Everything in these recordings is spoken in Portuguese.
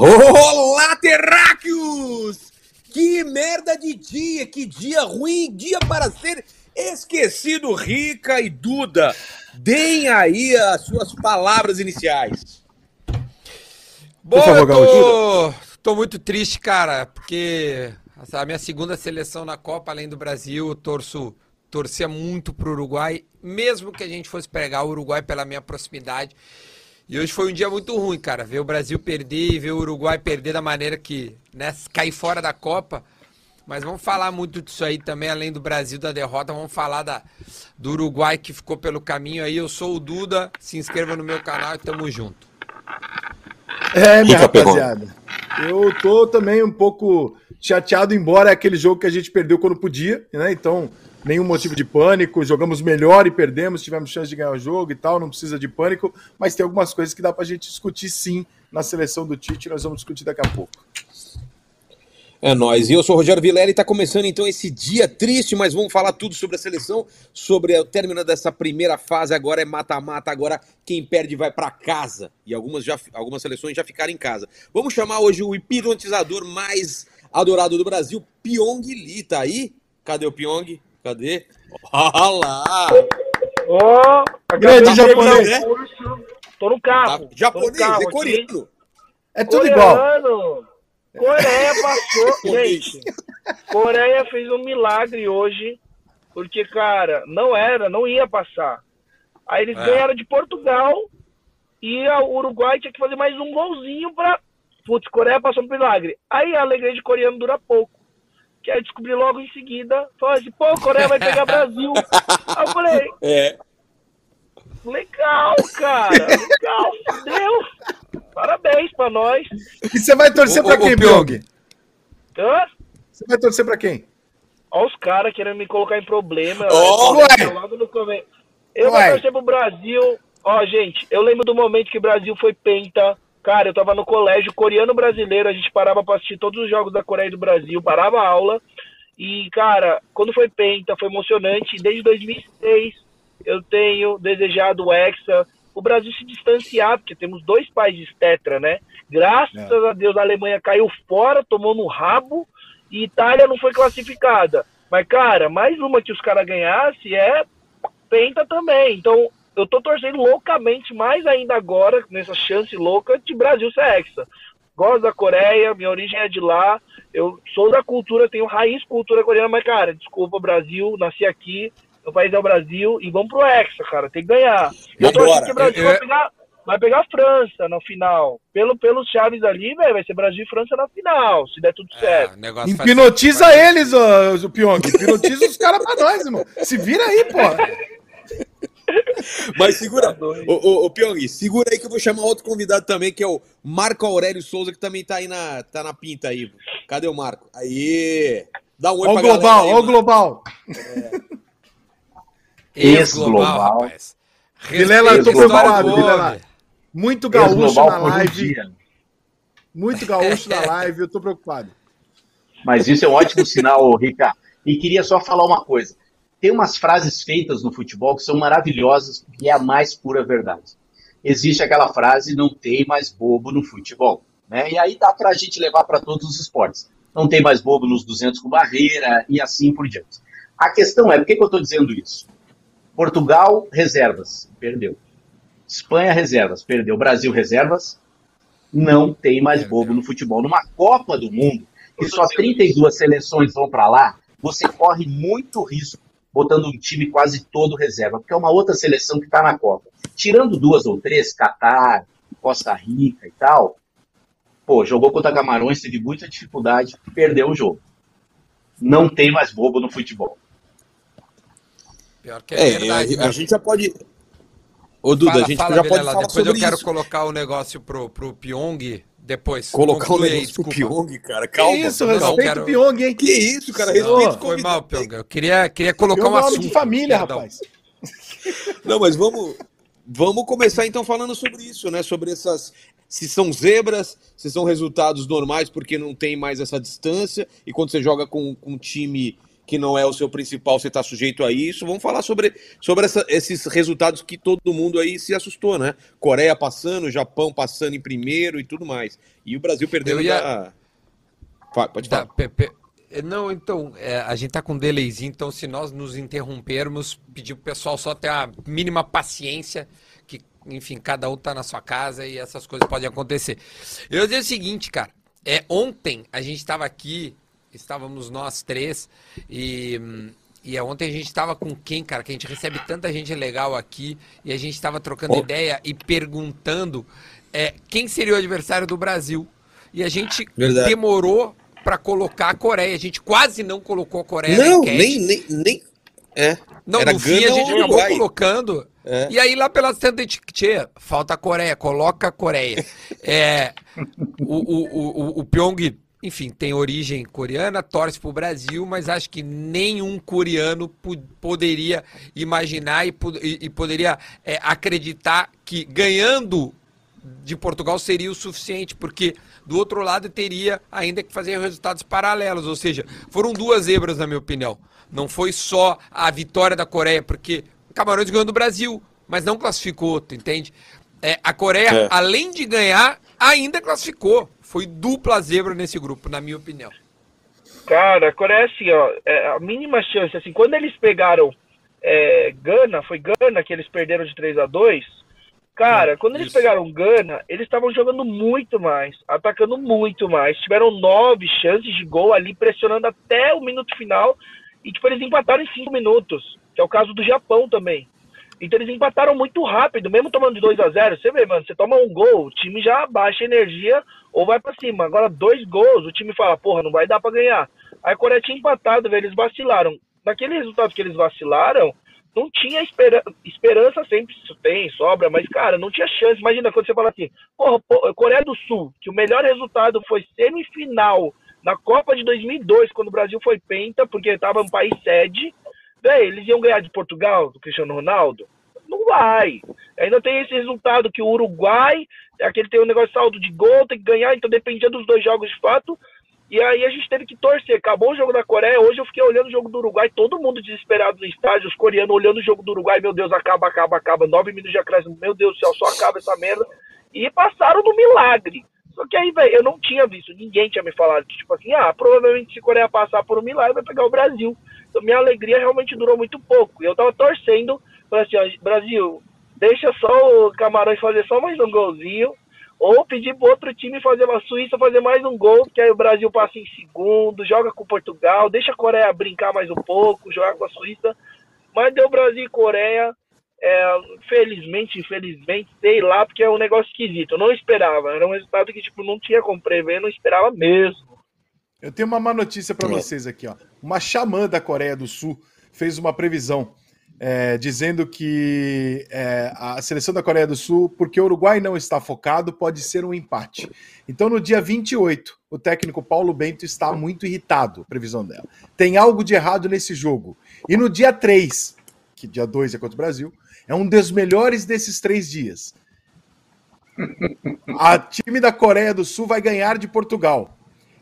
Olá, terráqueos! Que merda de dia, que dia ruim, dia para ser esquecido, Rica e Duda. Deem aí as suas palavras iniciais. Bom, favor, tô, tô muito triste, cara, porque a minha segunda seleção na Copa, além do Brasil, eu torço, torcia muito pro Uruguai, mesmo que a gente fosse pegar o Uruguai pela minha proximidade. E hoje foi um dia muito ruim, cara. Ver o Brasil perder e ver o Uruguai perder da maneira que, né, cair fora da Copa. Mas vamos falar muito disso aí também, além do Brasil da derrota, vamos falar da, do Uruguai que ficou pelo caminho aí. Eu sou o Duda, se inscreva no meu canal e tamo junto. É, minha rapaziada. Eu tô também um pouco chateado, embora é aquele jogo que a gente perdeu quando podia, né? Então, nenhum motivo de pânico, jogamos melhor e perdemos, tivemos chance de ganhar o jogo e tal, não precisa de pânico, mas tem algumas coisas que dá para a gente discutir sim na seleção do Tite, nós vamos discutir daqui a pouco. É nóis. E eu sou o Rogério Vilela e está começando então esse dia triste, mas vamos falar tudo sobre a seleção, sobre o término dessa primeira fase. Agora é mata-mata, agora quem perde vai para casa. E algumas, já, algumas seleções já ficaram em casa. Vamos chamar hoje o hipnotizador mais adorado do Brasil, Pyong Lee. Tá aí? Cadê o Pyong? Cadê? Olha lá! Ó, oh, grande japonês, né? Tô no carro. Tá, japonês, no carro, é coreano. É tudo Coreano. igual. Coreia passou, gente. Coreia fez um milagre hoje, porque, cara, não era, não ia passar. Aí eles é. ganharam de Portugal e o Uruguai tinha que fazer mais um golzinho pra. Putz, Coreia passou um milagre. Aí a alegria de coreano dura pouco. Que aí descobri logo em seguida, falou assim, pô, Coreia vai pegar Brasil. aí eu falei, é. legal, cara, legal, deu. Parabéns pra nós. E você vai torcer pra quem, Pyong? Hã? Você vai torcer pra quem? Olha os caras querendo me colocar em problema. Oh, logo no começo. Eu ué. vou torcer pro Brasil. Ó, gente, eu lembro do momento que o Brasil foi penta Cara, eu tava no colégio coreano brasileiro, a gente parava pra assistir todos os jogos da Coreia e do Brasil, parava a aula. E, cara, quando foi Penta, foi emocionante. Desde 2006 eu tenho desejado o Hexa. O Brasil se distanciar, porque temos dois países tetra, né? Graças é. a Deus a Alemanha caiu fora, tomou no rabo, e Itália não foi classificada. Mas, cara, mais uma que os caras ganhassem é Penta também. Então, eu tô torcendo loucamente, mais ainda agora, nessa chance louca, de Brasil ser hexa. Gosto da Coreia, minha origem é de lá, eu sou da cultura, tenho raiz cultura coreana, mas, cara, desculpa, Brasil, nasci aqui, meu país é o Brasil, e vamos pro hexa, cara, tem que ganhar. Eu tô achando que o Brasil vai pegar, vai pegar a França no final. Pelo, pelos chaves ali, velho, vai ser Brasil e França na final, se der tudo é, certo. Hipnotiza eles, o, o Pyong. Hipnotiza os caras pra nós, irmão. Se vira aí, pô. Mas segura, tá ô, ô, ô Pyong, segura aí que eu vou chamar outro convidado também, que é o Marco Aurélio Souza, que também tá aí na, tá na pinta aí. Cadê o Marco? Aí. Dá um oi ó pra global, galera. Ó o global, é. Ex-global, rapaz. Vilela, tô preocupado, Vilela. Muito gaúcho na live. Muito gaúcho na live, eu tô preocupado. Mas isso é um ótimo sinal, Rica. E queria só falar uma coisa tem umas frases feitas no futebol que são maravilhosas e é a mais pura verdade. Existe aquela frase, não tem mais bobo no futebol. Né? E aí dá para a gente levar para todos os esportes. Não tem mais bobo nos 200 com barreira e assim por diante. A questão é, por que, que eu estou dizendo isso? Portugal, reservas, perdeu. Espanha, reservas, perdeu. Brasil, reservas, não tem mais bobo no futebol. Numa Copa do Mundo, que só 32 seleções vão para lá, você corre muito risco botando um time quase todo reserva, porque é uma outra seleção que está na Copa. Tirando duas ou três, Catar, Costa Rica e tal, pô, jogou contra Camarões, teve muita dificuldade, perdeu o jogo. Não tem mais bobo no futebol. Pior que é, é verdade. A, a, gente já pode. Ô, Duda, fala, a gente fala, já pode falar depois sobre eu quero isso. colocar o um negócio pro, pro Pyong depois. Colocar um negócio pro Pyong, cara. Calma. Que isso, respeito quero... Pyong, hein? Que isso, cara. Respeito oh, Foi mal, Pyong. Eu queria, queria colocar Pyong um assunto. É de família, Perdão. rapaz. Não, mas vamos, vamos começar então falando sobre isso, né? Sobre essas. Se são zebras, se são resultados normais porque não tem mais essa distância. E quando você joga com, com um time que não é o seu principal, você está sujeito a isso. Vamos falar sobre, sobre essa, esses resultados que todo mundo aí se assustou, né? Coreia passando, Japão passando em primeiro e tudo mais. E o Brasil perdendo ia... da... Pode falar. Da, não, então, é, a gente tá com um delayzinho, então se nós nos interrompermos, pedir pro pessoal só ter a mínima paciência, que, enfim, cada um tá na sua casa e essas coisas podem acontecer. Eu dizer o seguinte, cara, é, ontem a gente estava aqui, estávamos nós três, e, e ontem a gente estava com quem, cara, que a gente recebe tanta gente legal aqui, e a gente estava trocando oh. ideia e perguntando é, quem seria o adversário do Brasil. E a gente Verdade. demorou para colocar a Coreia. A gente quase não colocou a Coreia não, nem, nem, nem. É. Não, Era no fim a gente acabou colocando. É. E aí lá pelas tantas tchê, falta a Coreia, coloca a Coreia. é, o, o, o, o Pyong, enfim, tem origem coreana, torce pro Brasil, mas acho que nenhum coreano poderia imaginar e, e, e poderia é, acreditar que ganhando de Portugal seria o suficiente, porque do outro lado, teria ainda que fazer resultados paralelos, ou seja, foram duas zebras, na minha opinião. Não foi só a vitória da Coreia, porque Camarões ganhou do Brasil, mas não classificou, tu entende? É, a Coreia, é. além de ganhar, ainda classificou. Foi dupla zebra nesse grupo, na minha opinião. Cara, a Coreia, assim, ó, é a mínima chance, assim, quando eles pegaram é, Gana, foi Gana que eles perderam de 3 a 2 Cara, quando eles pegaram Gana, eles estavam jogando muito mais, atacando muito mais. Tiveram nove chances de gol ali, pressionando até o minuto final. E tipo, eles empataram em cinco minutos, que é o caso do Japão também. Então eles empataram muito rápido, mesmo tomando de 2 a 0 Você vê, mano, você toma um gol, o time já baixa energia ou vai para cima. Agora, dois gols, o time fala, porra, não vai dar para ganhar. Aí a Coreia tinha empatado, velho, eles vacilaram. Naquele resultado que eles vacilaram, não tinha espera, esperança, sempre tem, sobra, mas, cara, não tinha chance. Imagina quando você fala assim, porra, Coreia do Sul, que o melhor resultado foi semifinal na Copa de 2002, quando o Brasil foi penta, porque estava um país sede, véio, eles iam ganhar de Portugal, do Cristiano Ronaldo? Não vai. Ainda tem esse resultado que o Uruguai, é aquele tem um negócio de saldo de gol, tem que ganhar, então dependia dos dois jogos de fato. E aí a gente teve que torcer. Acabou o jogo da Coreia. Hoje eu fiquei olhando o jogo do Uruguai, todo mundo desesperado no estádio, os coreanos olhando o jogo do Uruguai. Meu Deus, acaba, acaba, acaba. Nove minutos de acréscimo. Meu Deus do céu, só acaba essa merda. E passaram no milagre. Só que aí, velho, eu não tinha visto, ninguém tinha me falado tipo assim, ah, provavelmente se Coreia passar por um milagre, vai pegar o Brasil. Então minha alegria realmente durou muito pouco. E eu tava torcendo, falei assim, Brasil, deixa só o Camarões fazer só mais um golzinho ou pedir para outro time fazer uma Suíça fazer mais um gol, que aí o Brasil passa em segundo, joga com Portugal, deixa a Coreia brincar mais um pouco, jogar com a Suíça. Mas deu Brasil e Coreia, é, felizmente, infelizmente, sei lá, porque é um negócio esquisito. Eu não esperava, era um resultado que tipo, não tinha como prever, não esperava mesmo. Eu tenho uma má notícia para vocês aqui, ó. Uma xamã da Coreia do Sul fez uma previsão é, dizendo que é, a seleção da Coreia do Sul, porque o Uruguai não está focado, pode ser um empate. Então, no dia 28, o técnico Paulo Bento está muito irritado, previsão dela. Tem algo de errado nesse jogo. E no dia 3, que dia 2 é contra o Brasil, é um dos melhores desses três dias. A time da Coreia do Sul vai ganhar de Portugal.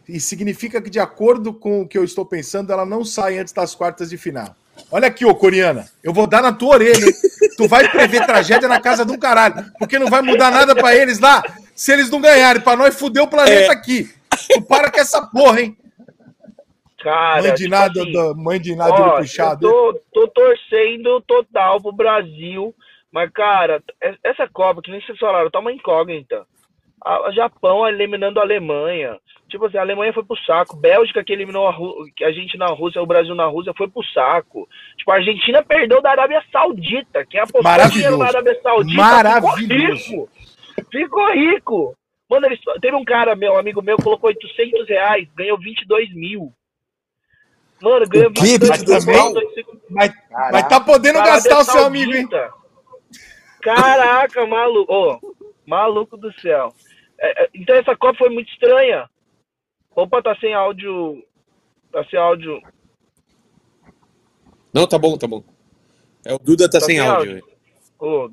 E significa que, de acordo com o que eu estou pensando, ela não sai antes das quartas de final. Olha aqui, ô coreana. Eu vou dar na tua orelha, hein? Tu vai prever tragédia na casa de um caralho. Porque não vai mudar nada para eles lá se eles não ganharem. Para nós fuder o planeta é. aqui. Tu para com essa porra, hein? Cara, mãe de tipo nada, assim, da, mãe de nada ó, puxado. Eu tô, tô torcendo total pro Brasil. Mas, cara, essa Copa, que nem vocês falaram, tá uma incógnita. A, Japão eliminando a Alemanha. Tipo assim, a Alemanha foi pro saco. Bélgica que eliminou a, a gente na Rússia, o Brasil na Rússia, foi pro saco. Tipo, a Argentina perdeu da Arábia Saudita. Quem apostou dinheiro na Arábia Saudita Maravilhoso. ficou rico. Ficou rico. Mano, eles, teve um cara, meu amigo meu, colocou 800 reais, ganhou 22 mil. Mano, ganhou 22 mil. Mas, mas tá podendo gastar o seu amigo, hein? Caraca, maluco. Oh, maluco do céu. É, é, então essa Copa foi muito estranha. Opa, tá sem áudio. Tá sem áudio. Não, tá bom, tá bom. É, o Duda tá, tá sem, sem, áudio. Ô,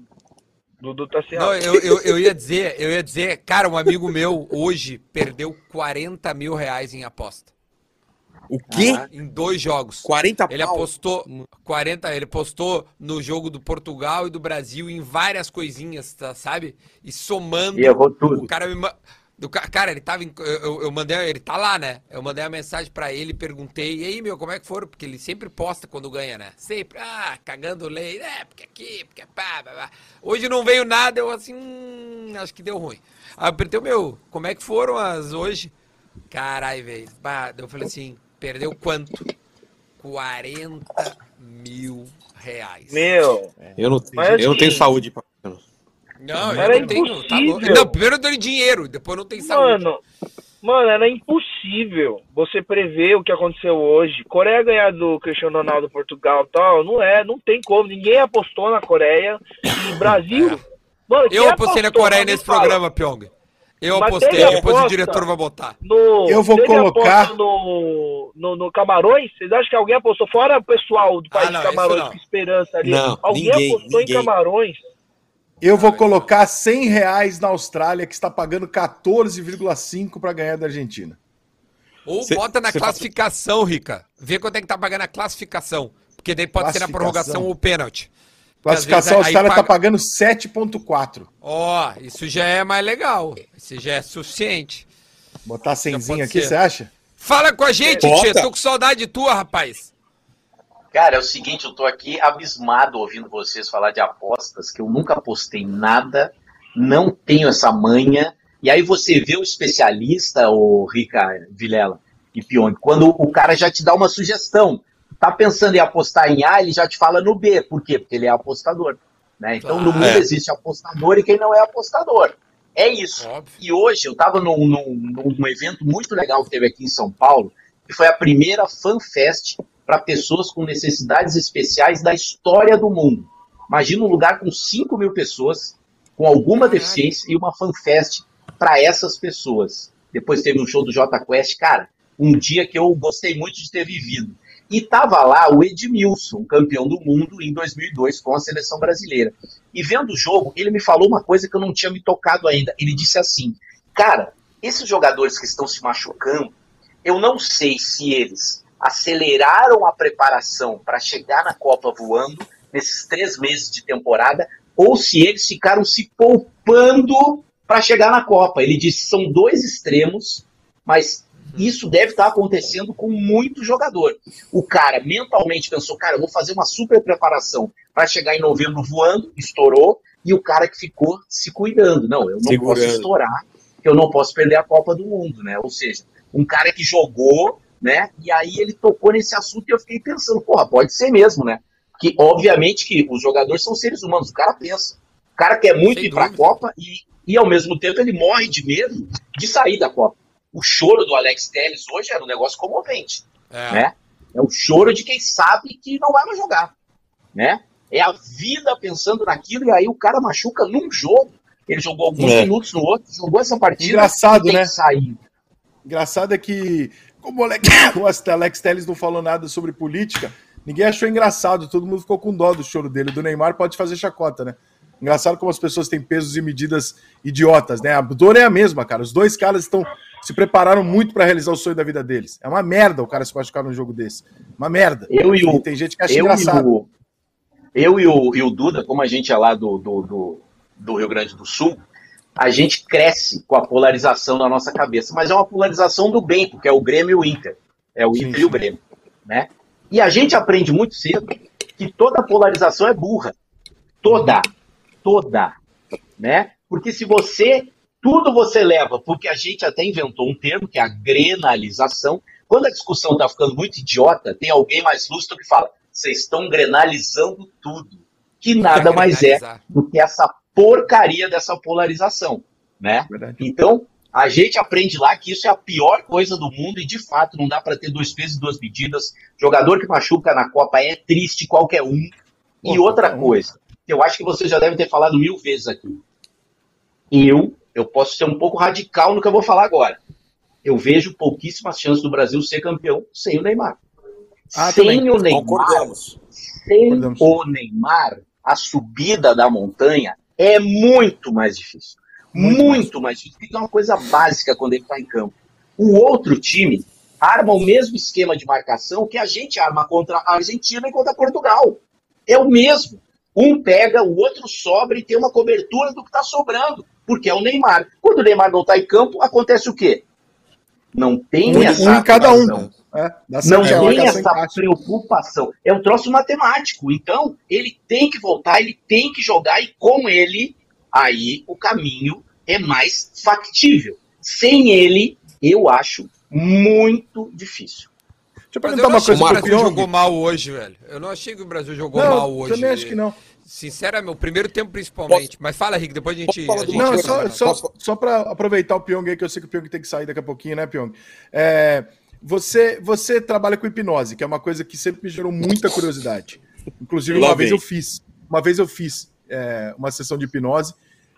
Dudu tá sem Não, áudio. Eu, eu, eu, ia dizer, eu ia dizer, cara, um amigo meu hoje perdeu 40 mil reais em aposta. O quê? Ah, em dois jogos. 40 Ele pau. apostou 40, ele postou no jogo do Portugal e do Brasil em várias coisinhas, tá, sabe? E somando. E errou tudo. O cara me do, cara, ele tava. Em, eu, eu, mandei. Ele tá lá, né? Eu mandei a mensagem pra ele perguntei. E aí, meu, como é que foram? Porque ele sempre posta quando ganha, né? Sempre. Ah, cagando lei. É, porque aqui, porque pá, pá, pá. Hoje não veio nada, eu assim. Hum, acho que deu ruim. Aí eu perguntei, meu, como é que foram as hoje? Caralho, velho. Eu falei assim, perdeu quanto? 40 mil reais. Meu. Eu não, eu não tenho saúde pra. Não, era não impossível. Tenho, tá não, primeiro eu dei dinheiro, depois não tem saúde. Mano, mano, era impossível você prever o que aconteceu hoje. Coreia ganhar do Cristiano Ronaldo Portugal tal, não é, não tem como. Ninguém apostou na Coreia. E Brasil. É. Mano, eu apostei na Coreia nesse fala. programa, Pyong. Eu Mas apostei, depois o diretor vai botar. No, eu vou colocar. No, no, no, Camarões? Vocês acham que alguém apostou? Fora o pessoal do país ah, não, de Camarões, com esperança ali. Não, alguém ninguém, apostou ninguém. em Camarões? Eu vou colocar 100 reais na Austrália, que está pagando 14,5 para ganhar da Argentina. Ou cê, bota na classificação, faz... Rica. Vê quanto é que tá pagando a classificação. Porque daí pode ser na prorrogação ou pênalti. Classificação, Austrália está paga... pagando 7,4. Ó, oh, isso já é mais legal. Isso já é suficiente. Botar 100 aqui, você acha? Fala com a gente, Tia. Tô com saudade tua, rapaz. Cara, é o seguinte, eu tô aqui abismado ouvindo vocês falar de apostas, que eu nunca apostei nada, não tenho essa manha. E aí você vê o especialista, o Rica Vilela e Pione, quando o cara já te dá uma sugestão. Tá pensando em apostar em A, ele já te fala no B. Por quê? Porque ele é apostador. Né? Então, no mundo é. existe apostador e quem não é apostador. É isso. Óbvio. E hoje eu estava num, num, num, evento muito legal que teve aqui em São Paulo, que foi a primeira FanFest para pessoas com necessidades especiais da história do mundo. Imagina um lugar com 5 mil pessoas, com alguma deficiência e uma fanfest para essas pessoas. Depois teve um show do J Quest, cara, um dia que eu gostei muito de ter vivido. E tava lá o Edmilson, campeão do mundo em 2002 com a seleção brasileira. E vendo o jogo, ele me falou uma coisa que eu não tinha me tocado ainda. Ele disse assim: "Cara, esses jogadores que estão se machucando, eu não sei se eles aceleraram a preparação para chegar na Copa voando nesses três meses de temporada, ou se eles ficaram se poupando para chegar na Copa. Ele disse são dois extremos, mas isso deve estar acontecendo com muito jogador. O cara mentalmente pensou, cara, eu vou fazer uma super preparação para chegar em novembro voando, estourou, e o cara que ficou se cuidando. Não, eu não Segurando. posso estourar, eu não posso perder a Copa do Mundo, né? Ou seja, um cara que jogou né? E aí ele tocou nesse assunto e eu fiquei pensando, porra, pode ser mesmo, né? Que obviamente que os jogadores são seres humanos, o cara pensa. O cara quer muito Sem ir para a Copa e, e ao mesmo tempo ele morre de medo de sair da Copa. O choro do Alex Telles hoje era um negócio comovente, é. né? É o choro de quem sabe que não vai mais jogar, né? É a vida pensando naquilo e aí o cara machuca num jogo. Ele jogou alguns é. minutos no outro, jogou essa partida. Engraçado, né? Sair. Engraçado é que como o Alex, o Alex Telles não falou nada sobre política, ninguém achou engraçado, todo mundo ficou com dó do choro dele. Do Neymar pode fazer chacota, né? Engraçado como as pessoas têm pesos e medidas idiotas, né? A dor é a mesma, cara. Os dois caras estão se prepararam muito para realizar o sonho da vida deles. É uma merda o cara se machucar num jogo desse. Uma merda. Eu e o, tem gente que acha engraçado. O, eu e o, e o Duda, como a gente é lá do, do, do, do Rio Grande do Sul, a gente cresce com a polarização na nossa cabeça, mas é uma polarização do bem, porque é o Grêmio e o Inter. É o sim, Inter e o Grêmio. Né? E a gente aprende muito cedo que toda polarização é burra. Toda. Toda. Né? Porque se você. Tudo você leva, porque a gente até inventou um termo, que é a grenalização. Quando a discussão está ficando muito idiota, tem alguém mais lúcido que fala: vocês estão grenalizando tudo. Que nada mais é do que essa porcaria dessa polarização, né? Verdade. Então, a gente aprende lá que isso é a pior coisa do mundo e, de fato, não dá para ter dois pesos e duas medidas. Jogador que machuca na Copa é triste, qualquer um. E outra coisa, que eu acho que vocês já devem ter falado mil vezes aqui. Eu, eu posso ser um pouco radical no que eu vou falar agora. Eu vejo pouquíssimas chances do Brasil ser campeão sem o Neymar. Ah, sem também. o Neymar, sem o Neymar, a subida da montanha é muito mais difícil. Muito, muito mais. mais difícil. Porque é uma coisa básica quando ele está em campo. O outro time, arma o mesmo esquema de marcação que a gente arma contra a Argentina e contra Portugal. É o mesmo. Um pega, o outro sobra e tem uma cobertura do que está sobrando, porque é o Neymar. Quando o Neymar não está em campo, acontece o quê? Não tem um, essa. Um em cada um. É, não tem essa preocupação. É um troço matemático. Então, ele tem que voltar, ele tem que jogar, e com ele, aí o caminho é mais factível. Sem ele, eu acho muito difícil. Deixa eu perguntar uma coisa. O Brasil jogou mal hoje, velho. Eu não achei que o Brasil jogou não, mal hoje. Também acho que não. Sinceramente, o primeiro tempo principalmente. Posso... Mas fala, Rick, depois a gente. A gente não, só, só, só para aproveitar o Pyong aí, que eu sei que o Pyong tem que sair daqui a pouquinho, né, Pyong? É, você, você trabalha com hipnose, que é uma coisa que sempre me gerou muita curiosidade. Inclusive, uma vez eu fiz. Uma vez eu fiz é, uma sessão de hipnose.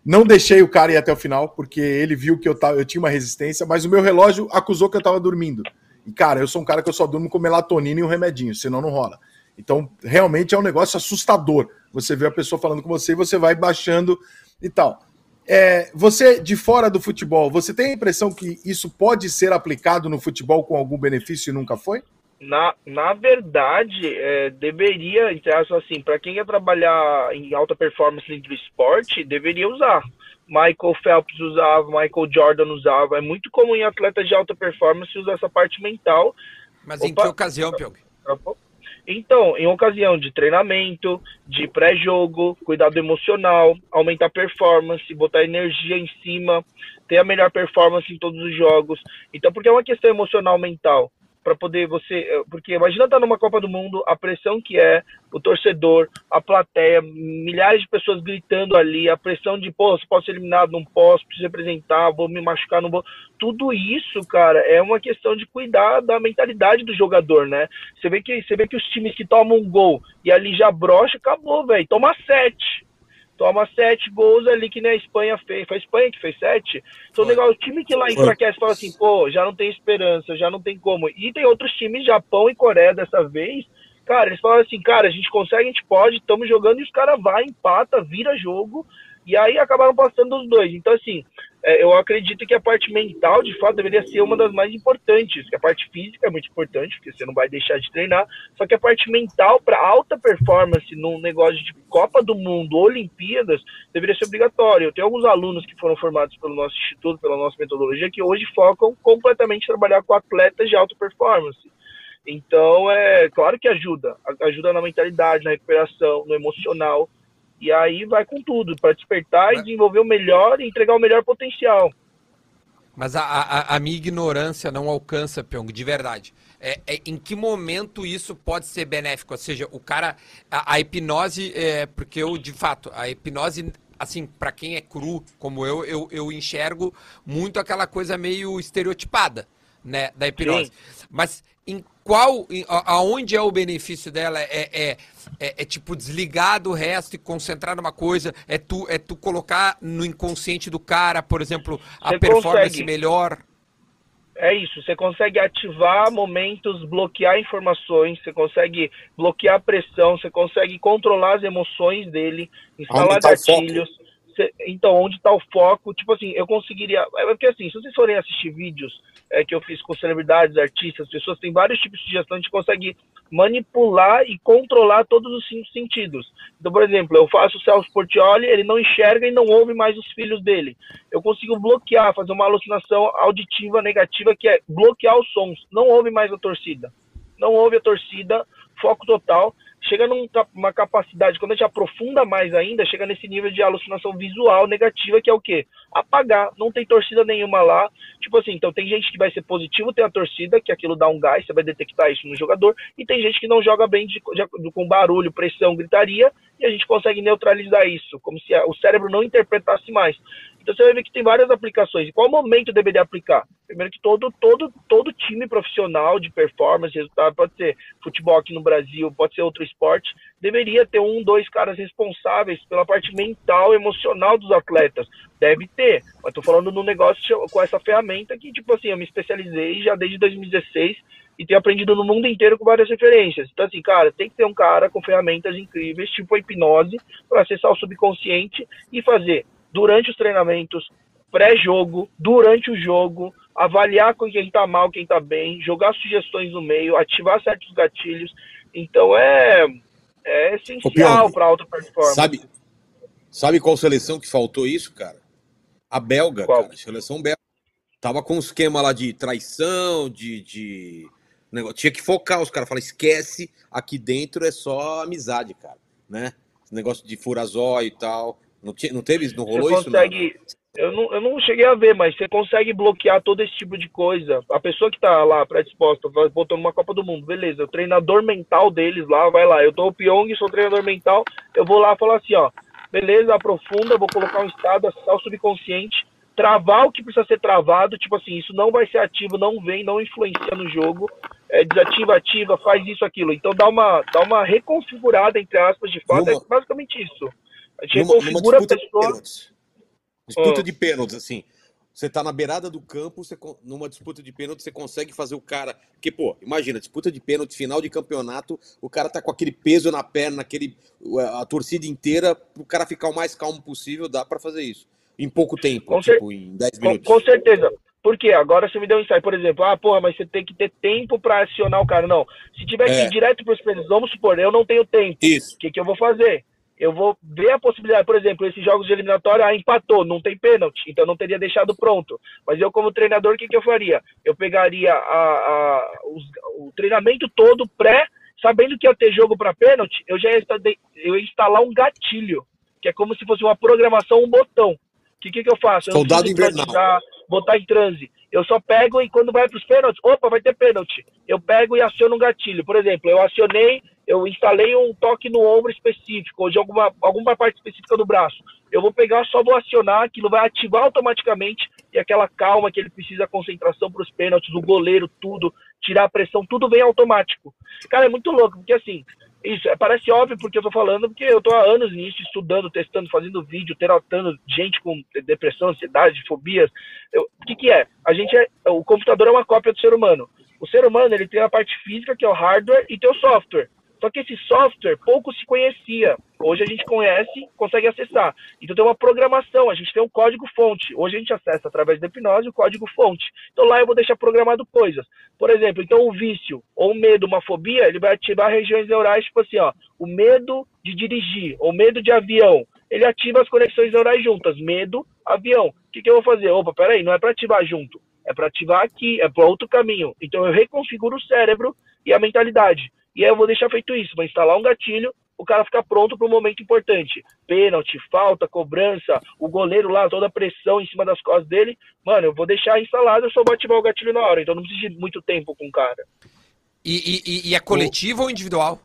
Não deixei o cara ir até o final, porque ele viu que eu, tava, eu tinha uma resistência, mas o meu relógio acusou que eu estava dormindo. E, cara, eu sou um cara que eu só durmo com melatonina e um remedinho, senão não rola. Então, realmente é um negócio assustador. Você vê a pessoa falando com você e você vai baixando e tal. É, você, de fora do futebol, você tem a impressão que isso pode ser aplicado no futebol com algum benefício e nunca foi? Na, na verdade, é, deveria, assim, para quem quer trabalhar em alta performance dentro do esporte, deveria usar. Michael Phelps usava, Michael Jordan usava. É muito comum em atletas de alta performance usar essa parte mental. Mas Opa. em que ocasião, Pyong? Então, em ocasião de treinamento, de pré-jogo, cuidado emocional, aumentar a performance, botar energia em cima, ter a melhor performance em todos os jogos. Então, porque é uma questão emocional mental para poder você. Eh, porque imagina estar tá numa Copa do Mundo, a pressão que é, o torcedor, a plateia, milhares de pessoas gritando ali, a pressão de, pô, se posso ser eliminado, não posso, preciso representar, vou me machucar, não vou. Tudo isso, cara, é uma questão de cuidar da mentalidade do jogador, né? Você vê que, você vê que os times que tomam um gol e ali já brocha, acabou, velho. Toma sete toma sete gols ali que nem a Espanha fez. Foi a Espanha que fez sete. Então, legal, o time que lá enfraquece fala assim, pô, já não tem esperança, já não tem como. E tem outros times, Japão e Coreia dessa vez, cara, eles falam assim, cara, a gente consegue, a gente pode, estamos jogando e os caras vai, empata, vira jogo. E aí acabaram passando os dois. Então, assim, é, eu acredito que a parte mental, de fato, deveria ser uma das mais importantes. Que a parte física é muito importante, porque você não vai deixar de treinar. Só que a parte mental, para alta performance num negócio de Copa do Mundo, Olimpíadas, deveria ser obrigatório. Eu tenho alguns alunos que foram formados pelo nosso instituto, pela nossa metodologia, que hoje focam completamente em trabalhar com atletas de alta performance. Então, é claro que ajuda. Ajuda na mentalidade, na recuperação, no emocional. E aí vai com tudo, para despertar Mas... e desenvolver o melhor e entregar o melhor potencial. Mas a, a, a minha ignorância não alcança, Pyong, de verdade. É, é, em que momento isso pode ser benéfico? Ou seja, o cara. A, a hipnose, é, porque eu, de fato, a hipnose, assim, para quem é cru, como eu, eu, eu enxergo muito aquela coisa meio estereotipada, né, da hipnose. Sim. Mas em qual, aonde é o benefício dela? É, é, é, é, tipo desligar do resto e concentrar numa coisa? É tu, é tu colocar no inconsciente do cara, por exemplo, a você performance consegue. melhor? É isso, você consegue ativar momentos, bloquear informações, você consegue bloquear a pressão, você consegue controlar as emoções dele, instalar tá gatilhos. Você, então, onde está o foco? Tipo assim, eu conseguiria. É porque assim, se vocês forem assistir vídeos é, que eu fiz com celebridades, artistas, pessoas, tem vários tipos de gestão, a gente consegue manipular e controlar todos os cinco sentidos. Então, por exemplo, eu faço o Celso Portioli, ele não enxerga e não ouve mais os filhos dele. Eu consigo bloquear, fazer uma alucinação auditiva negativa, que é bloquear os sons. Não ouve mais a torcida. Não ouve a torcida, foco total chega numa capacidade, quando a gente aprofunda mais ainda, chega nesse nível de alucinação visual negativa, que é o quê? Apagar, não tem torcida nenhuma lá. Tipo assim, então tem gente que vai ser positivo ter a torcida, que aquilo dá um gás, você vai detectar isso no jogador, e tem gente que não joga bem de, de, com barulho, pressão, gritaria, e a gente consegue neutralizar isso, como se o cérebro não interpretasse mais. Então você vai ver que tem várias aplicações. E qual momento deveria aplicar? Primeiro que todo, todo, todo time profissional de performance, resultado, pode ser futebol aqui no Brasil, pode ser outro esporte, deveria ter um, dois caras responsáveis pela parte mental, emocional dos atletas. Deve ter. Mas estou falando num negócio com essa ferramenta que, tipo assim, eu me especializei já desde 2016 e tenho aprendido no mundo inteiro com várias referências. Então, assim, cara, tem que ter um cara com ferramentas incríveis, tipo a hipnose, para acessar o subconsciente e fazer durante os treinamentos, pré-jogo, durante o jogo, avaliar com quem tá mal, quem tá bem, jogar sugestões no meio, ativar certos gatilhos. Então é, é essencial para alta performance. Sabe, sabe qual seleção que faltou isso, cara? A belga, qual? cara, a seleção belga. Tava com um esquema lá de traição, de, de negócio. Tinha que focar os caras. Falar, esquece, aqui dentro é só amizade, cara. Né? Esse negócio de furazó e tal. Não, tinha, não teve, não rolou você consegue, isso? Não? Eu não, eu não cheguei a ver, mas você consegue bloquear todo esse tipo de coisa. A pessoa que tá lá predisposta, botando uma Copa do Mundo, beleza, o treinador mental deles lá, vai lá. Eu tô o Pyong, sou treinador mental, eu vou lá falar assim, ó, beleza, aprofunda, vou colocar um estado, acessar o subconsciente, travar o que precisa ser travado, tipo assim, isso não vai ser ativo, não vem, não influencia no jogo, é, desativa, ativa, faz isso, aquilo. Então dá uma, dá uma reconfigurada, entre aspas, de fato, é basicamente isso. A gente numa, reconfigura numa a pessoa. Disputa ah. de pênaltis, assim. Você tá na beirada do campo, você, numa disputa de pênalti, você consegue fazer o cara. Porque, pô, imagina, disputa de pênalti, final de campeonato, o cara tá com aquele peso na perna, aquele, a torcida inteira, o cara ficar o mais calmo possível, dá para fazer isso. Em pouco tempo, com tipo, em 10 minutos. Com, com certeza. Porque agora você me deu um insight, por exemplo, ah, porra, mas você tem que ter tempo para acionar o cara. Não. Se tiver que ir é. direto para os pênaltis, vamos supor, eu não tenho tempo. Isso. O que, que eu vou fazer? Eu vou ver a possibilidade, por exemplo, esses jogos de eliminatória, ah, empatou, não tem pênalti, então não teria deixado pronto. Mas eu, como treinador, o que, que eu faria? Eu pegaria a, a, os, o treinamento todo pré, sabendo que ia ter jogo para pênalti, eu já ia, eu ia instalar um gatilho, que é como se fosse uma programação, um botão. O que, que, que eu faço? Eu Soldado invernal. botar em transe. Eu só pego e quando vai para os pênaltis, opa, vai ter pênalti. Eu pego e aciono um gatilho. Por exemplo, eu acionei eu instalei um toque no ombro específico, ou de alguma, alguma parte específica do braço. Eu vou pegar, só vou acionar, aquilo vai ativar automaticamente e aquela calma que ele precisa, concentração para os pênaltis, o goleiro, tudo, tirar a pressão, tudo vem automático. Cara, é muito louco, porque assim, isso é, parece óbvio porque eu tô falando, porque eu tô há anos nisso, estudando, testando, fazendo vídeo, tratando gente com depressão, ansiedade, fobias. O que que é? A gente é, o computador é uma cópia do ser humano. O ser humano, ele tem a parte física, que é o hardware, e tem o software. Só que esse software pouco se conhecia. Hoje a gente conhece, consegue acessar. Então tem uma programação, a gente tem um código-fonte. Hoje a gente acessa através da hipnose o código-fonte. Então lá eu vou deixar programado coisas. Por exemplo, então o vício ou o medo, uma fobia, ele vai ativar regiões neurais, tipo assim, ó, o medo de dirigir, ou medo de avião. Ele ativa as conexões neurais juntas. Medo, avião. O que, que eu vou fazer? Opa, peraí, não é para ativar junto. É para ativar aqui, é para outro caminho. Então eu reconfiguro o cérebro e a mentalidade. E aí eu vou deixar feito isso, vou instalar um gatilho, o cara ficar pronto para um momento importante. Pênalti, falta, cobrança, o goleiro lá, toda a pressão em cima das costas dele. Mano, eu vou deixar instalado, eu só vou ativar o gatilho na hora. Então não preciso de muito tempo com o cara. E, e, e é coletivo o... ou individual?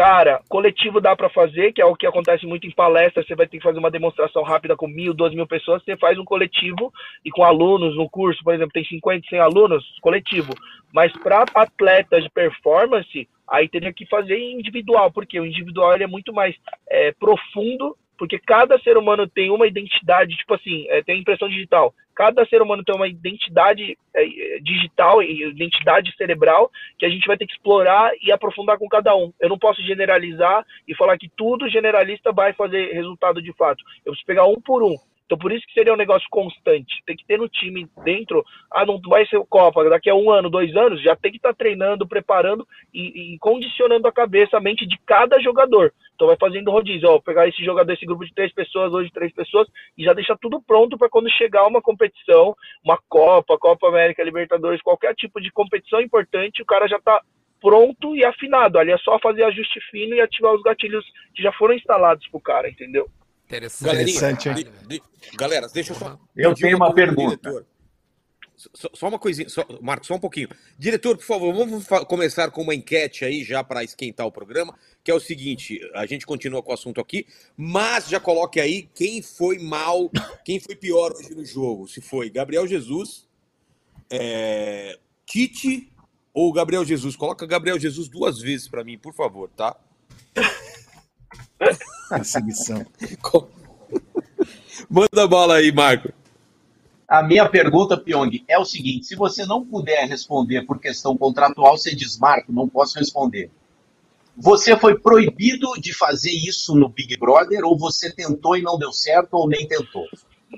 Cara, coletivo dá para fazer, que é o que acontece muito em palestras. Você vai ter que fazer uma demonstração rápida com mil, duas mil pessoas. Você faz um coletivo e com alunos no curso, por exemplo, tem 50, 100 alunos, coletivo. Mas para atletas de performance, aí teria que fazer individual, porque o individual ele é muito mais é, profundo porque cada ser humano tem uma identidade, tipo assim, é, tem impressão digital. Cada ser humano tem uma identidade é, digital e identidade cerebral que a gente vai ter que explorar e aprofundar com cada um. Eu não posso generalizar e falar que tudo generalista vai fazer resultado de fato. Eu preciso pegar um por um. Então, por isso que seria um negócio constante. Tem que ter no time dentro. Ah, não vai ser o Copa. Daqui a um ano, dois anos, já tem que estar tá treinando, preparando e, e, condicionando a cabeça, a mente de cada jogador. Então, vai fazendo rodízio. Ó, pegar esse jogador, esse grupo de três pessoas, hoje três pessoas, e já deixar tudo pronto para quando chegar uma competição, uma Copa, Copa América, Libertadores, qualquer tipo de competição importante, o cara já está pronto e afinado. Ali é só fazer ajuste fino e ativar os gatilhos que já foram instalados pro cara, entendeu? Interessante. De, de, galera, deixa eu só. Eu tenho uma pergunta. Só, só, uma coisinha, só, Marcos, só um pouquinho. Diretor, por favor, vamos começar com uma enquete aí já para esquentar o programa, que é o seguinte: a gente continua com o assunto aqui, mas já coloque aí quem foi mal, quem foi pior hoje no jogo. Se foi Gabriel Jesus, é, Tite ou Gabriel Jesus. Coloca Gabriel Jesus duas vezes para mim, por favor, tá? Perseguição. Manda bola aí, Marco. A minha pergunta, Pyong, é o seguinte: se você não puder responder por questão contratual, você diz, Marco, não posso responder. Você foi proibido de fazer isso no Big Brother ou você tentou e não deu certo ou nem tentou?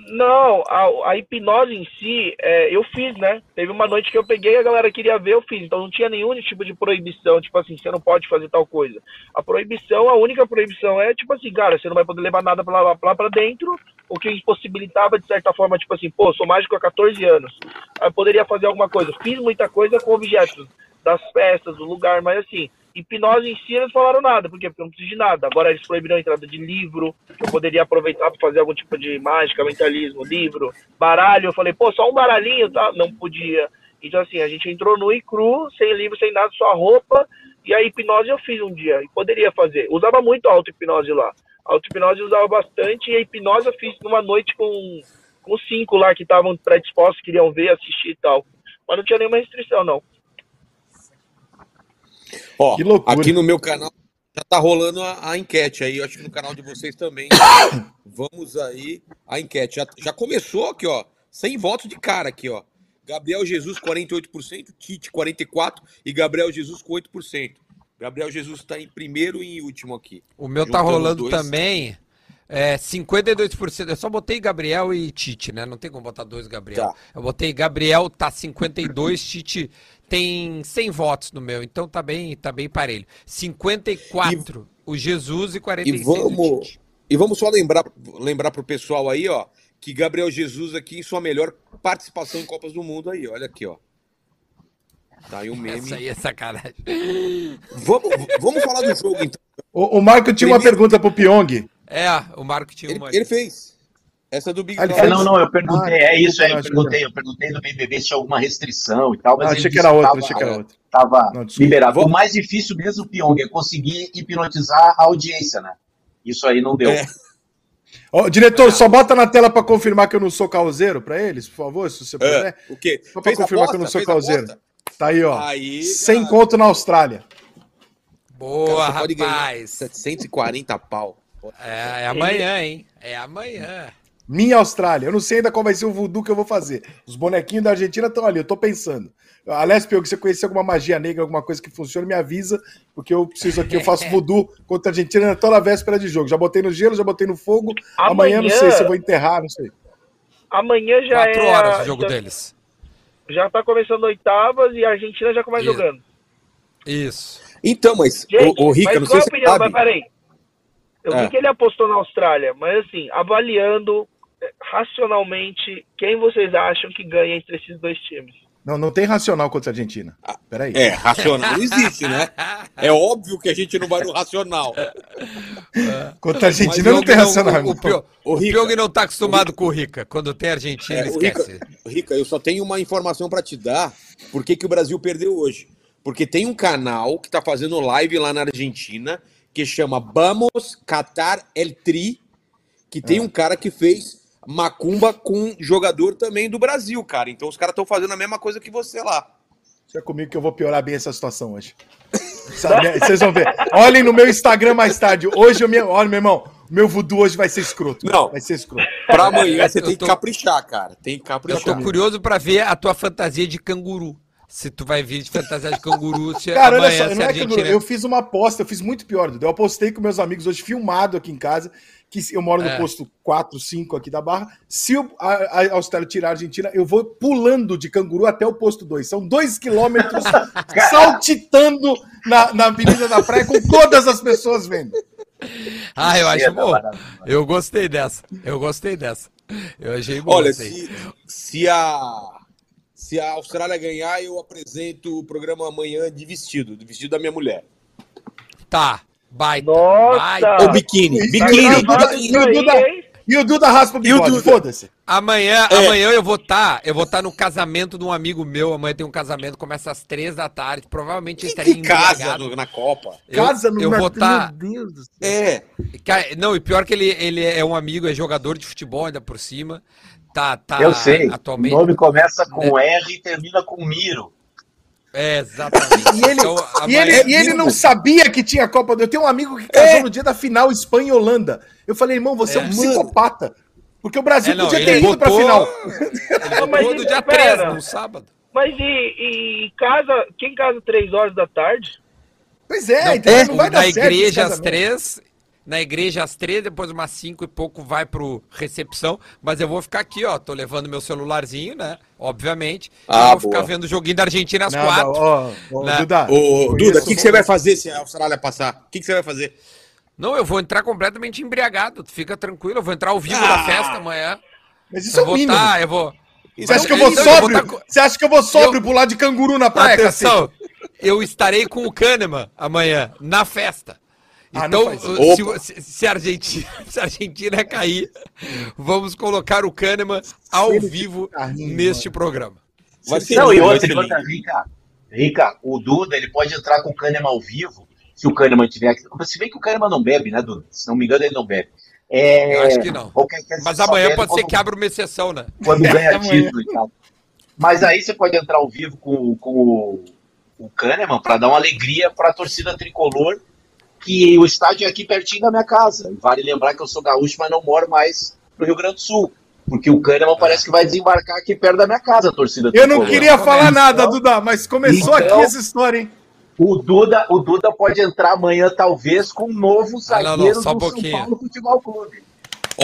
Não, a, a hipnose em si, é, eu fiz, né? Teve uma noite que eu peguei a galera queria ver, eu fiz. Então não tinha nenhum tipo de proibição, tipo assim, você não pode fazer tal coisa. A proibição, a única proibição é, tipo assim, cara, você não vai poder levar nada pra lá, lá pra dentro, o que impossibilitava, de certa forma, tipo assim, pô, sou mágico há 14 anos. Eu poderia fazer alguma coisa. Fiz muita coisa com objetos das festas, do lugar, mas assim, Hipnose em si, eles falaram nada. Porque eu não preciso de nada. Agora eles proibiram a entrada de livro, que eu poderia aproveitar para fazer algum tipo de mágica, mentalismo, livro, baralho. Eu falei, pô, só um baralhinho, tá? Não podia. Então, assim, a gente entrou nu e cru, sem livro, sem nada, só roupa. E a hipnose eu fiz um dia, e poderia fazer. Usava muito auto-hipnose lá. A auto-hipnose usava bastante, e a hipnose eu fiz numa noite com, com cinco lá que estavam predispostos, queriam ver, assistir e tal. Mas não tinha nenhuma restrição, não. Ó, aqui no meu canal já tá rolando a, a, enquete aí, eu acho que no canal de vocês também. Vamos aí, a enquete. Já, já começou aqui, ó. Sem votos de cara aqui, ó. Gabriel Jesus, 48%, Tite, 44% e Gabriel Jesus com 8%. Gabriel Jesus está em primeiro e em último aqui. O meu tá rolando dois. também. É, 52%. Eu só botei Gabriel e Tite, né? Não tem como botar dois Gabriel. Tá. Eu botei Gabriel, tá 52, Tite tem 100 votos no meu, então tá bem, tá bem parelho. 54 e, o Jesus e 46 e vamos, E vamos só lembrar, lembrar pro pessoal aí, ó, que Gabriel Jesus aqui em sua melhor participação em Copas do Mundo aí, olha aqui, ó. Tá aí um meme. Essa aí é sacanagem. Vamos, vamos falar do jogo, então. O, o Marco tinha Primeiro... uma pergunta pro Pyong. É, o Marco tinha uma. Ele, ele fez. Essa é do Big ah, Brother. Não, não, eu perguntei, ah, é isso aí, eu perguntei, eu perguntei do BBB se tinha alguma restrição e tal, mas ah, achei que era outra, achei que era outra. Tava não, liberado. O mais difícil mesmo, Pyong, é conseguir hipnotizar a audiência, né? Isso aí não deu. É. Oh, diretor, só bota na tela para confirmar que eu não sou causeiro para eles, por favor, se você é, puder. É, o quê? Só para confirmar que eu não sou causeiro. Tá aí, ó. Aí, Sem conto na Austrália. Boa, Cara, rapaz. 740 pau. É, é amanhã, hein? É amanhã. Minha Austrália. Eu não sei ainda qual vai ser o voodoo que eu vou fazer. Os bonequinhos da Argentina estão ali, eu tô pensando. Aliás, Pio, que você conhecer alguma magia negra, alguma coisa que funcione, me avisa, porque eu preciso aqui, eu faço voodoo contra a Argentina toda a véspera de jogo. Já botei no gelo, já botei no fogo. Amanhã, Amanhã não sei se eu vou enterrar, não sei. Amanhã já Quatro é. horas o jogo já, deles. Já tá começando oitavas e a Argentina já começa Isso. jogando. Isso. Então, mas, Gente, o, o Rica, não sei se opinião, sabe. Mas peraí. Eu é. vi que ele apostou na Austrália, mas assim, avaliando racionalmente, quem vocês acham que ganha entre esses dois times? Não, não tem racional contra a Argentina. Ah, peraí. É, racional existe, né? É óbvio que a gente não vai no racional. Contra a Argentina não tem racional. O, o, o, o não tá acostumado o com o Rica. Quando tem Argentina, é, esquece. Rica, Rica, eu só tenho uma informação para te dar. Por que, que o Brasil perdeu hoje? Porque tem um canal que tá fazendo live lá na Argentina que chama Vamos Qatar El Tri, que tem é. um cara que fez macumba com jogador também do Brasil, cara. Então os caras estão fazendo a mesma coisa que você lá. Deixa comigo que eu vou piorar bem essa situação hoje. Sabe? Vocês vão ver. Olhem no meu Instagram mais tarde. Hoje eu me. Olha, meu irmão, meu voodoo hoje vai ser escroto. Não. Vai ser escroto. Pra amanhã você tem tô... que caprichar, cara. Tem que caprichar. Eu tô curioso pra ver a tua fantasia de canguru. Se tu vai vir de fantasia de canguru, se Cara, olha só, não é canguru. Eu fiz uma aposta, eu fiz muito pior. Eu apostei com meus amigos hoje, filmado aqui em casa, que eu moro no é. posto 4, 5 aqui da Barra. Se a, a Austrália tirar a Argentina, eu vou pulando de canguru até o posto 2. São dois quilômetros saltitando na, na Avenida da Praia com todas as pessoas vendo. Ah, eu acho bom. Eu gostei dessa. Eu gostei dessa. Eu achei bom. Olha, se, se, a, se a Austrália ganhar, eu apresento o programa amanhã de vestido, de vestido da minha mulher. Tá. Baita. Nossa. Baita. O biquíni. Biquíni. E o Duda, e o Duda raspa o bigode, foda-se. Amanhã, é. amanhã eu vou estar, tá, eu vou estar tá no casamento de um amigo meu. Amanhã tem um casamento, começa às três da tarde. Provavelmente estaria em casa no, na Copa. Eu, casa no eu vou. Tá... Meu Deus do céu. É. Não, e pior que ele, ele é um amigo, é jogador de futebol ainda por cima. Tá, tá. Eu sei. Atualmente. O nome começa com é. R e termina com Miro. É, exatamente. E ele, então, e ele, é e ele não sabia que tinha Copa do Eu tenho um amigo que casou é. no dia da final Espanha e Holanda. Eu falei, irmão, você é, é um psicopata. Porque o Brasil é, não, podia ter ido pra final. Ele mas no dia 3, no sábado. Mas e, e casa, quem casa 3 horas da tarde? Pois é, não, então não vai dar Na igreja às 3 na igreja às três, depois umas cinco e pouco vai pro recepção, mas eu vou ficar aqui, ó, tô levando meu celularzinho, né, obviamente, ah, vou boa. ficar vendo o joguinho da Argentina às Não, quatro. Ó, ó, né? Duda, ô, Duda, o que, que você vai fazer se a Austrália passar? O que, que você vai fazer? Não, eu vou entrar completamente embriagado, fica tranquilo, eu vou entrar ao vivo ah, na festa amanhã. Mas isso eu é vou tá, eu vou... Você acha, que eu vou sóbrio? Eu vou tá... Você acha que eu vou sóbrio eu... pular de canguru na praia, Atenção, eu estarei com o Kahneman amanhã, na festa. Ah, então, se, se, a Argentina, se a Argentina cair, vamos colocar o Kahneman ao vivo neste mano. programa. Vai ser não, e outra, e outra, Rica, Rica, o Duda, ele pode entrar com o Kahneman ao vivo, se o Kahneman tiver aqui. Se bem que o Kahneman não bebe, né, Duda? Se não me engano, ele não bebe. É... Eu acho que não. Mas amanhã pode ser que abra uma exceção, né? Quando ganha título e tal. Mas aí você pode entrar ao vivo com, com o, o Kahneman para dar uma alegria para a torcida tricolor que o estádio é aqui pertinho da minha casa. Vale lembrar que eu sou gaúcho, mas não moro mais no Rio Grande do Sul. Porque o Kahneman parece que vai desembarcar aqui perto da minha casa, a torcida. Eu não queria falar nada, Duda, mas começou então, aqui essa história, hein? O Duda, o Duda pode entrar amanhã, talvez, com um novo zagueiro ah, não, não, só um do São Paulo Futebol Clube.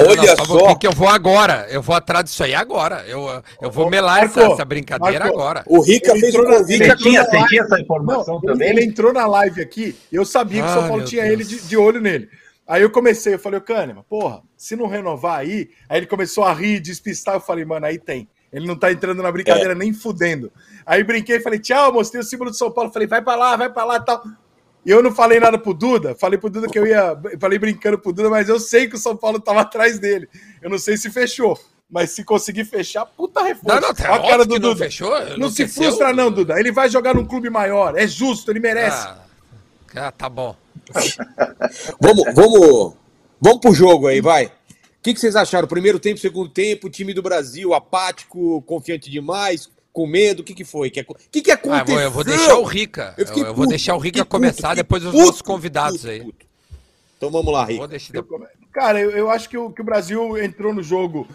Olha não, só. que eu vou agora. Eu vou atrás disso aí agora. Eu, eu vou melar Marco, essa, essa, brincadeira Marco, agora. O Rica ele fez um convite. Você tinha, você tinha essa informação não, também? Ele entrou na live aqui eu sabia que o São Paulo tinha Deus. ele de, de, olho nele. Aí eu comecei, eu falei, o Kahneman, porra, se não renovar aí. Aí ele começou a rir, despistar. Eu falei, mano, aí tem. Ele não tá entrando na brincadeira é. nem fudendo. Aí brinquei, falei, tchau, mostrei o símbolo do São Paulo. Falei, vai pra lá, vai pra lá e tal. E eu não falei nada pro Duda, falei pro Duda que eu ia. Falei brincando pro Duda, mas eu sei que o São Paulo tava atrás dele. Eu não sei se fechou. Mas se conseguir fechar, puta reforço. Não, não, tá a cara do Duda. Não, fechou, não se frustra, não, Duda. Ele vai jogar num clube maior. É justo, ele merece. Ah, ah tá bom. vamos, vamos, vamos pro jogo aí, vai. O que, que vocês acharam? Primeiro tempo, segundo tempo, time do Brasil apático, confiante demais, com medo? O que, que foi? O que, que, que aconteceu? Ah, eu vou deixar o Rica. Eu, eu, eu vou deixar o Rica começar, depois os outros convidados aí. Então vamos lá, Rica. Deixar... Cara, eu, eu acho que o, que o Brasil entrou no jogo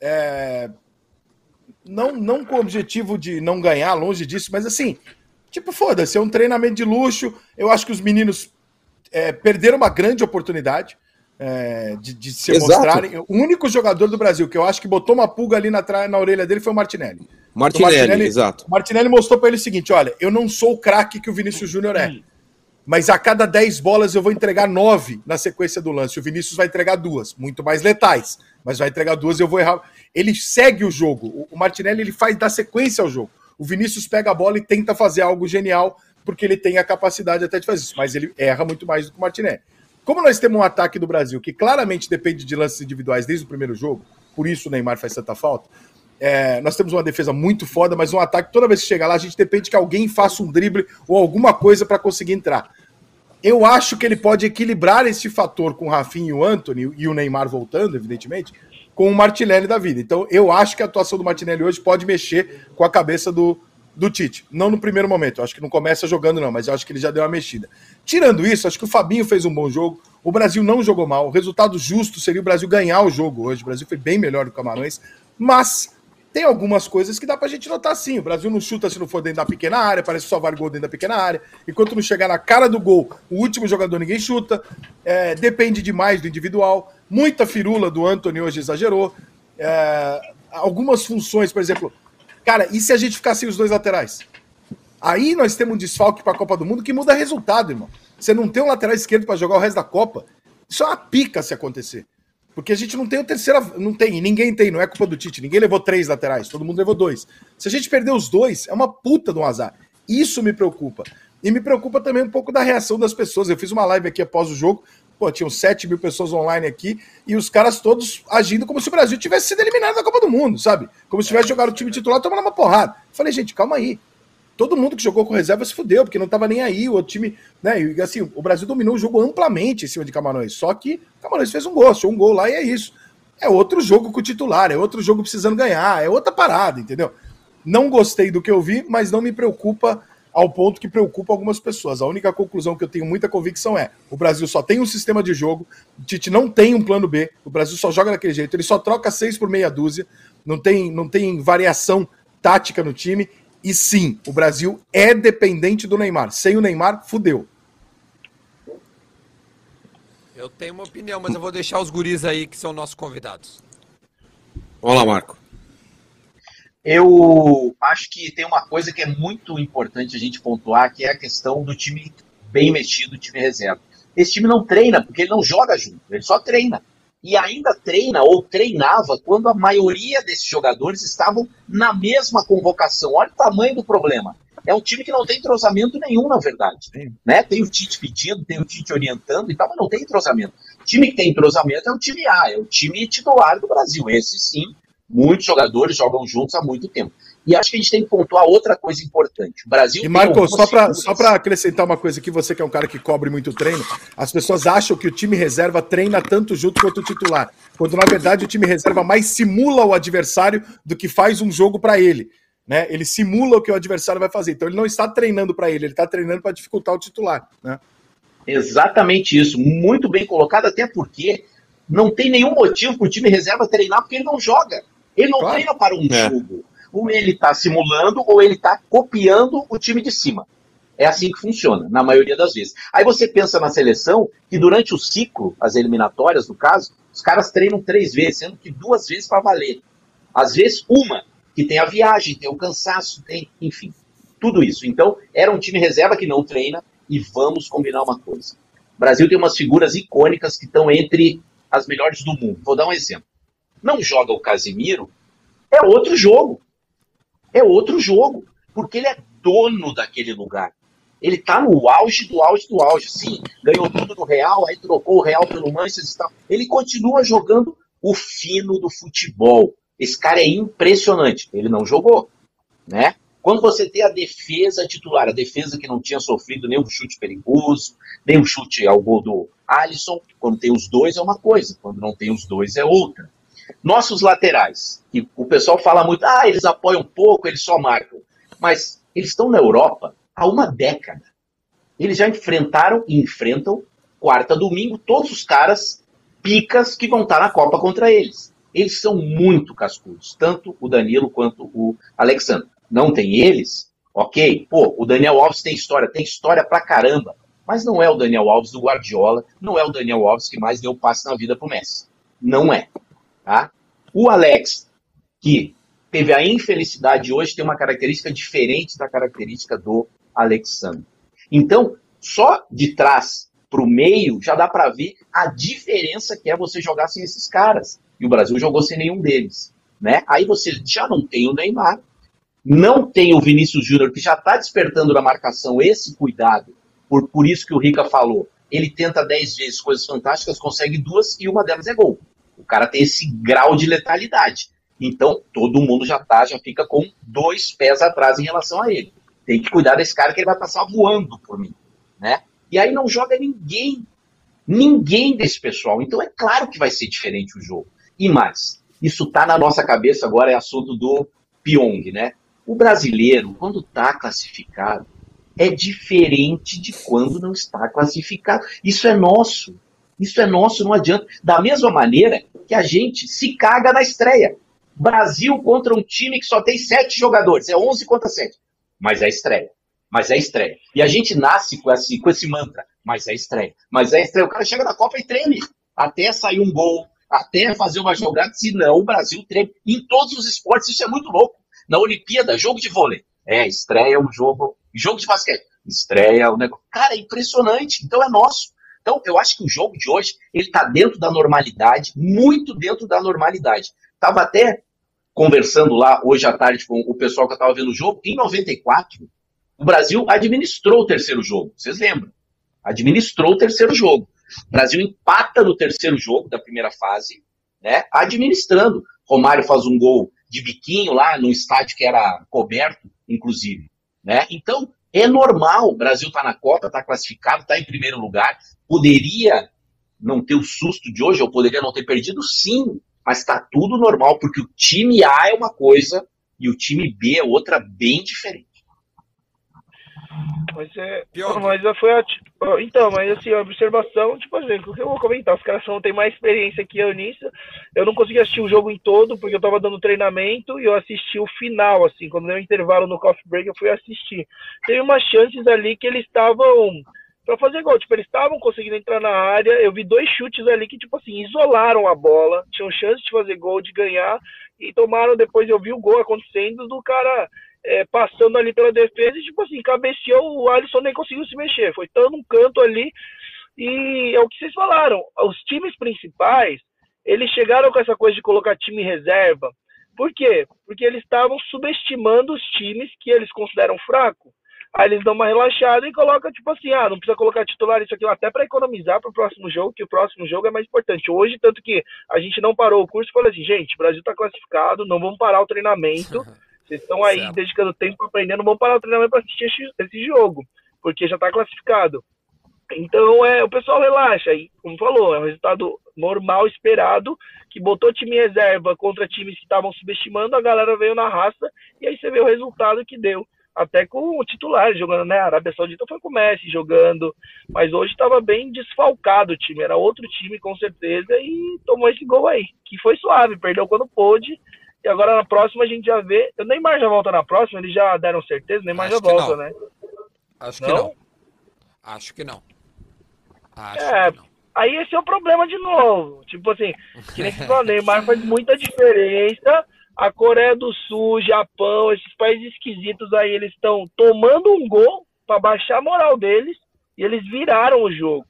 é... não, não com o objetivo de não ganhar, longe disso, mas assim, tipo, foda-se, é um treinamento de luxo. Eu acho que os meninos é, perderam uma grande oportunidade. É, de, de, se Exato. mostrarem. O único jogador do Brasil que eu acho que botou uma pulga ali na, na orelha dele foi o Martinelli. Martinelli, Martinelli exato. Martinelli mostrou para ele o seguinte: olha, eu não sou o craque que o Vinícius Júnior é. Mas a cada 10 bolas eu vou entregar 9 na sequência do lance. O Vinícius vai entregar duas, muito mais letais, mas vai entregar duas e eu vou errar. Ele segue o jogo. O Martinelli ele faz da sequência ao jogo. O Vinícius pega a bola e tenta fazer algo genial, porque ele tem a capacidade até de fazer isso, mas ele erra muito mais do que o Martinelli. Como nós temos um ataque do Brasil que claramente depende de lances individuais desde o primeiro jogo, por isso o Neymar faz tanta falta, é, nós temos uma defesa muito foda, mas um ataque, toda vez que chega lá, a gente depende que alguém faça um drible ou alguma coisa para conseguir entrar. Eu acho que ele pode equilibrar esse fator com o Rafinha e o Anthony, e o Neymar voltando, evidentemente, com o Martinelli da vida. Então, eu acho que a atuação do Martinelli hoje pode mexer com a cabeça do, do Tite. Não no primeiro momento, eu acho que não começa jogando, não, mas eu acho que ele já deu uma mexida. Tirando isso, acho que o Fabinho fez um bom jogo. O Brasil não jogou mal. O resultado justo seria o Brasil ganhar o jogo hoje. O Brasil foi bem melhor do que o Camarões, mas tem algumas coisas que dá pra gente notar sim. O Brasil não chuta se não for dentro da pequena área, parece só vale gol dentro da pequena área. Enquanto não chegar na cara do gol, o último jogador ninguém chuta. É, depende demais do individual. Muita firula do Anthony hoje exagerou. É, algumas funções, por exemplo, cara, e se a gente ficar sem os dois laterais? Aí nós temos um desfalque para a Copa do Mundo que muda resultado, irmão. Você não tem um lateral esquerdo para jogar o resto da Copa. Isso é uma pica se acontecer. Porque a gente não tem o terceiro. Não tem, ninguém tem, não é culpa do Tite. Ninguém levou três laterais, todo mundo levou dois. Se a gente perder os dois, é uma puta de um azar. Isso me preocupa. E me preocupa também um pouco da reação das pessoas. Eu fiz uma live aqui após o jogo, pô, tinham 7 mil pessoas online aqui, e os caras todos agindo como se o Brasil tivesse sido eliminado da Copa do Mundo, sabe? Como se tivesse jogado o time titular tomando uma porrada. Falei, gente, calma aí todo mundo que jogou com reserva se fudeu, porque não estava nem aí. O outro time, né? E assim, o Brasil dominou o jogo amplamente em cima de Camarões. Só que Camarões fez um gol, um gol lá e é isso. É outro jogo com o titular, é outro jogo precisando ganhar, é outra parada, entendeu? Não gostei do que eu vi, mas não me preocupa ao ponto que preocupa algumas pessoas. A única conclusão que eu tenho muita convicção é: o Brasil só tem um sistema de jogo, o Tite não tem um plano B, o Brasil só joga daquele jeito, ele só troca seis por meia dúzia, não tem, não tem variação tática no time e sim, o Brasil é dependente do Neymar. Sem o Neymar, fudeu. Eu tenho uma opinião, mas eu vou deixar os guris aí que são nossos convidados. Vamos lá, Marco. Eu acho que tem uma coisa que é muito importante a gente pontuar, que é a questão do time bem mexido, time reserva. Esse time não treina, porque ele não joga junto, ele só treina. E ainda treina ou treinava quando a maioria desses jogadores estavam na mesma convocação. Olha o tamanho do problema. É um time que não tem entrosamento nenhum, na verdade. Né? Tem o Tite pedindo, tem o Tite orientando e tal, mas não tem entrosamento. O time que tem entrosamento é o time A, é o time titular do Brasil. Esse sim, muitos jogadores jogam juntos há muito tempo. E acho que a gente tem que pontuar outra coisa importante. O Brasil. E Marco, só para só acrescentar uma coisa que você que é um cara que cobre muito treino, as pessoas acham que o time reserva treina tanto junto quanto o titular, quando na verdade o time reserva mais simula o adversário do que faz um jogo para ele. Né? Ele simula o que o adversário vai fazer. Então ele não está treinando para ele, ele está treinando para dificultar o titular. Né? Exatamente isso. Muito bem colocado, até porque não tem nenhum motivo para o time reserva treinar, porque ele não joga. Ele não claro. treina para um é. jogo ou ele está simulando ou ele está copiando o time de cima. É assim que funciona, na maioria das vezes. Aí você pensa na seleção, que durante o ciclo, as eliminatórias, no caso, os caras treinam três vezes, sendo que duas vezes para valer. Às vezes, uma, que tem a viagem, tem o cansaço, tem, enfim, tudo isso. Então, era um time reserva que não treina, e vamos combinar uma coisa. O Brasil tem umas figuras icônicas que estão entre as melhores do mundo. Vou dar um exemplo. Não joga o Casimiro, é outro jogo é outro jogo, porque ele é dono daquele lugar. Ele está no auge do auge do auge. Sim, ganhou tudo no Real, aí trocou o Real pelo Manchester. Ele continua jogando o fino do futebol. Esse cara é impressionante. Ele não jogou, né? Quando você tem a defesa titular, a defesa que não tinha sofrido nenhum chute perigoso, nem um chute ao gol do Alisson, quando tem os dois é uma coisa, quando não tem os dois é outra. Nossos laterais, que o pessoal fala muito, ah, eles apoiam pouco, eles só marcam. Mas eles estão na Europa há uma década. Eles já enfrentaram e enfrentam quarta, domingo, todos os caras picas que vão estar na Copa contra eles. Eles são muito cascudos, tanto o Danilo quanto o Alexandre. Não tem eles, ok? Pô, o Daniel Alves tem história, tem história pra caramba. Mas não é o Daniel Alves do Guardiola, não é o Daniel Alves que mais deu passe na vida pro Messi. Não é. Tá? O Alex, que teve a infelicidade hoje, tem uma característica diferente da característica do Alexandre. Então, só de trás para o meio já dá para ver a diferença que é você jogar sem esses caras. E o Brasil jogou sem nenhum deles. Né? Aí você já não tem o Neymar, não tem o Vinícius Júnior, que já está despertando na marcação esse cuidado. Por, por isso que o Rica falou. Ele tenta dez vezes coisas fantásticas, consegue duas e uma delas é gol. O cara tem esse grau de letalidade. Então, todo mundo já tá, já fica com dois pés atrás em relação a ele. Tem que cuidar desse cara que ele vai passar voando por mim, né? E aí não joga ninguém. Ninguém desse pessoal. Então é claro que vai ser diferente o jogo. E mais, isso tá na nossa cabeça agora, é assunto do Pyong, né? O brasileiro, quando tá classificado, é diferente de quando não está classificado. Isso é nosso. Isso é nosso, não adianta. Da mesma maneira que a gente se caga na estreia. Brasil contra um time que só tem sete jogadores, é 11 contra 7. Mas é estreia. Mas é estreia. E a gente nasce com esse, com esse mantra. Mas é estreia. Mas é estreia. O cara chega na Copa e treme. Até sair um gol, até fazer uma jogada. Se não, o Brasil treme. Em todos os esportes, isso é muito louco. Na Olimpíada, jogo de vôlei. É, estreia um jogo. Jogo de basquete. Estreia o um negócio. Cara, é impressionante. Então é nosso. Então, eu acho que o jogo de hoje, ele está dentro da normalidade, muito dentro da normalidade. Estava até conversando lá hoje à tarde com o pessoal que estava vendo o jogo. Em 94, o Brasil administrou o terceiro jogo. Vocês lembram? Administrou o terceiro jogo. O Brasil empata no terceiro jogo da primeira fase, né? Administrando. Romário faz um gol de biquinho lá no estádio que era coberto, inclusive. Né? Então, é normal, o Brasil está na Copa, está classificado, está em primeiro lugar. Poderia não ter o susto de hoje, ou poderia não ter perdido, sim, mas está tudo normal, porque o time A é uma coisa e o time B é outra bem diferente. Mas é. Mas foi a, Então, mas assim, a observação, tipo assim, o que eu vou comentar? Os caras não têm mais experiência que eu nisso. Eu não consegui assistir o jogo em todo, porque eu tava dando treinamento e eu assisti o final, assim, quando deu um intervalo no coffee break, eu fui assistir. Teve umas chances ali que eles estavam para fazer gol. Tipo, eles estavam conseguindo entrar na área. Eu vi dois chutes ali que, tipo assim, isolaram a bola, tinham chance de fazer gol, de ganhar, e tomaram depois. Eu vi o gol acontecendo do cara é, passando ali pela defesa e, tipo assim, cabeceou, o Alisson nem conseguiu se mexer. Foi tão num canto ali. E é o que vocês falaram. Os times principais, eles chegaram com essa coisa de colocar time reserva. Por quê? Porque eles estavam subestimando os times que eles consideram fracos. Aí eles dão uma relaxada e colocam, tipo assim, ah, não precisa colocar titular isso aqui, até para economizar para o próximo jogo, que o próximo jogo é mais importante. Hoje, tanto que a gente não parou o curso e falou assim, gente, o Brasil está classificado, não vamos parar o treinamento. Vocês estão aí certo. dedicando tempo aprendendo, não vamos parar o treinamento para assistir esse, esse jogo, porque já está classificado. Então, é, o pessoal relaxa. E, como falou, é um resultado normal, esperado, que botou time reserva contra times que estavam subestimando, a galera veio na raça, e aí você vê o resultado que deu até com o titular jogando, né? A Arábia Saudita foi com o Messi jogando, mas hoje estava bem desfalcado o time, era outro time com certeza e tomou esse gol aí, que foi suave, perdeu quando pôde. E agora na próxima a gente já vê. O Neymar já volta na próxima, eles já deram certeza, o Neymar Acho já volta, não. né? Acho não? que não. Acho que não. Acho é, que não. Aí esse é o problema de novo. Tipo assim, que nem o Neymar faz muita diferença a Coreia do Sul, Japão, esses países esquisitos aí, eles estão tomando um gol para baixar a moral deles e eles viraram o jogo.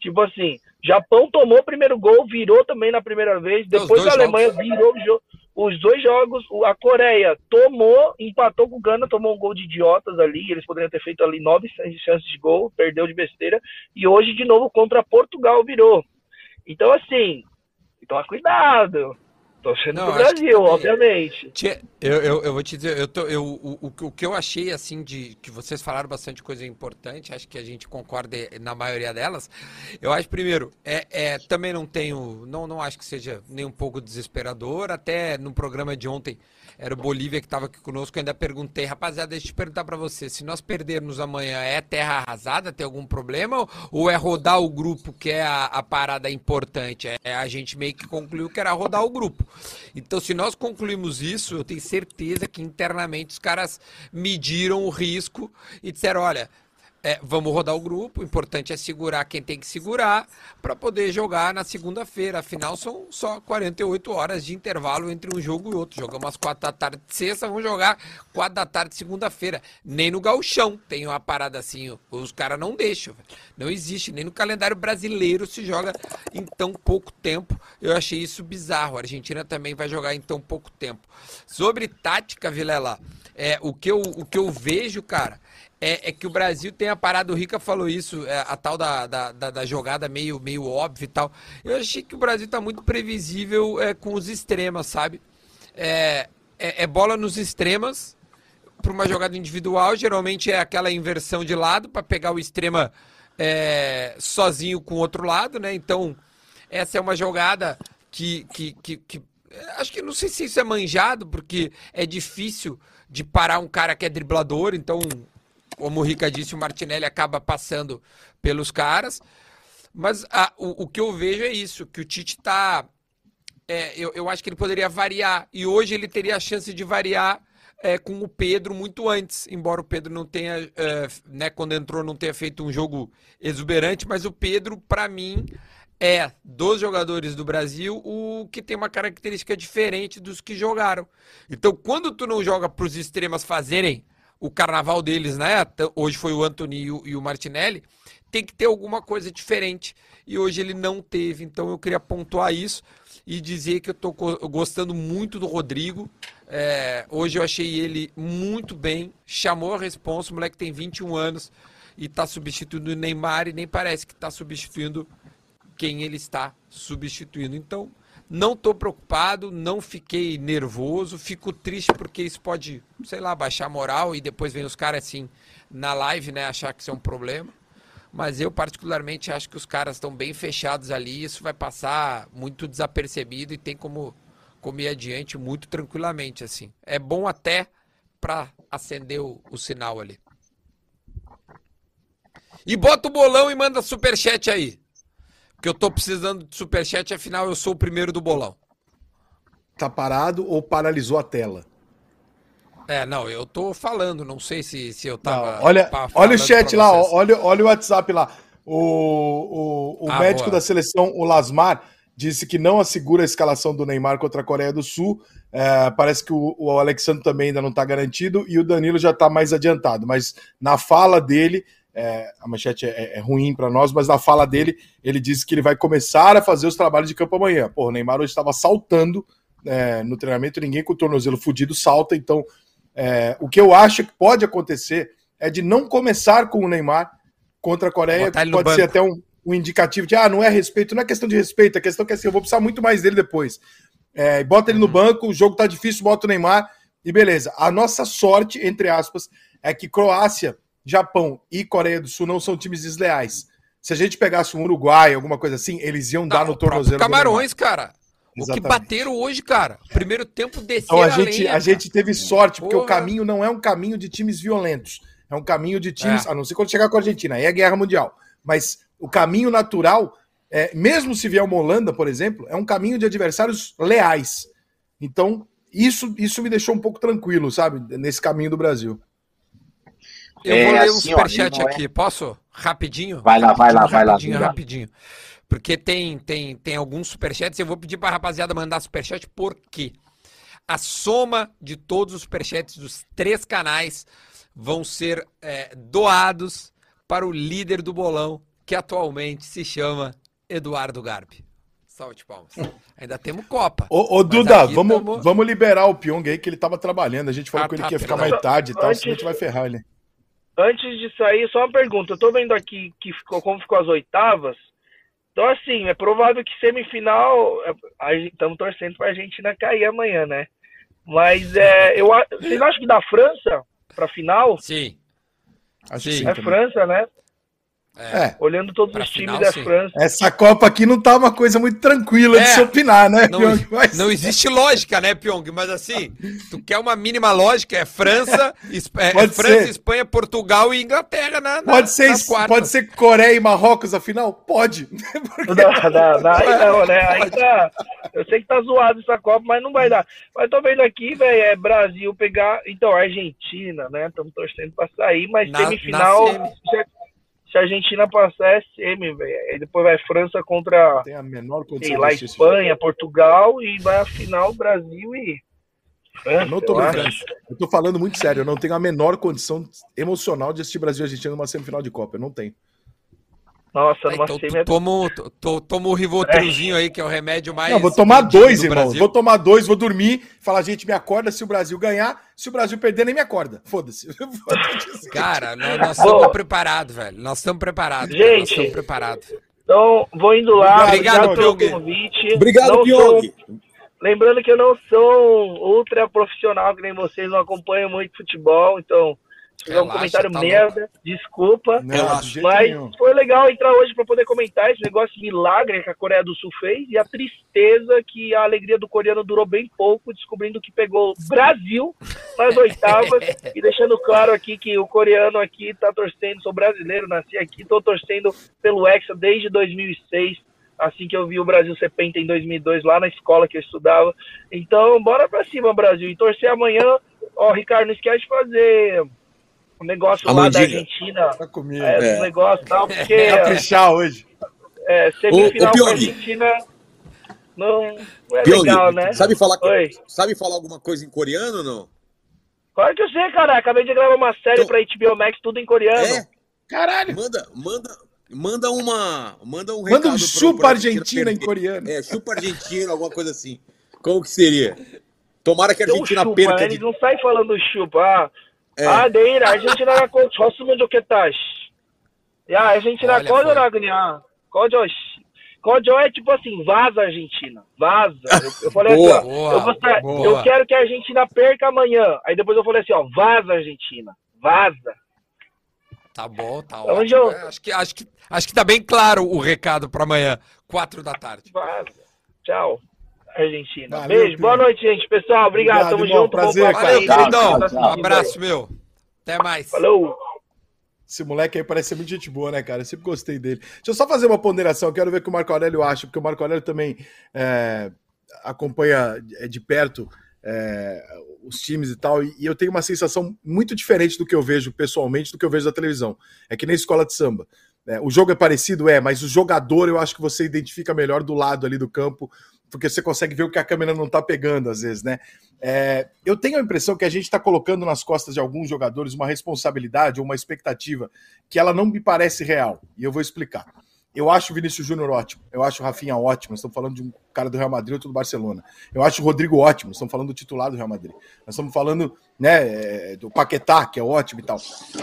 Tipo assim, Japão tomou o primeiro gol, virou também na primeira vez, depois a Alemanha jogos. virou. Os dois jogos, a Coreia tomou, empatou com o Gana, tomou um gol de idiotas ali, eles poderiam ter feito ali nove chances de gol, perdeu de besteira, e hoje de novo contra Portugal virou. Então assim, toma cuidado, Torcendo não, pro Brasil, obviamente. Eu, eu, eu, vou te dizer, eu tô, eu, o, o, que eu achei, assim, de que vocês falaram bastante coisa importante, acho que a gente concorda na maioria delas. Eu acho, primeiro, é, é também não tenho, não, não acho que seja nem um pouco desesperador, até no programa de ontem era o Bolívia que estava aqui conosco, eu ainda perguntei, rapaziada, deixa eu te perguntar para você, se nós perdermos amanhã, é terra arrasada, tem algum problema? Ou é rodar o grupo que é a, a parada importante? É, é, a gente meio que concluiu que era rodar o grupo. Então, se nós concluímos isso, eu tenho certeza que internamente os caras mediram o risco e disseram, olha, é, vamos rodar o grupo. O importante é segurar quem tem que segurar para poder jogar na segunda-feira. Afinal, são só 48 horas de intervalo entre um jogo e outro. Jogamos às 4 da tarde de sexta, vamos jogar 4 da tarde de segunda-feira. Nem no galchão tem uma parada assim. Os caras não deixam. Não existe. Nem no calendário brasileiro se joga em tão pouco tempo. Eu achei isso bizarro. A Argentina também vai jogar em tão pouco tempo. Sobre tática, Vilela, é, o, que eu, o que eu vejo, cara é, é, que o Brasil tem a parada, o Rica falou isso, é, a tal da, da, da, da, jogada meio, meio óbvia e tal. Eu achei que o Brasil tá muito previsível é, com os extremas, sabe? É, é, é bola nos extremas para uma jogada individual, geralmente é aquela inversão de lado para pegar o extrema é, sozinho com o outro lado, né? Então, essa é uma jogada que, que, que, que acho que não sei se isso é manjado, porque é difícil de parar um cara que é driblador, então como o Rica disse, o Martinelli acaba passando pelos caras. Mas a, o, o, que eu vejo é isso, que o Tite está. É, eu, eu acho que ele poderia variar. E hoje ele teria a chance de variar é, com o Pedro muito antes. Embora o Pedro não tenha, é, né, quando entrou, não tenha feito um jogo exuberante, mas o Pedro, para mim, é dos jogadores do Brasil o que tem uma característica diferente dos que jogaram. Então, quando tu não joga para os extremas fazerem o carnaval deles, né? Hoje foi o Antony e o, Martinelli. Tem que ter alguma coisa diferente. E hoje ele não teve. Então eu queria pontuar isso e dizer que eu estou gostando muito do Rodrigo. É, hoje eu achei ele muito bem. Chamou a responsa. O moleque tem 21 anos e está substituindo o Neymar e nem parece que está substituindo quem ele está substituindo. Então, não estou preocupado, não fiquei nervoso, fico triste porque isso pode, sei lá, baixar a moral e depois vem os caras assim na live, né, achar que isso é um problema. Mas eu particularmente acho que os caras estão bem fechados ali, isso vai passar muito desapercebido e tem como comer adiante muito tranquilamente assim. É bom até para acender o, o sinal ali. E bota o bolão e manda superchat aí. Porque eu tô precisando de superchat, afinal eu sou o primeiro do bolão. Tá parado ou paralisou a tela? É, não, eu tô falando, não sei se, se eu tava. Não, olha, olha o chat lá, olha, olha o WhatsApp lá. O, o, o ah, médico boa. da seleção, o Lasmar, disse que não assegura a escalação do Neymar contra a Coreia do Sul. É, parece que o, o Alexandre também ainda não está garantido e o Danilo já está mais adiantado. Mas na fala dele, é, a manchete é, é ruim para nós, mas na fala dele, ele disse que ele vai começar a fazer os trabalhos de campo amanhã. Pô, o Neymar hoje estava saltando é, no treinamento, ninguém com o tornozelo fudido salta, então é, o que eu acho que pode acontecer é de não começar com o Neymar contra a Coreia, que pode ser até um, um, indicativo de ah, não é respeito, não é questão de respeito, é questão que assim, eu vou precisar muito mais dele depois. É, bota ele no uhum. banco, o jogo tá difícil, bota o Neymar e beleza. A nossa sorte, entre aspas, é que Croácia, Japão e Coreia do Sul não são times desleais. Se a gente pegasse um Uruguai, alguma coisa assim, eles iam dar no tornozelo. Camarões, cara. Exatamente. O que bateram hoje, cara. Primeiro tempo desceu então, a, gente, lenha, a gente teve sorte, porque Porra. o caminho não é um caminho de times violentos. É um caminho de times, é. a não ser quando chegar com a Argentina, aí é guerra mundial. Mas o caminho natural, é, mesmo se vier uma Holanda, por exemplo, é um caminho de adversários leais. Então, isso, isso me deixou um pouco tranquilo, sabe? Nesse caminho do Brasil. Eu é, vou ler um assim, superchat é aqui, posso? Rapidinho? Vai lá, vai lá, vai lá. Rapidinho, rapidinho. Porque tem, tem, tem alguns superchats. Eu vou pedir para a rapaziada mandar superchat, porque a soma de todos os superchats dos três canais vão ser é, doados para o líder do bolão, que atualmente se chama Eduardo Garbi. Salve de palmas. Ainda temos Copa. Ô, ô Duda, vamos, tamo... vamos liberar o Pyong aí, que ele tava trabalhando. A gente falou ah, com ele tá, que ia ficar mais tarde e tal, antes, senão a gente vai ferrar ele. Antes de sair, só uma pergunta. Eu tô vendo aqui que ficou, como ficou as oitavas. Então, assim, é provável que semifinal. Estamos torcendo para a Argentina cair amanhã, né? Mas é, eu, vocês acham que da França para final? Sim. Acho sim. É França, né? É. é. Olhando todos pra os times da França. Essa Copa aqui não tá uma coisa muito tranquila é. de se opinar, né, não, Pyong? Mas... Não existe lógica, né, Pyong? Mas assim, tu quer uma mínima lógica, é França, é, é França, Espanha, Portugal e Inglaterra na, na, pode ser, Pode ser Coreia e Marrocos, afinal? Pode. Porque... Não, não, não, aí não, né? Aí tá, eu sei que tá zoado essa Copa, mas não vai dar. Mas tô vendo aqui, velho, é Brasil pegar. Então, Argentina, né? Estamos torcendo pra sair, mas na, semifinal. Na já se a Argentina passar é semi, velho. Aí depois vai França contra Tem a menor sei lá, Espanha, Portugal e vai a final Brasil e França, não tô brincando. Eu tô falando muito sério, eu não tenho a menor condição emocional de assistir Brasil e Argentina numa semifinal de Copa, eu não tenho. Nossa, numa então, semi... Toma, toma o Rivotrilzinho é. aí, que é o remédio mais... Não, vou tomar dois, irmão. Brasil. Vou tomar dois, vou dormir, falar, gente, me acorda se o Brasil ganhar. Se o Brasil perder, nem me acorda. Foda-se. Cara, nós, nós estamos preparados, velho. Nós estamos preparados. Gente, nós estamos preparados. Então, vou indo lá. Obrigado, obrigado pelo convite. Obrigado, Pyong. Lembrando que eu não sou um ultra profissional que nem vocês, não acompanham muito futebol, então Fiz um comentário tá merda, louco. desculpa. Não, mas foi legal entrar hoje para poder comentar esse negócio milagre que a Coreia do Sul fez e a tristeza que a alegria do coreano durou bem pouco, descobrindo que pegou Brasil nas oitavas e deixando claro aqui que o coreano aqui tá torcendo, sou brasileiro, nasci aqui, tô torcendo pelo Hexa desde 2006 assim que eu vi o Brasil ser penta em 2002 lá na escola que eu estudava. Então, bora pra cima, Brasil. E torcer amanhã. Ó, Ricardo, não esquece de fazer o negócio lá da Argentina. Tá comigo. É, é. negócio tal, porque. Caprichar hoje. É, semifinal o, o Argentina não, não é legal, né? Sabe falar, Oi. sabe falar alguma coisa em coreano ou não? Claro que eu sei, cara. Acabei de gravar uma série então, pra HBO Max, tudo em coreano. É? Caralho! Manda, manda, manda uma. Manda um Manda um chupa Argentina em coreano. É, chupa Argentina, alguma coisa assim. Como que seria? Tomara que a Argentina chupa, perca. Né? Eles de... não saem falando chupa. Ah, 네. 아 내일 아르헨티나가 꼭 졌으면 좋겠다. 야 아르헨티나 꺼져라 그냥 꺼져. 꺼져 é tipo assim, vaza Argentina, vaza. Eu, eu falei boa, assim, ó, boa, eu, vou, eu, quero que a Argentina perca amanhã. Aí depois eu falei assim, ó, vaza Argentina, vaza. Tá bom, tá então, ótimo. Eu... É, acho, que, acho, que, acho que tá bem claro o recado para amanhã, quatro da tarde. Vaza. Tchau. Argentina. Valeu, Beijo, boa noite, gente. Pessoal, obrigado, obrigado tamo irmão, junto. Prazer, Valeu, queridão. Um abraço, meu. Até mais. Falou. Esse moleque aí parece ser muito gente boa, né, cara? Eu sempre gostei dele. Deixa eu só fazer uma ponderação, eu quero ver o que o Marco Aurélio acha, porque o Marco Aurélio também é, acompanha é, de perto é, os times e tal, e, e, eu tenho uma sensação muito diferente do que eu vejo pessoalmente do que eu vejo da televisão. É que nem escola de samba. É, o jogo é parecido, é, mas o jogador eu acho que você identifica melhor do lado ali do campo, porque você consegue ver o que a câmera não tá pegando às vezes, né? É, eu tenho a impressão que a gente está colocando nas costas de alguns jogadores uma responsabilidade ou uma expectativa que ela não me parece real, e eu vou explicar. Eu acho o Vinícius Júnior ótimo. Eu acho o Rafinha ótimo. Estamos falando de um cara do Real Madrid, outro do Barcelona. Eu acho o Rodrigo ótimo. Estamos falando do titular do Real Madrid. Nós estamos falando né, é, do Paquetá, que é ótimo e tal.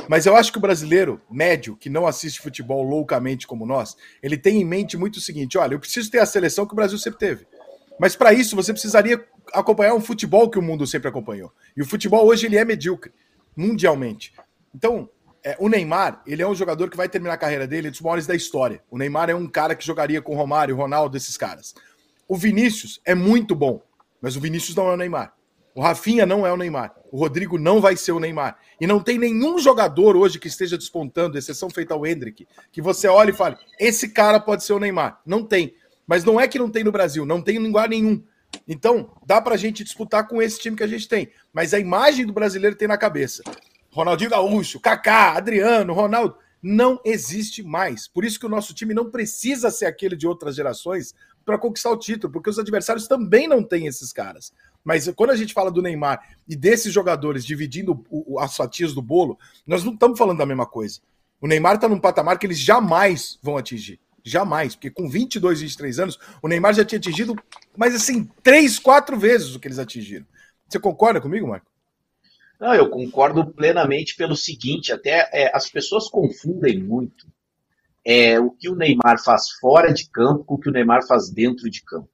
Mas eu acho que o brasileiro médio, que não assiste futebol loucamente como nós, ele tem em mente muito o seguinte: olha, eu preciso ter a seleção que o Brasil sempre teve. Mas para isso você precisaria acompanhar um futebol que o mundo sempre acompanhou. E o futebol hoje ele é medíocre, mundialmente. Então, é, o Neymar, ele é um jogador que vai terminar a carreira dele dos maiores da história. O Neymar é um cara que jogaria com o Romário, Ronaldo, esses caras. O Vinícius é muito bom, mas o Vinícius não é o Neymar. O Rafinha não é o Neymar. O Rodrigo não vai ser o Neymar. E não tem nenhum jogador hoje que esteja despontando, exceção feita ao Hendrick, que você olhe e fale: esse cara pode ser o Neymar. Não tem. Mas não é que não tem no Brasil, não tem em lugar nenhum. Então, dá pra gente disputar com esse time que a gente tem. Mas a imagem do brasileiro tem na cabeça. Ronaldinho Gaúcho, Kaká, Adriano, Ronaldo, não existe mais. Por isso que o nosso time não precisa ser aquele de outras gerações para conquistar o título, porque os adversários também não têm esses caras. Mas quando a gente fala do Neymar e desses jogadores dividindo o, as fatias do bolo, nós não estamos falando da mesma coisa. O Neymar está num patamar que eles jamais vão atingir. Jamais, porque com 22, 23 anos, o Neymar já tinha atingido, mas assim, três, quatro vezes o que eles atingiram. Você concorda comigo, Marco? Não, eu concordo plenamente pelo seguinte, até é, as pessoas confundem muito é, o que o Neymar faz fora de campo com o que o Neymar faz dentro de campo.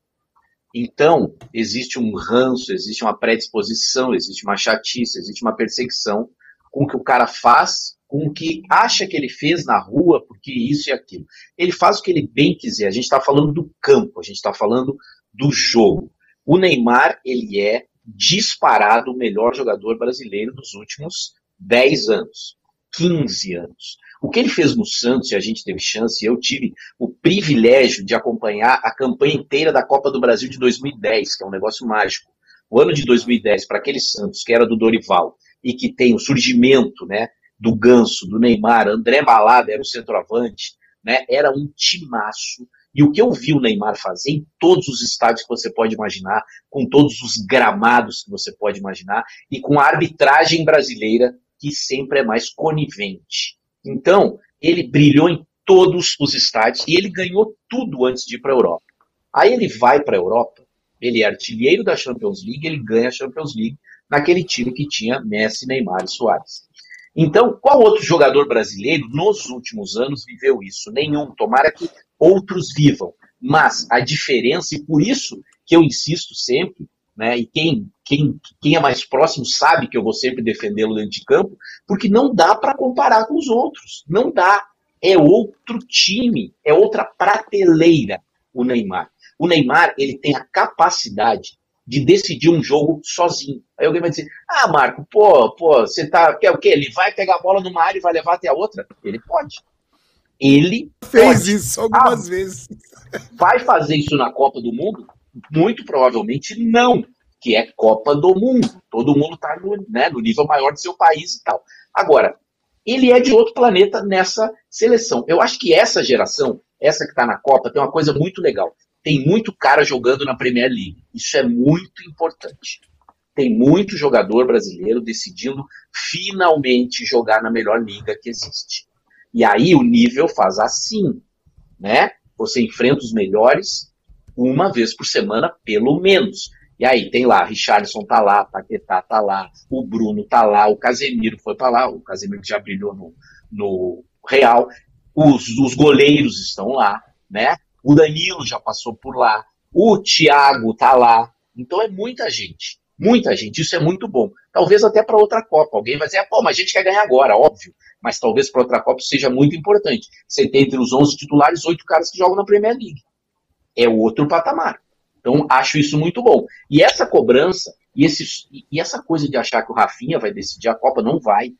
Então, existe um ranço, existe uma predisposição, existe uma chatice, existe uma perseguição com o que o cara faz, com o que acha que ele fez na rua, porque isso e aquilo. Ele faz o que ele bem quiser. A gente está falando do campo, a gente está falando do jogo. O Neymar, ele é disparado o melhor jogador brasileiro dos últimos 10 anos, 15 anos. O que ele fez no Santos, e a gente teve chance, eu tive o privilégio de acompanhar a campanha inteira da Copa do Brasil de 2010, que é um negócio mágico. O ano de 2010, para aquele Santos, que era do Dorival, e que tem o surgimento né, do Ganso, do Neymar, André Balada era o centroavante, né, era um timaço e o que eu vi o Neymar fazer em todos os estádios que você pode imaginar, com todos os gramados que você pode imaginar, e com a arbitragem brasileira, que sempre é mais conivente. Então, ele brilhou em todos os estádios e ele ganhou tudo antes de ir para a Europa. Aí ele vai para a Europa, ele é artilheiro da Champions League, ele ganha a Champions League naquele time que tinha Messi, Neymar e Soares. Então, qual outro jogador brasileiro nos últimos anos viveu isso? Nenhum. Tomara que outros vivam. Mas a diferença, e por isso que eu insisto sempre, né, e quem, quem, quem é mais próximo sabe que eu vou sempre defendê-lo dentro de campo, porque não dá para comparar com os outros. Não dá. É outro time, é outra prateleira o Neymar. O Neymar ele tem a capacidade de decidir um jogo sozinho. Aí alguém vai dizer: Ah, Marco, pô, pô, você tá. Quer o quê? Ele vai pegar a bola numa área e vai levar até a outra? Ele pode. Ele fez pode. isso algumas ah, vezes. Vai fazer isso na Copa do Mundo? Muito provavelmente não, que é Copa do Mundo. Todo mundo está no, né, no nível maior do seu país e tal. Agora, ele é de outro planeta nessa seleção. Eu acho que essa geração, essa que está na Copa, tem uma coisa muito legal. Tem muito cara jogando na Premier League. Isso é muito importante. Tem muito jogador brasileiro decidindo finalmente jogar na melhor liga que existe. E aí o nível faz assim, né? Você enfrenta os melhores uma vez por semana, pelo menos. E aí tem lá, Richardson tá lá, Paquetá tá lá, o Bruno tá lá, o Casemiro foi para lá, o Casemiro já brilhou no, no Real, os, os goleiros estão lá, né? O Danilo já passou por lá, o Thiago tá lá. Então é muita gente, muita gente. Isso é muito bom. Talvez até para outra Copa. Alguém vai dizer, pô, mas a gente quer ganhar agora, óbvio mas talvez para outra Copa seja muito importante. Você tem entre os 11 titulares oito caras que jogam na Premier League. É outro patamar. Então, acho isso muito bom. E essa cobrança, e, esse, e essa coisa de achar que o Rafinha vai decidir a Copa, não vai.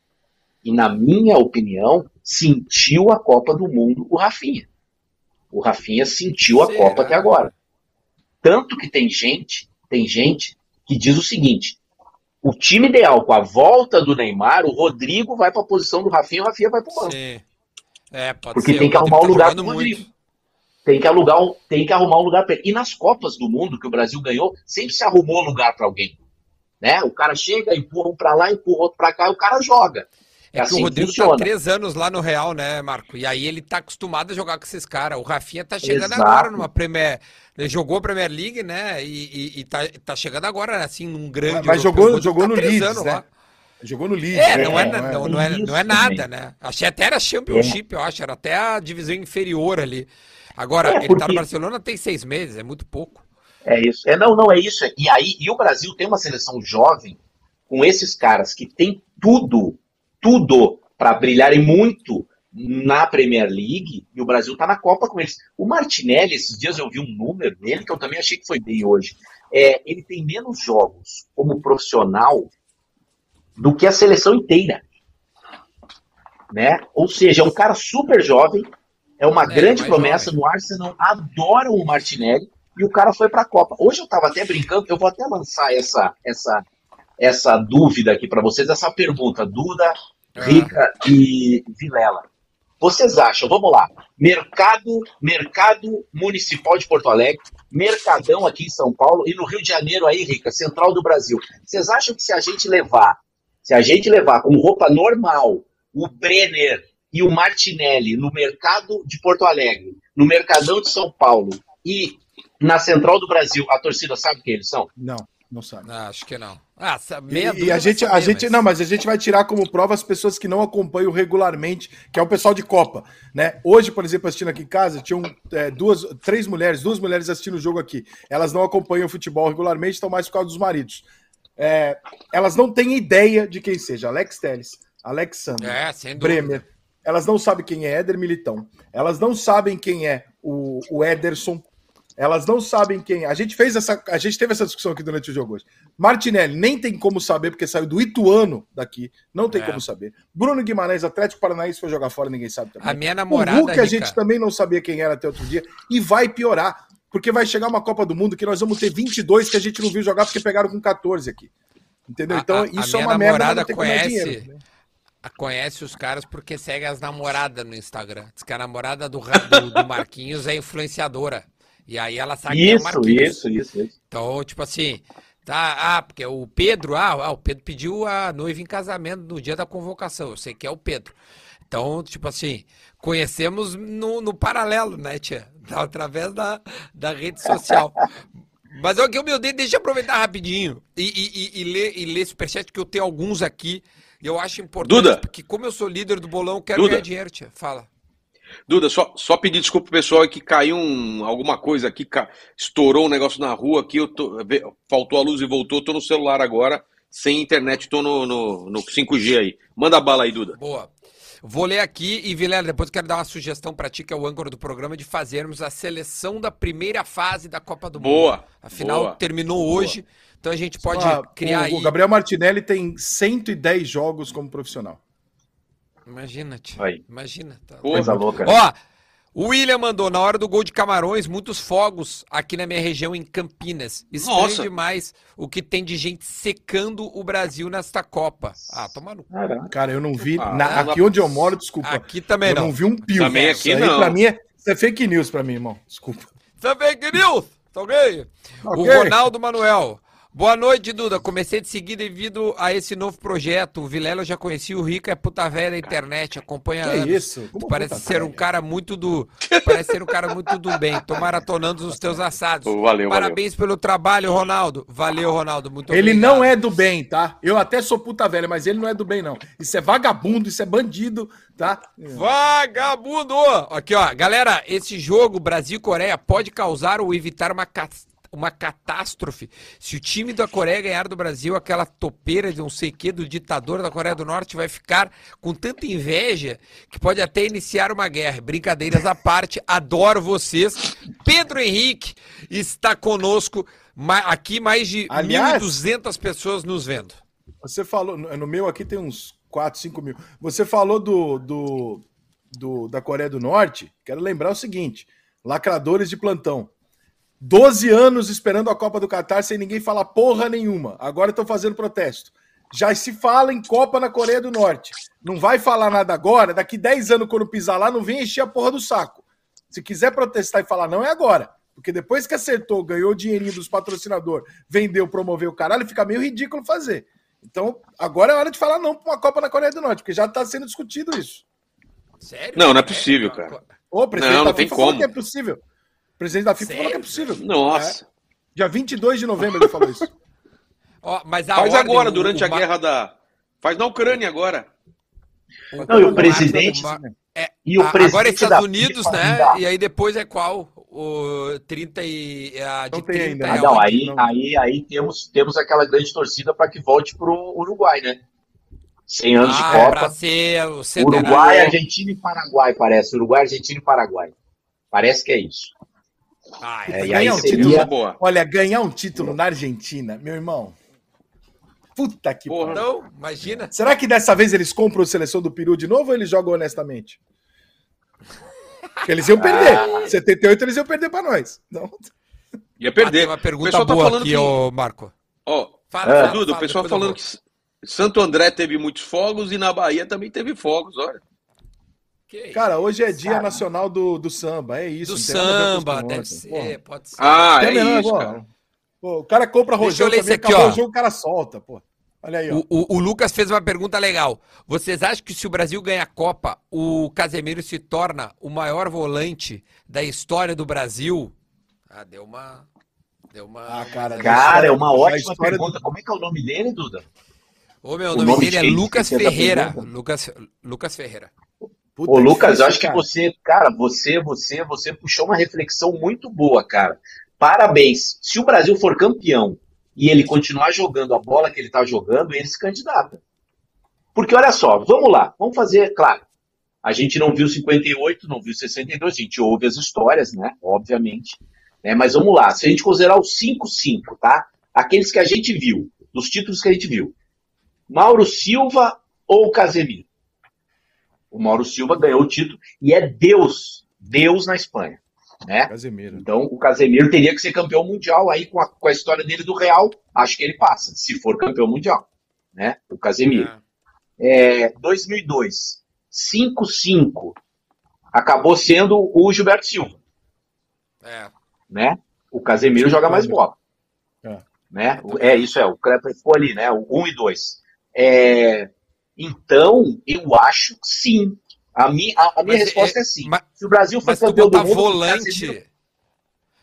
E, na minha opinião, sentiu a Copa do Mundo o Rafinha. O Rafinha sentiu a Será? Copa até agora. Tanto que tem gente, tem gente que diz o seguinte: o time ideal com a volta do Neymar, o Rodrigo vai para a posição do Rafinha, o Rafinha vai para o banco. Sim. É, pode Porque ser. tem que arrumar um tá lugar pro Rodrigo. Muito. Tem que, alugar um, tem que arrumar um lugar para ele. E nas Copas do Mundo que o Brasil ganhou, sempre se arrumou lugar para alguém. Né? O cara chega, empurra um para lá, empurra outro para cá e o cara joga. É, é assim que o Rodrigo tá três anos lá no Real, né, Marco? E aí ele tá acostumado a jogar com esses caras. O Rafinha tá chegando Exato. agora numa Premier. Ele jogou a Premier League, né? E, e, e tá, tá chegando agora, assim, num grande. Mas jogou, jogou tá no Leeds, né? Lá. Jogou no Leeds. É, não é, é, não, não, é, não é nada, né? Achei até era Championship, eu acho. Era até a divisão inferior ali. Agora, é, ele tá no Barcelona tem seis meses, é muito pouco. É isso. É, não, não, é isso. E aí, e o Brasil tem uma seleção jovem com esses caras que tem tudo tudo para brilharem muito na Premier League e o Brasil está na Copa com eles. O Martinelli, esses dias eu vi um número dele que eu também achei que foi bem hoje. É, ele tem menos jogos como profissional do que a seleção inteira. Né? Ou seja, é um cara super jovem, é uma é, grande promessa jovem. no Arsenal, adora o Martinelli e o cara foi para a Copa. Hoje eu estava até brincando, eu vou até lançar essa essa essa dúvida aqui para vocês, essa pergunta, Duda, ah. Rica e Vilela. Vocês acham, vamos lá, mercado, mercado municipal de Porto Alegre, mercadão aqui em São Paulo e no Rio de Janeiro aí, Rica, central do Brasil. Vocês acham que se a gente levar, se a gente levar com roupa normal o Brenner e o Martinelli no mercado de Porto Alegre, no mercadão de São Paulo e na central do Brasil, a torcida sabe quem eles são? Não. Não sabe. Ah, acho que não. Ah, e, e a gente, a gente mas... não, mas a gente vai tirar como prova as pessoas que não acompanham regularmente, que é o pessoal de Copa, né? Hoje, por exemplo, assistindo aqui em casa, tinham é, duas, três mulheres, duas mulheres assistindo o jogo aqui. Elas não acompanham o futebol regularmente, estão mais por causa dos maridos. É, elas não têm ideia de quem seja Alex Telles, Alexandre, é, Bremer. Elas não sabem quem é Éder Militão. Elas não sabem quem é o, o Ederson. Elas não sabem quem. A gente fez essa. A gente teve essa discussão aqui durante o jogo hoje. Martinelli nem tem como saber, porque saiu do Ituano daqui. Não tem é. como saber. Bruno Guimarães, Atlético Paranaense, foi jogar fora, ninguém sabe também. A minha namorada. O Hulk, a gente também não sabia quem era até outro dia. E vai piorar. Porque vai chegar uma Copa do Mundo que nós vamos ter 22 que a gente não viu jogar porque pegaram com 14 aqui. Entendeu? Então, a, isso a é uma merda. conhece, dinheiro, né? conhece os caras porque segue as namoradas no Instagram. Diz que a namorada do, do, do Marquinhos é influenciadora. E aí ela sabe isso, que é o Marquinhos. Isso, isso, isso. Então, tipo assim, tá, ah, porque o Pedro, ah, ah, o Pedro pediu a noiva em casamento no dia da convocação. Eu sei que é o Pedro. Então, tipo assim, conhecemos no, no paralelo, né, tia? Através da, da rede social. Mas aqui, meu Deus, deixa eu aproveitar rapidinho e, e, e, e, ler, e ler superchat, que eu tenho alguns aqui. E eu acho importante, Duda. porque como eu sou líder do bolão, eu quero Duda. ganhar dinheiro, tia. Fala. Duda, só, só pedir desculpa pro pessoal que caiu um, alguma coisa aqui, ca... estourou um negócio na rua aqui, eu tô, faltou a luz e voltou, tô no celular agora, sem internet, tô no, no, no 5G aí. Manda bala aí, Duda. Boa. Vou ler aqui e, Vilela, depois quero dar uma sugestão para ti, que é o âncora do programa, de fazermos a seleção da primeira fase da Copa do boa, Mundo. Afinal, boa, terminou boa. hoje, então a gente pode ah, criar o, aí... O Gabriel Martinelli tem 110 jogos como profissional. Imagina, tio. Imagina. Tá Coisa louca. Ó, o William mandou, na hora do gol de Camarões, muitos fogos aqui na minha região, em Campinas. Estranho Nossa. demais o que tem de gente secando o Brasil nesta Copa. Ah, toma no cu. Cara, eu não vi. Ah, na, aqui onde eu moro, desculpa. Aqui também eu não. não vi um pio. Também aqui isso não. Pra mim é, isso é fake news pra mim, irmão. Desculpa. Isso é fake news? Tá ok? okay. O Ronaldo Manuel. Boa noite, Duda. Comecei de seguir devido a esse novo projeto. O Vilela eu já conheci, o Rico é puta velha da internet, acompanha que anos. isso? Como parece ser velha? um cara muito do. Parece ser um cara muito do bem. Tô maratonando os teus assados. Valeu, Parabéns valeu. pelo trabalho, Ronaldo. Valeu, Ronaldo. Muito ele obrigado. não é do bem, tá? Eu até sou puta velha, mas ele não é do bem, não. Isso é vagabundo, isso é bandido, tá? Vagabundo! Aqui, ó. Galera, esse jogo Brasil-Coreia pode causar ou evitar uma uma catástrofe. Se o time da Coreia ganhar do Brasil, aquela topeira de não sei o que do ditador da Coreia do Norte vai ficar com tanta inveja que pode até iniciar uma guerra. Brincadeiras à parte, adoro vocês. Pedro Henrique está conosco. Aqui mais de Aliás, 1.200 pessoas nos vendo. Você falou, no meu aqui tem uns 4, 5 mil. Você falou do, do, do da Coreia do Norte. Quero lembrar o seguinte: lacradores de plantão 12 anos esperando a Copa do Catar sem ninguém falar porra nenhuma. Agora estão fazendo protesto. Já se fala em Copa na Coreia do Norte. Não vai falar nada agora. Daqui 10 anos, quando pisar lá, não vem encher a porra do saco. Se quiser protestar e falar não, é agora. Porque depois que acertou, ganhou o dinheirinho dos patrocinadores, vendeu, promoveu o caralho, fica meio ridículo fazer. Então, agora é hora de falar não para uma Copa na Coreia do Norte, porque já está sendo discutido isso. Sério? Não, não é possível, cara. O presidente não, não falou que é possível. O presidente da FIFA Sério? falou que é possível. Nossa. É. Dia 22 de novembro ele falou isso. oh, mas Faz ordem, agora, durante o, a guerra da... Faz na Ucrânia agora. Não, e o presidente... É, e o a, presidente agora é Estados Unidos, né? E aí depois é qual? O 30 e a de não 30 ainda. Ah, não, aí, não. aí, aí temos, temos aquela grande torcida para que volte para o Uruguai, né? 100 anos ah, de Copa. Para ser o Uruguai, Argentina e Paraguai, parece. Uruguai, Argentina e Paraguai. Parece que é isso. Ah, é, aí um seria... título, olha, ganhar um título na Argentina, meu irmão. Puta que Porra. Então, imagina. Será que dessa vez eles compram a seleção do Peru de novo ou eles jogam honestamente? Porque eles iam perder. Ah. 78 eles iam perder para nós. Não. Ia perder. Ah, uma pergunta o tá boa falando aqui, que... ô Marco. Ó, oh, fala, é. Duda, o pessoal falando que Santo André teve muitos fogos e na Bahia também teve fogos, olha. Cara, hoje é dia nacional do, do samba, é isso. Do samba, deve ser, pode ser. Ah, é, é isso, cara. Pô, o cara compra rojão também, aqui, ó. rojão o cara solta, pô. Olha aí, ó. O, o, o, Lucas fez uma pergunta legal. Vocês acham que se o Brasil ganhar a Copa, o Casemiro se torna o maior volante da história do Brasil? Ah, deu uma. Deu uma. Ah, cara, cara é uma ótima pergunta. Do... Como é que é o nome dele, Duda? Ô, meu, o nome, nome dele é Lucas Ferreira. Lucas, Lucas Ferreira. Puta, Ô, Lucas, eu acho que você, cara, você, você, você puxou uma reflexão muito boa, cara. Parabéns. Se o Brasil for campeão e ele continuar jogando a bola que ele está jogando, ele se candidata. Porque olha só, vamos lá, vamos fazer, claro, a gente não viu 58, não viu 62, a gente ouve as histórias, né? Obviamente. Né, mas vamos lá, se a gente considerar os 5-5, tá? Aqueles que a gente viu, dos títulos que a gente viu. Mauro Silva ou Casemiro? O Mauro Silva ganhou o título e é Deus, Deus na Espanha. Né? Casemiro. Então o Casemiro teria que ser campeão mundial aí com a, com a história dele do Real, acho que ele passa, se for campeão mundial, né? O Casemiro. É. É, 2002, 5-5, acabou sendo o Gilberto Silva. É. Né? O Casemiro joga mais bola. É. Né? É isso, é. O Crepa ficou ali, né? O 1 e 2. É, então, eu acho que sim. A minha, a, a minha resposta é, é sim. Mas, Se o Brasil for campeão do mundo... Volante,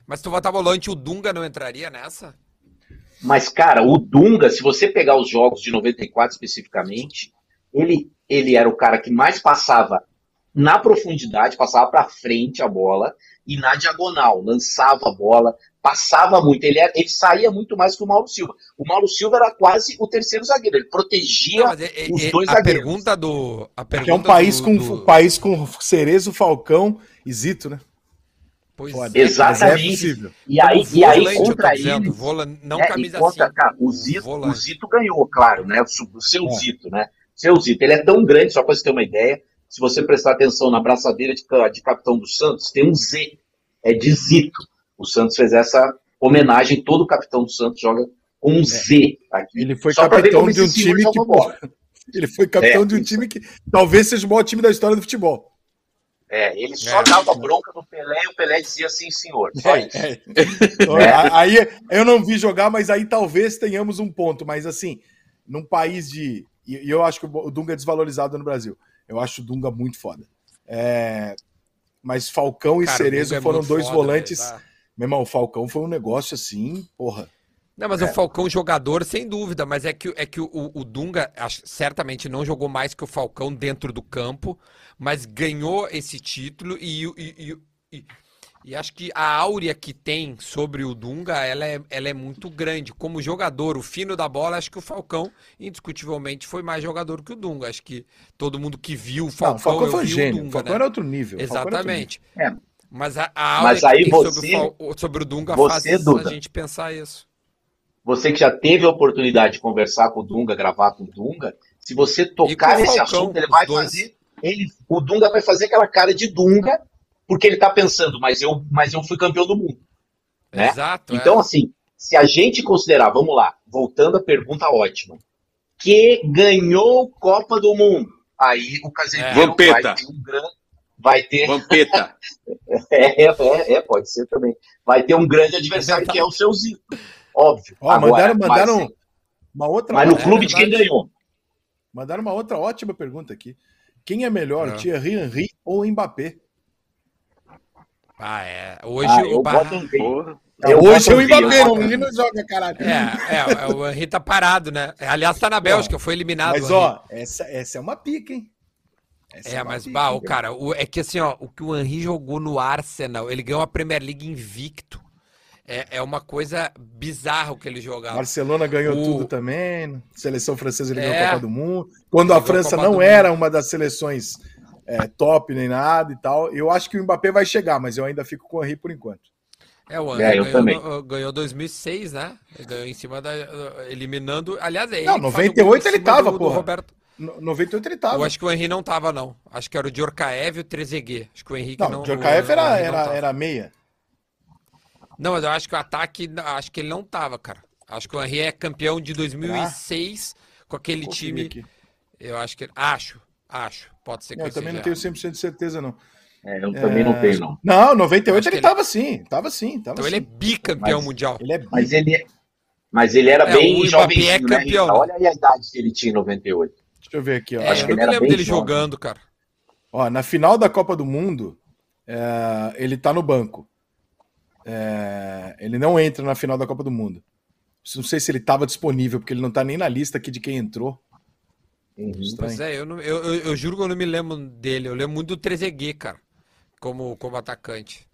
mas tu botar volante, o Dunga não entraria nessa? Mas, cara, o Dunga, se você pegar os jogos de 94 especificamente, ele, ele era o cara que mais passava na profundidade, passava para frente a bola e na diagonal, lançava a bola, passava muito, ele, era, ele saía muito mais que o Mauro Silva. O Mauro Silva era quase o terceiro zagueiro, ele protegia Não, é, os é, dois a zagueiros. Pergunta do, a pergunta é um país, do, com, do... país com Cerezo, Falcão e Zito, né? Pois é, Exatamente. É e aí, e aí contra ele. não né, camisa contra, cara, o, Zito, o Zito ganhou, claro, né? O, seu é. Zito, né? Seu Zito. Ele é tão grande, só para você ter uma ideia. Se você prestar atenção na braçadeira de, de capitão do Santos, tem um Z. É de Zito. O Santos fez essa homenagem, todo o capitão do Santos joga com um é. Z aqui. Ele foi Só capitão de um time que. Ele foi capitão é, de um time que talvez seja o maior time da história do futebol. É, ele só é. dava bronca no Pelé e o Pelé dizia assim, senhor. Só é, isso. É. é. Aí eu não vi jogar, mas aí talvez tenhamos um ponto. Mas assim, num país de. E eu acho que o Dunga é desvalorizado no Brasil. Eu acho o Dunga muito foda. É, mas Falcão e Cara, Cerezo é foram dois foda, volantes. Tá? Meu irmão, o Falcão foi um negócio assim, porra. Não, mas é. o Falcão jogador, sem dúvida, mas é que, é que o, o Dunga acho, certamente não jogou mais que o Falcão dentro do campo, mas ganhou esse título e, e, e, e, acho que a áurea que tem sobre o Dunga, ela é, ela é muito grande. Como jogador, o fino da bola, acho que o Falcão, indiscutivelmente, foi mais jogador que o Dunga. Acho que todo mundo que viu o Falcão, não, o Falcão foi gênio. o Dunga. O Falcão né? era outro nível. Exatamente. Nível. É. Mas a, a Mas aí você, sobre, o, sobre o Dunga você, faz Duda, a gente pensar isso. Você que já teve a oportunidade de conversar com o Dunga, gravar com o Dunga, se você tocar nesse Falcão, assunto, ele vai dois. fazer. Ele, o Dunga vai fazer aquela cara de Dunga, porque ele tá pensando, mas eu, mas eu fui campeão do mundo. Né? Exato. Então, é. assim, se a gente considerar, vamos lá, voltando à pergunta ótima, que ganhou Copa do Mundo, aí o Casemiro é. vai ter um grande vai ter. Vampeta. é, é, é, pode ser também. Vai ter um grande adversário que é o seu Zico. Óbvio. Ó, Agora, mandaram, mandaram mas, uma outra. Mas no clube de quem ganhou. Mandaram uma outra ótima pergunta aqui. Quem é melhor, é. Thierry Henry ou Mbappé? Ah, é. Hoje ah, o Bar... Eu hoje o Mbappé, o menino joga, caralho. É, é, o Henry tá parado, né? Aliás, tá na Bélgica, foi eliminado. Mas, ó, essa, essa é uma pica, hein? Essa é, é mas, bah, o cara, o, é que assim, ó, o que o Henry jogou no Arsenal, ele ganhou a Premier League invicto. É, é uma coisa bizarra o que ele jogava. Barcelona ganhou o... tudo também. Seleção francesa ele é, ganhou a Copa do Mundo. Quando a França a não era uma das seleções é, top nem nada e tal. Eu acho que o Mbappé vai chegar, mas eu ainda fico com o Henry por enquanto. É, o Henry é, ganhou, também. ganhou 2006, né? Ele ganhou em cima da. Eliminando. Aliás, é ele. Não, 98 ele tava, do, porra. Do Roberto. 98 ele tava. Eu acho que o Henry não tava, não. Acho que era o Djorkaeff e o Trezeguet. Acho que o Henrique não. não o Djorkaeff era, era, era meia. Não, mas eu acho que o ataque, acho que ele não tava, cara. Acho que o Henry é campeão de 2006 ah, com aquele time. Aqui. Eu acho que. Acho, acho. Pode ser que Eu também não tenho 100% de certeza, não. É, eu também não tenho, não. Não, 98 ele, ele tava sim, tava sim. Tava então sim. ele é bicampeão mas, mundial. Ele é mas ele é, mas ele era é, bem jovem, é né? Olha aí a idade que ele tinha em 98. Deixa eu ver aqui, ó. É, Acho que eu não lembro dele jovem. jogando, cara. Ó, na final da Copa do Mundo, é, ele tá no banco. É, ele não entra na final da Copa do Mundo. Não sei se ele estava disponível, porque ele não tá nem na lista aqui de quem entrou. Uhum. Pois é, eu, não, eu, eu, eu, juro que eu não me lembro dele. Eu lembro muito do Trezeguet, cara, como, como atacante.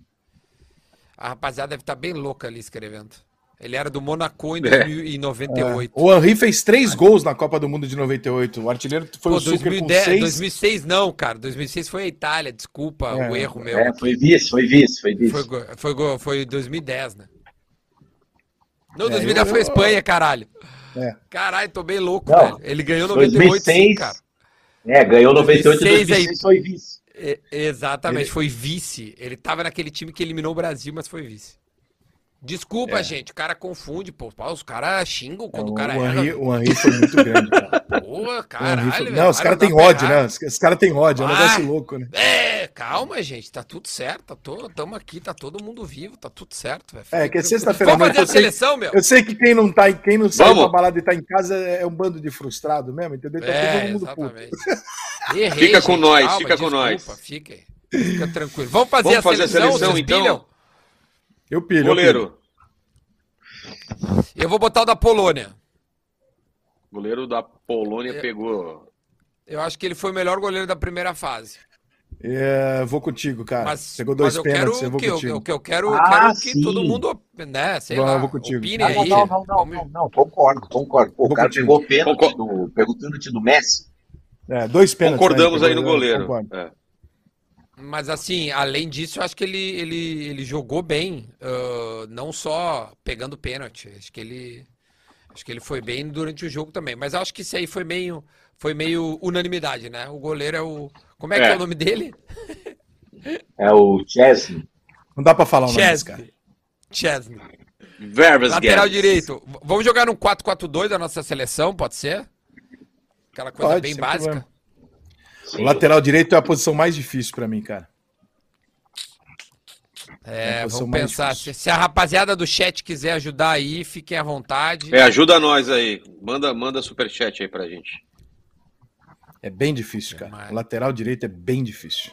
A rapaziada deve estar tá bem louca ali escrevendo. Ele era do Monaco em, é. em 98. É. O Henry fez três gols na Copa do Mundo de 98. O artilheiro foi Pô, o 2010, com seis. 2006 não, cara. 2006 foi a Itália. Desculpa é. o erro meu. É, foi vice, foi vice, foi vice. Foi, foi, foi 2010, né? Não, 2010 é, foi a Espanha, caralho. É. Caralho, tô bem louco, não, velho. Ele ganhou 98, 2006, sim, cara. É, ganhou 98 e 2006 aí, foi vice. exatamente, ele... foi vice. Ele tava naquele time que eliminou o Brasil, mas foi vice. Desculpa, é. gente, o cara confunde, pô. Os caras xingam quando é, o cara o Henry, O Henry foi muito grande, cara. Pô, caralho, foi... Não, os caras têm ódio, né? Os caras têm ódio, é um ah, negócio louco, né? É, calma, gente, tá tudo certo. Tá todo, tamo aqui, tá todo mundo vivo, tá tudo certo, velho. É, que é sexta-feira. Vamos fazer a seleção, meu? Eu sei que quem não, tá, quem não sai pra balada e tá em casa é um bando de frustrado mesmo, entendeu? Tá é, todo mundo exatamente. Errei, fica gente, com nós, calma, fica desculpa, com nós. Fica, fica tranquilo. Vamos fazer, Vamos a, fazer seleção, a seleção, então? Pilham? Eu pilho. Goleiro. Eu pilho. Eu vou botar o da Polônia. O goleiro da Polônia eu, pegou. Eu acho que ele foi o melhor goleiro da primeira fase. É, vou contigo, cara. Mas, Pegou dois mas pênaltis, eu, vou que, contigo. Eu, eu quero, ah, quero que todo mundo, né, sei Vou, lá, vou contigo. opine aí. Não, não, não, não, não, concordo, concordo. Pô, o cara contigo. pegou pênalti do, pegou pênalti do Messi. É, dois pênaltis. Concordamos né, aí no goleiro. É. Mas assim, além disso, eu acho que ele, ele, ele jogou bem, uh, não só pegando pênalti. Acho que ele acho que ele foi bem durante o jogo também. Mas acho que isso aí foi meio foi meio unanimidade, né? O goleiro é o como é, é. que é o nome dele? É o Chesney. Não dá para falar o nome desse cara. Chesney. Verbas Lateral direito. Vamos jogar no 4-4-2 da nossa seleção, pode ser? Aquela coisa pode, bem básica. Problema. O lateral direito é a posição mais difícil para mim, cara. É, é vamos pensar. Se, se, a rapaziada do chat quiser ajudar aí, fiquem à vontade. É, ajuda nós aí. Manda, manda superchat aí pra gente. É bem difícil, cara. O lateral direito é bem difícil.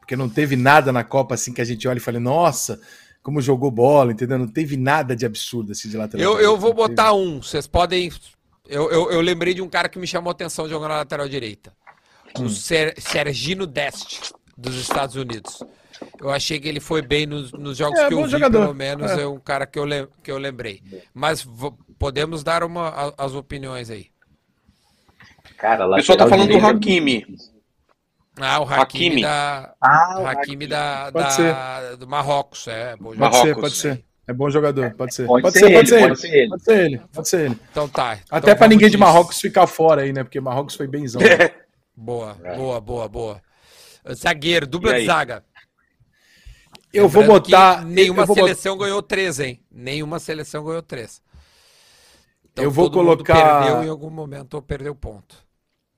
Porque não teve nada na Copa assim que a gente olha e fala, nossa, como jogou bola, entendeu? Não teve nada de absurdo assim de lateral. Eu, eu vou botar um. Vocês podem. Eu, eu, eu lembrei de um cara que me chamou a atenção jogando na lateral direita o Ser, Sergino Dest, dos Estados Unidos. Eu achei que ele foi bem nos, nos jogos é, que eu vi, jogador. pelo menos é. é. um cara que eu, que eu lembrei. Mas podemos dar uma, a, as opiniões aí. Cara, o pessoal tá falando do Hakimi. Ah, o Hakimi, Hakimi. da, ah, o Hakimi, Da, da, do Marrocos, é. Bom pode ser, pode ser. É bom jogador, pode ser. Pode, pode ser, ele, pode, ser, pode, ser ele. pode ser ele. Pode ser ele. Então tá. Até então para ninguém de Marrocos ficar fora aí, né? Porque Marrocos foi benzão. Né? Boa, é. boa, boa, boa. Zagueiro, dupla de zaga. Eu vou botar. Nenhuma vou seleção ganhou três, hein? Nenhuma seleção ganhou três. Então, eu vou colocar. Perdeu em algum momento ou perdeu ponto.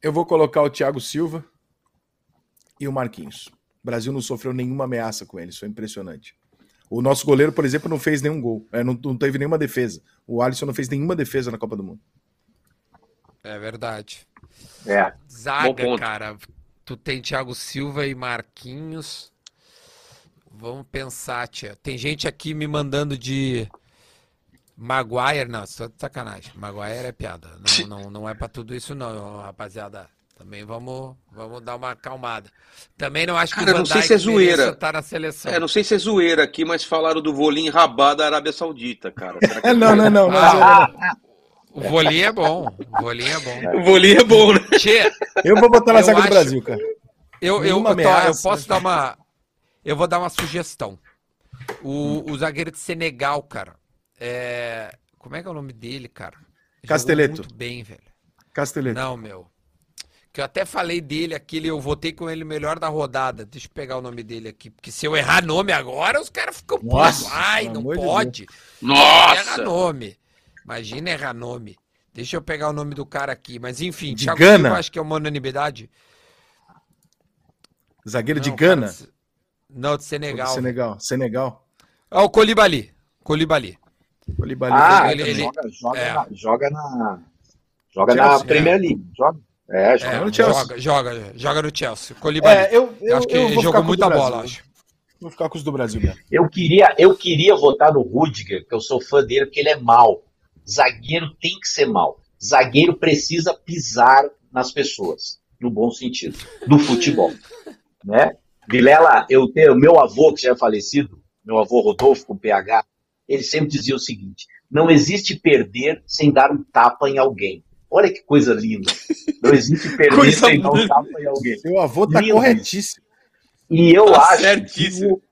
Eu vou colocar o Thiago Silva e o Marquinhos. O Brasil não sofreu nenhuma ameaça com eles, foi impressionante. O nosso goleiro, por exemplo, não fez nenhum gol, é, não, não teve nenhuma defesa. O Alisson não fez nenhuma defesa na Copa do Mundo. É verdade. É. Zaga, cara. Tu tem Thiago Silva e Marquinhos. Vamos pensar, tia. Tem gente aqui me mandando de Maguire, não, só de sacanagem. Maguire é piada. Não, não, não é para tudo isso, não, rapaziada. Também vamos, vamos dar uma acalmada. Também não acho que Cara, o Van não sei se é zoeira. tá na seleção. É, não sei se é zoeira aqui, mas falaram do Volim Rabá da Arábia Saudita, cara. É, não, não, não, não, ah, O Volim é bom. O Volim é bom. O Volim é bom, né? Tchê, eu vou botar na zaga do Brasil, cara. Eu, eu, eu, eu posso dar uma. Eu vou dar uma sugestão. O, o zagueiro de Senegal, cara. É... Como é que é o nome dele, cara? Casteleto. muito bem, velho. Casteleto. Não, meu. Que eu até falei dele, aquele, eu votei com ele melhor da rodada. Deixa eu pegar o nome dele aqui. Porque se eu errar nome agora, os caras ficam Nossa, Ai, não pode. De Nossa! Erra nome. Imagina errar nome. Deixa eu pegar o nome do cara aqui. Mas enfim, de Thiago Gana. Silva, acho que é uma unanimidade. Zagueiro não, de Gana? Cara, não, de Senegal. Senegal. Senegal. É o Colibali. Colibali. Colibali. Ah, ele, ele, joga, joga, é. na, joga na, joga Chelsea, na Premier é. League. Joga. É, joga, é, no Chelsea. Joga, joga, joga no Chelsea. Colibali. É, eu, eu, acho que eu ele jogou muita bola, acho. Vou ficar com os do Brasil mesmo. Eu queria, eu queria votar no Rudiger, que eu sou fã dele, porque ele é mal. Zagueiro tem que ser mal. Zagueiro precisa pisar nas pessoas, no bom sentido, do futebol. né? Vilela, eu tenho meu avô que já é falecido, meu avô Rodolfo com PH, ele sempre dizia o seguinte: não existe perder sem dar um tapa em alguém. Olha que coisa linda. Não existe perder sem dar um tapa em alguém. Seu avô tá Lindo. corretíssimo. E eu tá acho certíssimo.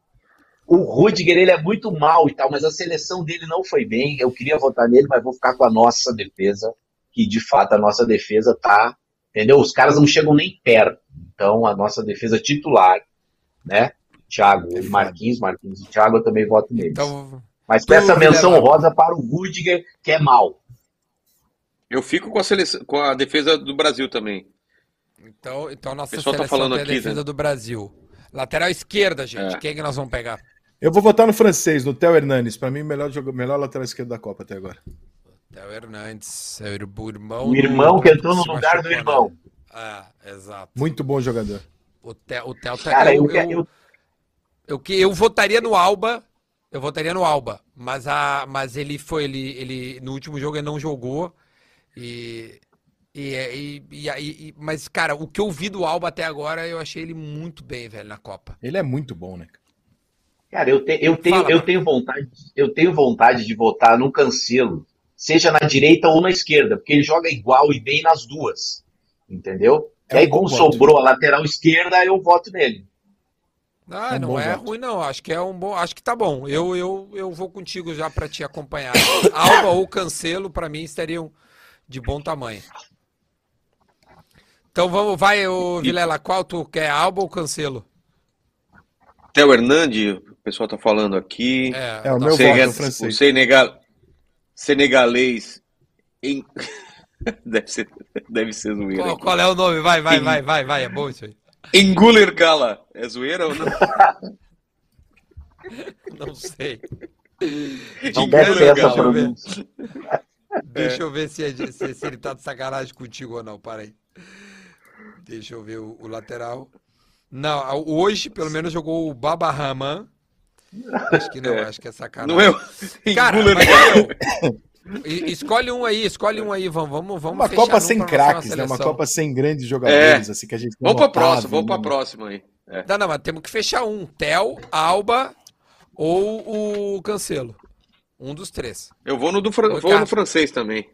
O, Rudiger ele é muito mal e tal, mas a seleção dele não foi bem. Eu queria votar nele, mas vou ficar com a nossa defesa, que de fato a nossa defesa tá, entendeu? Os caras não chegam nem perto. Então a nossa defesa titular, né? Thiago e Marquinhos, Marquinhos e Thiago, eu também voto neles. Então, mas peça menção rosa para o Rudiger, que é mal. Eu fico com a, seleção, com a defesa do Brasil também. Então, então nossa tá seleção tá falando tem a aqui, defesa né? do Brasil. Lateral esquerda, gente. É. Quem é que nós vamos pegar? Eu vou votar no francês, no Theo Hernandes. Para mim, melhor, jogo, melhor lateral esquerdo da Copa até agora. Theo Hernandes, é o irmão. O irmão do... que entrou no lugar do irmão. Ah, exato. Muito bom jogador. O Theo, o Theo tá... Cara, eu, eu, eu, eu, eu, eu votaria no Alba. Eu votaria no Alba. Mas, a, mas ele foi. Ele, ele, no último jogo ele não jogou. E, e, e, e, mas, cara, o que eu vi do Alba até agora, eu achei ele muito bem, velho, na Copa. Ele é muito bom, né? Cara, eu, te, eu, tenho, Fala, eu, tenho vontade, eu tenho vontade de votar no Cancelo, seja na direita ou na esquerda, porque ele joga igual e bem nas duas. Entendeu? É e aí, como sobrou a lateral esquerda, eu voto nele. Ah, é um não é voto. ruim, não. Acho que é um bom. Acho que tá bom. Eu, eu, eu vou contigo já para te acompanhar. Alba ou Cancelo, para mim, estariam de bom tamanho. Então vamos, vai, o Vilela, qual tu quer, Alba ou Cancelo? Theo Hernandes, pessoal tá falando aqui. É, é o meu Senegal, voto francês. O Senegal, senegalês em... deve ser, deve ser zoeira. Qual, qual, é o nome? Vai, vai, vai, vai, vai, é bom isso aí. Enguler Gala. É zoeira ou não? não sei. Não deve ser essa pronúncia. Deixa eu ver se, é, se, se, ele tá de sacanagem contigo ou não. Para aí. Deixa eu ver o, o lateral. Não, hoje pelo menos jogou o Baba Rahman. Acho que não, é. acho que é sacanagem. Não é Cara, mas Escolhe um aí, escolhe um aí, vamos, vamos, vamos Uma Copa sem craques, né? Uma Copa sem grandes jogadores, é. assim que a gente. Vamos para próxima, vamos para próxima aí. É. Não, não, mas temos que fechar um, Tel, Alba ou o Cancelo. Um dos três. Eu vou no, do fran... vou no francês também.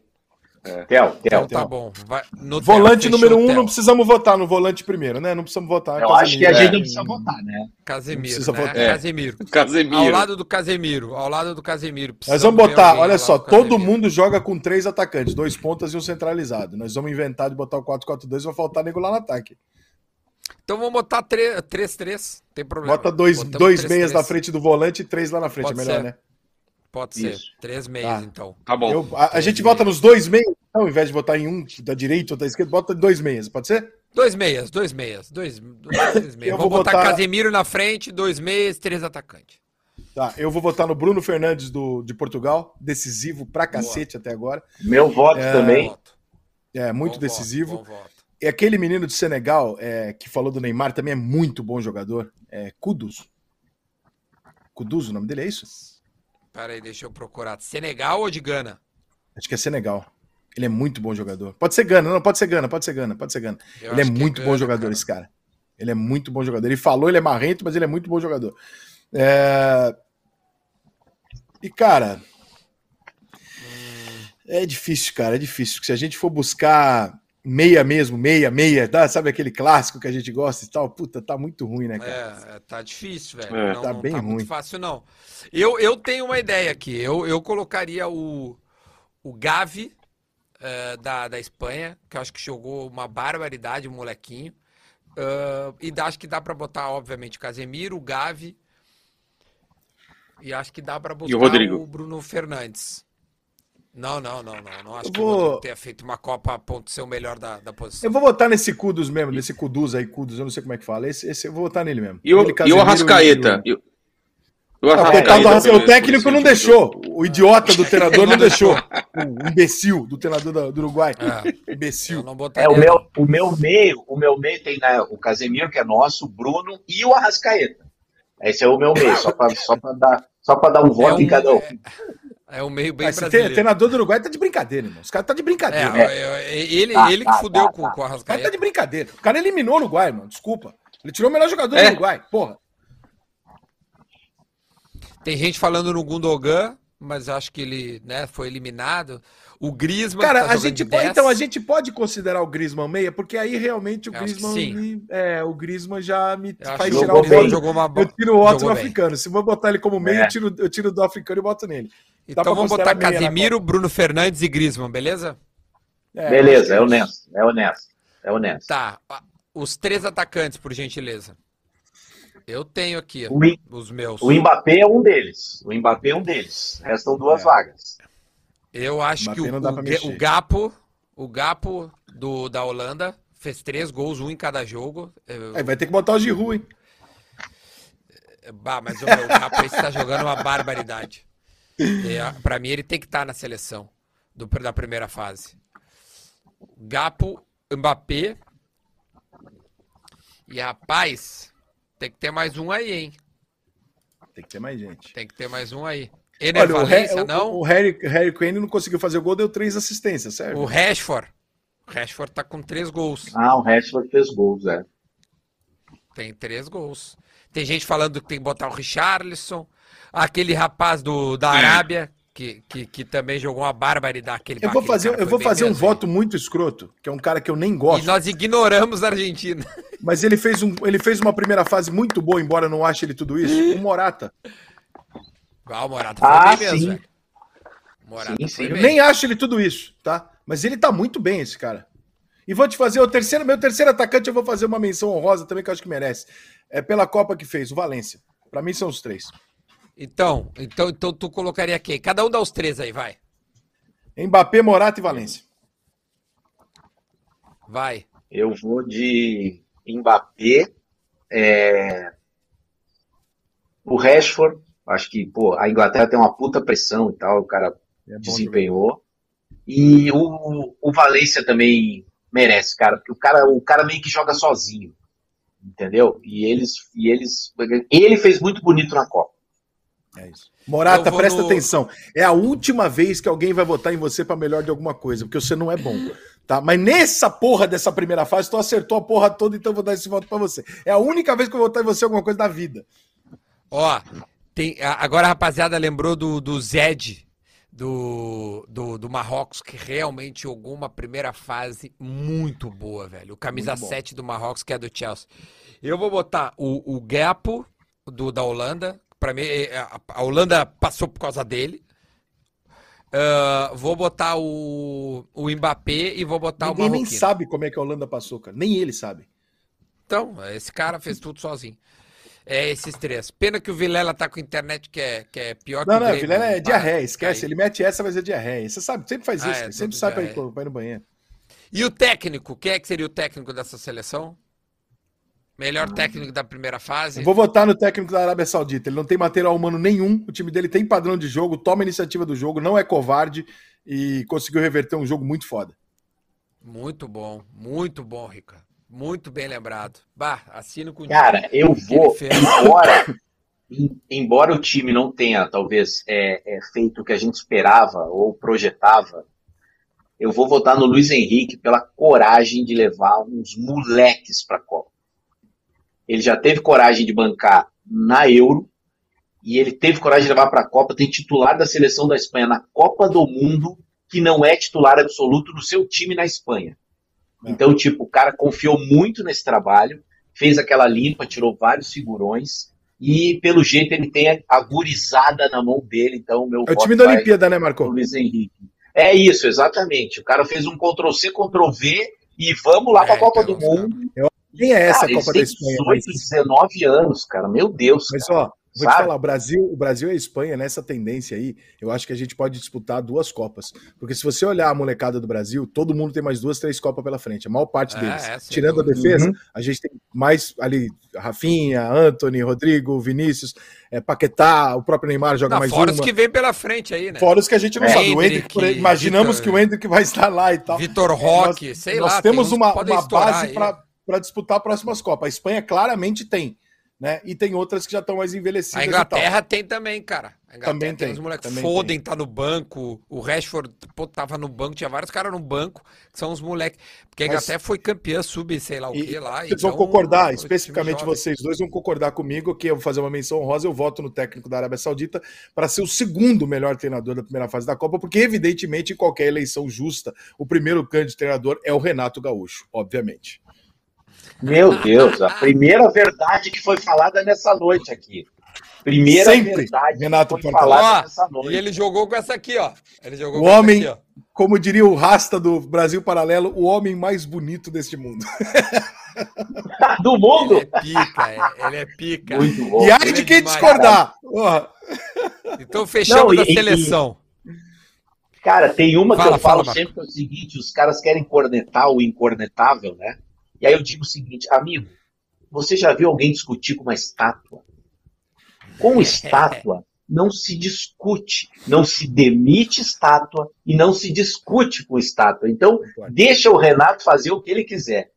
É. Tel, tel, então, tá bom. Vai, volante tel, número um, tel. não precisamos votar no volante primeiro, né? Não precisamos votar. Eu Casemiro. acho que a gente não precisa votar, né? Casemiro, né? Votar. É. Casemiro. Casemiro. Ao lado do Casemiro, ao lado do Casemiro. Nós vamos botar, olha só, todo mundo joga com três atacantes, dois pontas e um centralizado. Nós vamos inventar de botar o 4-4-2 e vai faltar nego lá no ataque. Então vamos botar 3-3, tem problema. Bota dois, dois 3, meias 3. na frente do volante e três lá na frente, Pode é melhor, ser. né? Pode ser. Isso. Três meias, tá. então. Tá bom. Eu, a, a gente meias. nos dois meias, então, ao invés de botar em um da direita ou da esquerda, bota dois meias, pode ser? Dois meias, dois meias. Dois, dois meias. Eu vou, vou botar, botar Casemiro na frente, dois meias, três atacantes. Tá, eu vou votar no Bruno Fernandes do, de Portugal, decisivo pra cacete Boa. até agora. Meu voto é, também. É, muito bom decisivo. Voto, voto. E aquele menino de Senegal é, que falou do Neymar também é muito bom jogador. É Kudus. Kudus, o nome dele é isso? Peraí, deixa eu procurar. Senegal ou de Gana? Acho que é Senegal. Ele é muito bom jogador. Pode ser Gana, não, pode ser Gana, pode ser Gana, pode ser Gana. Eu ele é, é muito é Gana, bom jogador, cara. esse cara. Ele é muito bom jogador. Ele falou, ele é marrento, mas ele é muito bom jogador. É... E, cara. É difícil, cara, é difícil. Se a gente for buscar meia mesmo, meia, meia, tá? sabe aquele clássico que a gente gosta e tal? Puta, tá muito ruim, né, cara? É, tá difícil, velho. É. Não, tá bem não tá ruim. muito fácil, não. Eu, eu tenho uma ideia aqui. Eu, eu colocaria o, o Gavi uh, da, da Espanha, que eu acho que jogou uma barbaridade, o molequinho. Uh, e acho que dá para botar, obviamente, o Casemiro, o Gavi. E acho que dá para botar o, o, Bruno Fernandes. Não, não, não, não. Não acho eu que vou... o Rodrigo tenha feito uma Copa a ponto de ser o melhor da, da posição. Eu vou votar nesse Kudus mesmo, nesse Kudus aí, Kudus, eu não sei como é que fala. Esse, esse eu vou votar nele mesmo. E o, e o Arrascaeta? E o... Ah, o técnico não deixou. O idiota do treinador não deixou. O imbecil do treinador do Uruguai. É. Imbecil. É, o meu, o meu meio, o meu meio tem né, o Casemiro, que é nosso, o Bruno e o Arrascaeta. Esse é o meu meio, só para só dar, só dar um é voto um, em cada um. É, é um meio bem Mas brasileiro. O treinador do Uruguai tá de brincadeira, irmão. Os caras tá de brincadeira. É, é, ele, ah, ele que fudeu com, com o Arrascaeta. O cara tá de brincadeira. O cara eliminou o Uruguai, mano. Desculpa. Ele tirou o melhor jogador do Uruguai. Porra. Tem gente falando no Gundogan, mas acho que ele né, foi eliminado. O Griezmann. Cara, tá a gente pode, então a gente pode considerar o Griezmann meia, porque aí realmente o Griezmann, me, é, o Griezmann já me eu faz tirar o meio. Jogou uma, eu tiro o outro no africano. Se vou botar ele como meio, é. eu, tiro, eu tiro do africano e boto nele. Então vamos botar Casemiro, Bruno Fernandes e Griezmann, beleza? É, beleza, é honesto, é honesto, é honesto. Tá, os três atacantes, por gentileza. Eu tenho aqui o, os meus. O Mbappé é um deles. O Mbappé é um deles. Restam duas é. vagas. Eu acho que o, o, o, Gapo, o Gapo do, da Holanda fez três gols, um em cada jogo. Eu... Aí vai ter que botar o Giroud, hein? Bah, mas o meu Gapo está jogando uma barbaridade. É, para mim, ele tem que estar tá na seleção do, da primeira fase. Gapo, Mbappé. E rapaz, tem que ter mais um aí, hein? Tem que ter mais gente. Tem que ter mais um aí. Ener Olha, Valência, o, não? O Harry, Harry Kane não conseguiu fazer o gol, deu três assistências, certo? O Rashford. O Rashford tá com três gols. Ah, o Rashford fez gols, é. Tem três gols. Tem gente falando que tem que botar o Richarlison. Aquele rapaz do, da Arábia, que, que, que, também jogou uma barbaridade. Aquele, eu vou fazer, eu vou fazer um voto muito escroto, que é um cara que eu nem gosto. E nós ignoramos a Argentina. Mas ele fez, um, ele fez uma primeira fase muito boa, embora eu não ache ele tudo isso. O Morata. Ah, o Morata foi ah, bem sim. mesmo, velho. Morata sim, sim. Eu nem acho ele tudo isso, tá? Mas ele tá muito bem, esse cara. E vou te fazer o terceiro, meu terceiro atacante, eu vou fazer uma menção honrosa também, que eu acho que merece. É pela Copa que fez, o Valência. Para mim são os três. Então, então, então tu colocaria quem? Cada um dá os três aí, vai. Mbappé, Morata e Valência. Vai. Eu vou de Mbappé, é... o Rashford. Acho que pô, a Inglaterra tem uma puta pressão e tal, o cara é desempenhou. E o, o Valência também merece, cara, porque o cara, o cara meio que joga sozinho, entendeu? E eles, e eles, ele fez muito bonito na Copa. É isso. Morata, presta no... atenção. É a última vez que alguém vai votar em você para melhor de alguma coisa, porque você não é bom. Tá? Mas nessa porra dessa primeira fase, tu acertou a porra toda, então eu vou dar esse voto para você. É a única vez que eu vou votar em você alguma coisa da vida. Ó, tem, agora a rapaziada lembrou do, do Zed do, do, do Marrocos, que realmente jogou uma primeira fase muito boa, velho. O camisa 7 do Marrocos, que é do Chelsea. Eu vou botar o, o Gapo do, da Holanda, para mim, é, é, a Holanda passou por causa dele. Uh, vou botar o, o Mbappé e vou botar Ninguém o Ninguém nem sabe como é que a Holanda passou, cara. Nem ele sabe. Então, esse cara fez tudo sozinho. É esses três. Pena que o Vilela tá com internet que é, que é pior não, que o Não, não, Vilela é diarreia, esquece. Ele mete essa, mas é diarreia. Você sabe, sempre faz ah, isso. É, sempre sai pra ir, pra ir no banheiro. E o técnico? Quem é que seria o técnico dessa seleção? Melhor técnico da primeira fase? Eu vou votar no técnico da Arábia Saudita. Ele não tem material humano nenhum. O time dele tem padrão de jogo, toma iniciativa do jogo, não é covarde e conseguiu reverter um jogo muito foda. Muito bom, muito bom, Rica. Muito bem lembrado. Bah, assino com Cara, eu vou, embora, embora o time não tenha, talvez, é, é, feito o que a gente esperava ou projetava, eu vou votar no Luiz Henrique pela coragem de levar uns moleques para a Copa. Ele já teve coragem de bancar na Euro e ele teve coragem de levar para a Copa. Tem titular da seleção da Espanha na Copa do Mundo que não é titular absoluto do seu time na Espanha. É. Então, tipo, o cara confiou muito nesse trabalho, fez aquela limpa, tirou vários figurões e pelo jeito ele tem a gurizada na mão dele. Então, meu É o time da Olimpíada, né, Marco? Luiz Henrique. É isso, exatamente. O cara fez um Ctrl C, Ctrl V e vamos lá é, para a Copa do Mundo. Eu... Quem é essa cara, Copa da Espanha? 18, 19 anos, cara. Meu Deus. Mas, cara. ó, Vou Sabe? te falar, o Brasil, o Brasil e a Espanha, nessa tendência aí, eu acho que a gente pode disputar duas Copas. Porque se você olhar a molecada do Brasil, todo mundo tem mais duas, três Copas pela frente. A maior parte é, deles. É, Tirando a defesa, uhum. a gente tem mais ali, Rafinha, Anthony, Rodrigo, Vinícius, é, Paquetá, o próprio Neymar joga não, mais fora uma. Fora os que vem pela frente aí, né? Fora os que a gente não é, sabe. O Hendrick, Hendrick imaginamos Victor, que o Hendrick vai estar lá e tal. Vitor Roque, nós, sei nós lá. Nós temos uma, uma base para disputar próximas Copas. A Espanha claramente tem né? E tem outras que já estão mais envelhecidas. A Inglaterra tem também, cara. também tem. Os moleques Foden tem. tá no banco, o Rashford pô, tava no banco, tinha vários caras no banco, que são os moleques. Porque a Inglaterra Mas... foi campeã sub, sei lá o que lá. Vocês então, vão concordar, especificamente vocês dois vão concordar comigo que eu vou fazer uma menção rosa, eu voto no técnico da Arábia Saudita para ser o segundo melhor treinador da primeira fase da Copa, porque evidentemente em qualquer eleição justa, o primeiro candidato treinador é o Renato Gaúcho, obviamente. Meu Deus, a primeira verdade que foi falada nessa noite aqui. Primeira Sempre, verdade Renato que foi falada nessa noite. E ele jogou com essa aqui, ó. Ele jogou o homem, aqui, como diria o Rasta do Brasil Paralelo, o homem mais bonito deste mundo. do mundo? Ele é pica, é, ele é pica. Muito bom. E aí de é quem é discordar. Então fechamos Não, e, a seleção. E, cara, tem uma fala, que eu falo fala, sempre que é o seguinte: os caras querem cornetar o incornetável, né? E aí eu digo o seguinte, amigo, você já viu alguém discutir com uma estátua? Com estátua não se discute, não se demite estátua e não se discute com estátua. Então, deixa o Renato fazer o que ele quiser.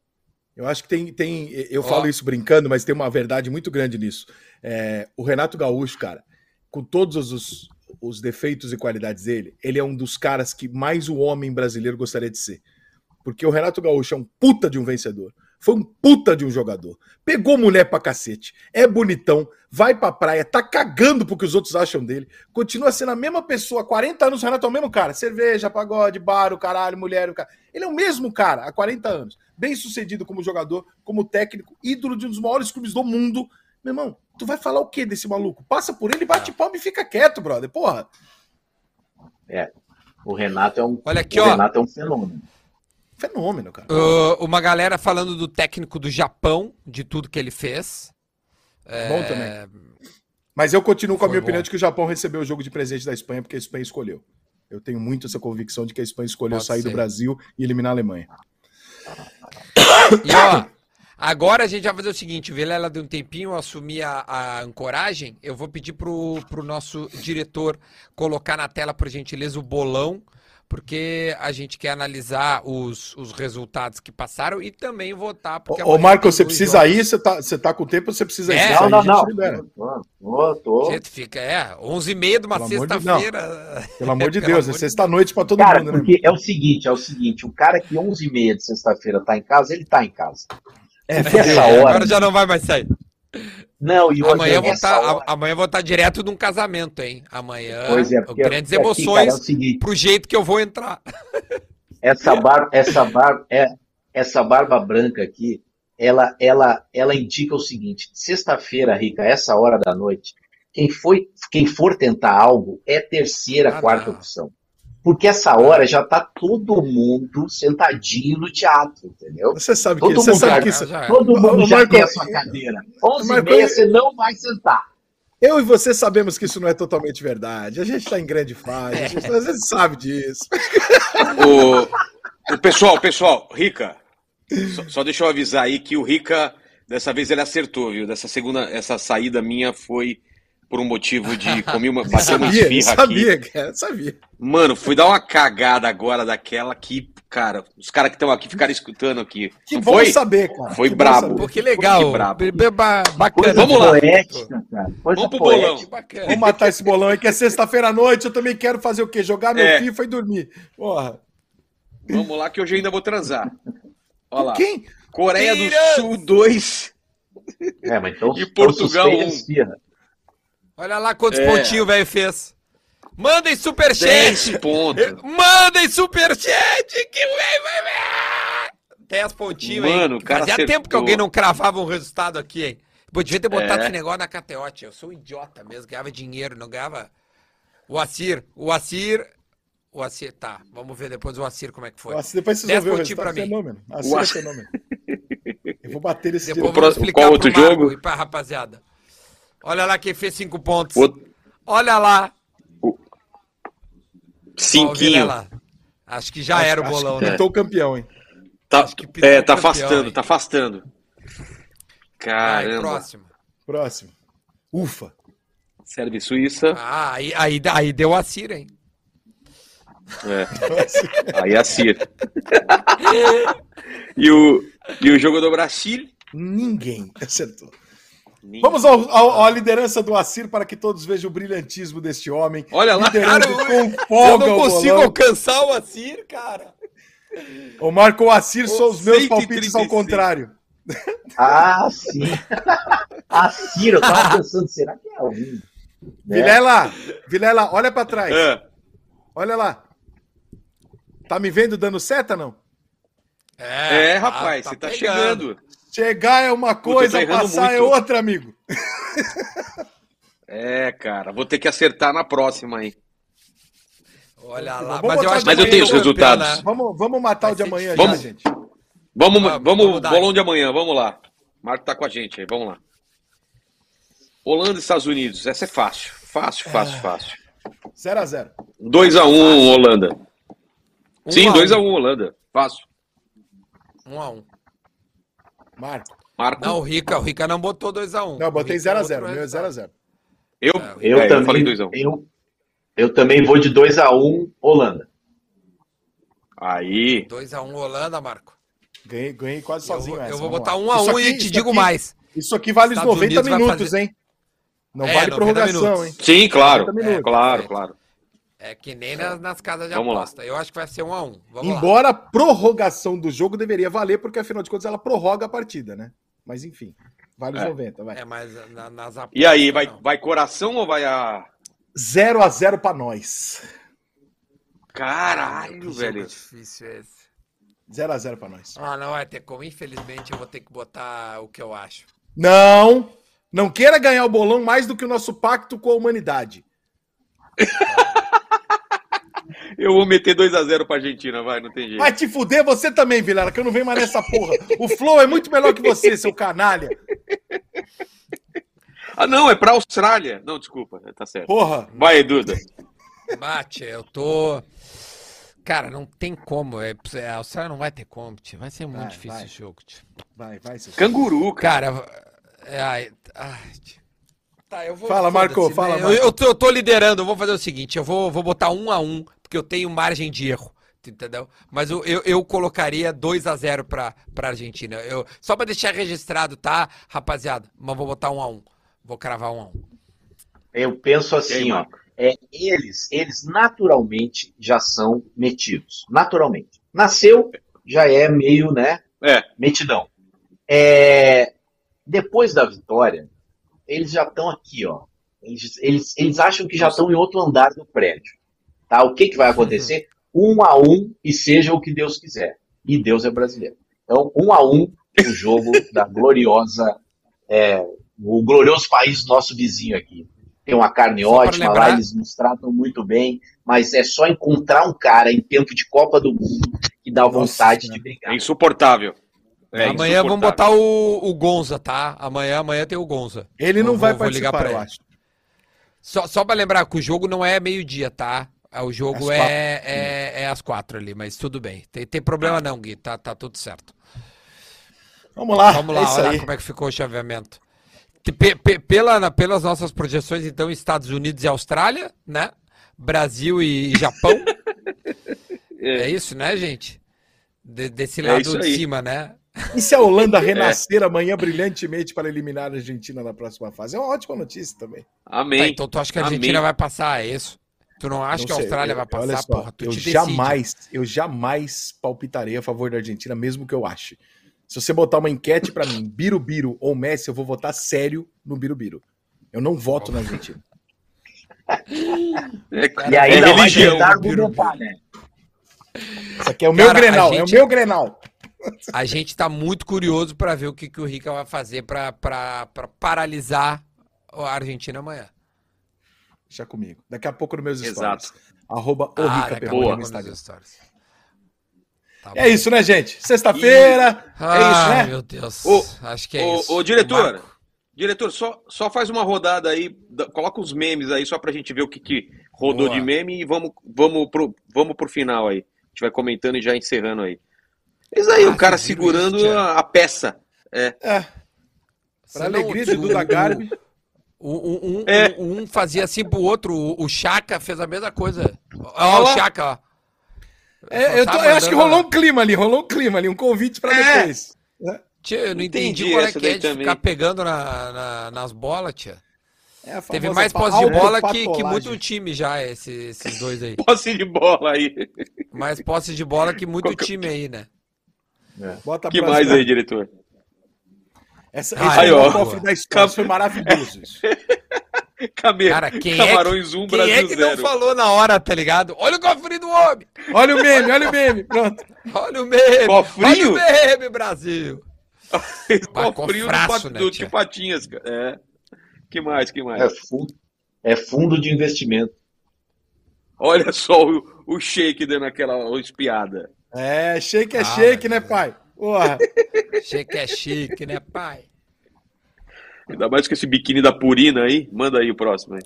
Eu acho que tem. tem eu oh. falo isso brincando, mas tem uma verdade muito grande nisso. É, o Renato Gaúcho, cara, com todos os, os defeitos e qualidades dele, ele é um dos caras que mais o homem brasileiro gostaria de ser. Porque o Renato Gaúcho é um puta de um vencedor. Foi um puta de um jogador. Pegou mulher pra cacete. É bonitão. Vai pra praia. Tá cagando pro que os outros acham dele. Continua sendo a mesma pessoa. 40 anos, o Renato é o mesmo cara. Cerveja, pagode, bar, o caralho, mulher, o cara. Ele é o mesmo cara há 40 anos. Bem sucedido como jogador, como técnico, ídolo de um dos maiores clubes do mundo. Meu irmão, tu vai falar o que desse maluco? Passa por ele, bate palma e fica quieto, brother. Porra. É. O Renato é um, Olha aqui, o ó. Renato é um fenômeno. Fenômeno, cara. Uh, uma galera falando do técnico do Japão, de tudo que ele fez. É... Bom também. Mas eu continuo com a minha bom. opinião de que o Japão recebeu o jogo de presente da Espanha porque a Espanha escolheu. Eu tenho muito essa convicção de que a Espanha escolheu Pode sair ser. do Brasil e eliminar a Alemanha. E ó, agora a gente vai fazer o seguinte: o Vilela deu um tempinho, eu assumi a, a ancoragem. Eu vou pedir pro, pro nosso diretor colocar na tela, por gentileza, o bolão porque a gente quer analisar os, os resultados que passaram e também votar. Porque Ô, Marco, você precisa jogos. ir? Você tá, você tá com tempo você precisa é, ir? Não, não, não. Tô. Gente, fica, é, 11h30 de uma sexta-feira. De, Pelo amor de Deus, é sexta-noite para todo cara, mundo, né? Porque é o seguinte, é o seguinte, o cara que 11h30 de sexta-feira tá em casa, ele tá em casa. É, porque essa hora... Agora já não vai mais sair. Não, e amanhã, vou tá, hora... amanhã vou estar tá direto de um casamento, hein? Amanhã. Pois é, porque grandes aqui, emoções cara, é seguinte, pro jeito que eu vou entrar. Essa barba, essa barba, é, essa barba branca aqui, ela, ela, ela indica o seguinte: sexta-feira, Rica, essa hora da noite, quem foi, quem for tentar algo é terceira, ah, quarta não. opção. Porque essa hora já tá todo mundo sentadinho no teatro, entendeu? Você sabe todo que, mundo sabe que isso, todo mundo já Marco, tem a sua cadeira. 11 Marco, e meia você não vai sentar. Eu e você sabemos que isso não é totalmente verdade. A gente está em grande fase, a gente, a gente sabe disso. O, o pessoal, pessoal, Rica, só, só deixa eu avisar aí que o Rica, dessa vez ele acertou, viu? Dessa segunda, essa saída minha foi por um motivo de comer uma, bater uma esfirra sabia, aqui. Cara, sabia. Mano, fui dar uma cagada agora daquela que, cara, os caras que estão aqui ficaram escutando aqui. Que Não bom foi? saber, cara. Foi que brabo. Pô, que legal. Que brabo. Bacana. Vamos lá. Poética, Vamos pro bolão. Vamos matar esse bolão aí, que é sexta-feira à noite. Eu também quero fazer o quê? Jogar meu é. FIFA e dormir. Porra. Vamos lá que hoje eu ainda vou transar. Olha lá. Quem? Coreia Tira. do Sul 2. É, mas então, e Portugal 1. Um. Olha lá quantos é. pontinhos o velho fez. Mandem superchat! pontos. Mandem superchat que o velho vai ver! 10 pontinhos, Mano, hein? Cara Fazia acertou. tempo que alguém não cravava um resultado aqui, hein? Pô, devia ter botado é. esse negócio na cateote. Eu sou um idiota mesmo, ganhava dinheiro, não ganhava. O Acir, o Acir. O Acir, tá. Vamos ver depois o Acir como é que foi. O Acir, depois vocês vão ver o resultado. Pra mim. Fenômeno. Acir o é fenômeno. Eu vou bater esse Depois vou explicar Qual outro jogo? e pra rapaziada. Olha lá quem fez cinco pontos. O... Olha lá. O... Cinquinho. Acho que já acho, era o bolão, né? Pintou o campeão, hein? Tá, é, tá campeão, afastando, hein? tá afastando. Caramba. Vai, próximo. Próximo. Ufa. Serve Suíça. Ah, aí, aí, aí deu a Cira, hein? É. aí a Cira. e, o, e o jogo do Brasil? Ninguém acertou. Vamos ao, ao, à liderança do Assir para que todos vejam o brilhantismo deste homem. Olha lá, cara, eu, eu não consigo alcançar o Assir, cara. O Marco, o Assir são os meus palpites ao contrário. Ah, sim. Assir, eu tava pensando, será que é alguém? Né? Vilela, Vilela, olha para trás. É. Olha lá. Tá me vendo dando seta, não? É, é rapaz, tá, tá você tá chegando. Chegar é uma coisa, Puta, passar é muito. é outra, amigo. É, cara, vou ter que acertar na próxima aí. Olha lá, mas eu, acho mas eu tenho os resultados. Né? Vamos, vamos matar o de amanhã vamos, já, gente. Vamos, vamos, vamos bolão de amanhã, vamos lá. Marco tá com a gente aí, vamos lá. Holanda e Estados Unidos, essa é fácil. Fácil, fácil, é... fácil. 0x0. 2x1 um, Holanda. Um Sim, 2x1 um. Holanda. Fácil. 1x1. Marco. Marco. Não, o Rica, o Rica não botou 2x1. Um. Não, botei 0x0. O meu é 0x0. Eu, é, eu, é, também, eu falei 2x1. Eu, eu também vou de 2x1 Holanda. Aí. 2x1 Holanda, Marco. Ganhei, ganhei quase sozinho. Eu, essa, eu vou botar 1x1 um e te digo aqui, mais. Isso aqui vale os 90 minutos, fazer... hein? Não é, vale prorrogação, minutos. hein? Sim, claro. É, claro, claro. É que nem nas, nas casas de Vamos aposta. Lá. Eu acho que vai ser um a um. Vamos Embora lá. a prorrogação do jogo deveria valer, porque afinal de contas ela prorroga a partida, né? Mas enfim, vale os é. 90, vai. É, mas na, nas apostas, E aí, vai, vai coração ou vai a. 0 a 0 para nós. Caralho, velho. difícil esse. 0 a 0 para nós. Ah, não vai ter como. Infelizmente, eu vou ter que botar o que eu acho. Não! Não queira ganhar o bolão mais do que o nosso pacto com a humanidade. Eu vou meter 2x0 pra Argentina, vai, não tem jeito. Vai te fuder você também, Vilela, que eu não venho mais nessa porra. O Flow é muito melhor que você, seu canalha. Ah, não, é pra Austrália. Não, desculpa, tá certo. Porra. Vai, Duda. Bate, eu tô. Cara, não tem como. É, a Austrália não vai ter como, tio. Vai ser muito vai, difícil vai. esse jogo, tio. Vai, vai. Seu Canguru, cara. Cara, é, ai, ai, Tá, eu vou. Fala, Marco, fala. Eu, eu, tô, eu, tô, liderando, eu vou fazer o seguinte: eu vou, vou botar um a um, porque eu tenho margem de erro. Entendeu? Mas eu, eu, eu colocaria 2 a 0 pra, pra Argentina. Eu, só pra deixar registrado, tá, rapaziada? Mas vou botar um a um. Vou cravar um a um. Eu penso assim, aí, ó. É, eles, eles naturalmente já são metidos. Naturalmente. Nasceu, já é meio, né? É. Metidão. É, depois da vitória, eles já estão aqui, ó. Eles, eles, eles acham que já estão em outro andar do prédio. Tá? O que, que vai acontecer? Um a um e seja o que Deus quiser. E Deus é brasileiro. Então, um a um, o jogo da gloriosa, é, o glorioso país nosso vizinho aqui. Tem uma carne Só ótima lá, eles nos tratam muito bem. mas é só encontrar um cara em tempo de Copa do Mundo que dá vontade de brigar. É insuportável. É amanhã vamos botar o, o, Gonza, tá? Amanhã, amanhã tem o Gonza. Ele não eu vai vou, participar, vou ligar pra eu acho. Só, só pra lembrar que o jogo não é meio-dia, tá? É, o jogo é, é, é, às quatro ali, mas tudo bem. Tem, tem problema não, Gui. Tá, tá tudo certo. Vamos lá. Vamos lá, é olha como é que ficou o chaveamento. Pela, pelas nossas projeções, então, Estados Unidos e Austrália, né? Brasil e Japão. é. é. isso, né, gente? De, desse é lado é de cima, né? E se a Holanda renascer é. amanhã brilhantemente para eliminar a Argentina na próxima fase? É uma ótima notícia também. Amém. Tá, então tu acha que a Argentina Amém. vai passar, é isso? Tu não acha não que a Austrália eu, vai passar, só, porra? eu jamais, eu jamais palpitarei a favor da Argentina, mesmo que eu ache. Se você botar uma enquete para mim, Birubiru ou Messi, eu vou votar sério no Birubiru. Eu não voto na Argentina. É, e aí é não vai tentar argumentar, né? Isso aqui é o meu Cara, Grenal, gente, é o meu Grenal. A gente tá muito curioso para ver o que, que o Rica vai fazer para paralisar a Argentina amanhã. Deixa comigo. Daqui a pouco nos meus Exato. stories. Arroba o ah, Rica no Instagram. Tá é isso, né, gente? Sexta-feira. E... Ah, é isso, né? Meu Deus. O, Acho que é o, isso. Ô, diretor, diretor, só, só faz uma rodada aí, coloca os memes aí só pra gente ver o que, que rodou Boa. de meme e vamos, vamos, pro, vamos pro final aí. A gente vai comentando e já encerrando aí. Isso aí, ah, o cara segurando isso, a, a, peça. É. é. Pra alegria de Duda Garbi. Um, um, é. um, um, fazia assim pro outro, o, o Chaka fez a mesma coisa. Olha o Chaka, ó. É, eu, tô, eu, acho que rolou um clima ali, rolou um clima ali, um convite para é. depois. Tia, eu não entendi, entendi qual é que é de também. ficar pegando na, na, nas bolas, tia. É Teve mais posse de bola que, que muito time já, esse, esses dois aí. Posse de bola aí. Mais posse de bola que muito time aí, né? É. Bota que mais aí, diretor? Essa, ah, esse aí, ó, cofre da história foi maravilhoso. Isso. Came... Cara, quem Camarões é, 1, quem é que não falou na hora, tá ligado? Olha o cofrinho do homem! Olha o meme, olha o meme, pronto. Olha o meme! Cofrinho? Olha o meme, Brasil! cofrinho do, né, do de patinhas, cara. É. Que mais, que mais? É fundo, é fundo de investimento. Olha só o, o shake dando aquela espiada. É, shake é ah, shake, né, pai? Porra. shake é shake, né, pai? Ainda mais com esse biquíni da Purina aí. Manda aí o próximo aí.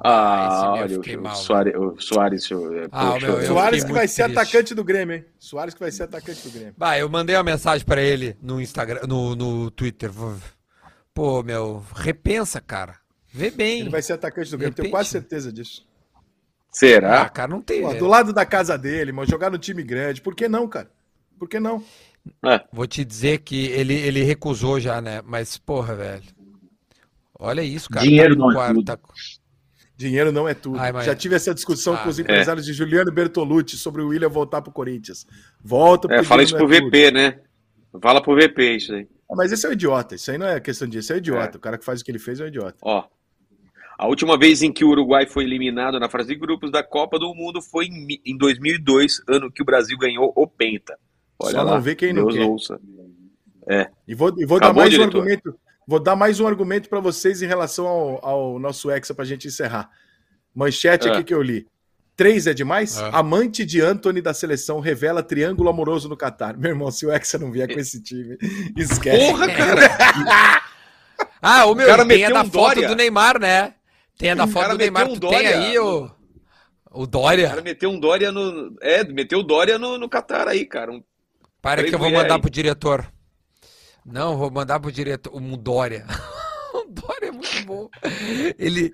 Ah, ah olha, o, mal, Soares, o Soares, o, é, ah, meu, Soares que vai triste. ser atacante do Grêmio, hein? Soares que vai ser atacante do Grêmio. Bah, eu mandei uma mensagem para ele no Instagram, no, no Twitter. Pô, meu, repensa, cara. Vê bem. Ele vai ser atacante do Grêmio, Repente. tenho quase certeza disso. Será? Ah, cara, não tem. Pô, do lado da casa dele, mano, jogar no time grande. Por que não, cara? Por que não? É. Vou te dizer que ele, ele recusou já, né? Mas, porra, velho. Olha isso, cara. Dinheiro tá não é tudo. Tá... Dinheiro não é tudo. Ai, mas... Já tive essa discussão ah, com os empresários é. de Juliano Bertolucci sobre o William voltar pro Corinthians. Volta É, fala isso pro é VP, tudo. né? Fala pro VP isso aí. Mas esse é o idiota. Isso aí não é questão disso. Esse é o idiota. É. O cara que faz o que ele fez é o idiota. Ó. A última vez em que o Uruguai foi eliminado na fase de grupos da Copa do Mundo foi em 2002, ano que o Brasil ganhou o Penta. Olha Só lá, não vê quem Deus não quer. Ouça. É. E vou, e vou dar mais diretor. um argumento. Vou dar mais um argumento para vocês em relação ao, ao nosso Hexa para a gente encerrar. Manchete é. aqui que eu li. Três é demais? É. Amante de Anthony da seleção revela triângulo amoroso no Catar. Meu irmão, se o Hexa não vier com esse time, esquece. Porra, cara! ah, o meu, o cara tem a da um foto Dória. do Neymar, né? Tem a da foto do Neymar. Um tem aí o, o Dória. O cara meteu um Dória no. É, meteu o Dória no, no Catar aí, cara. Um para que eu vou mandar aí. pro diretor. Não, vou mandar pro diretor. O Dória. o Dória é muito bom. Ele.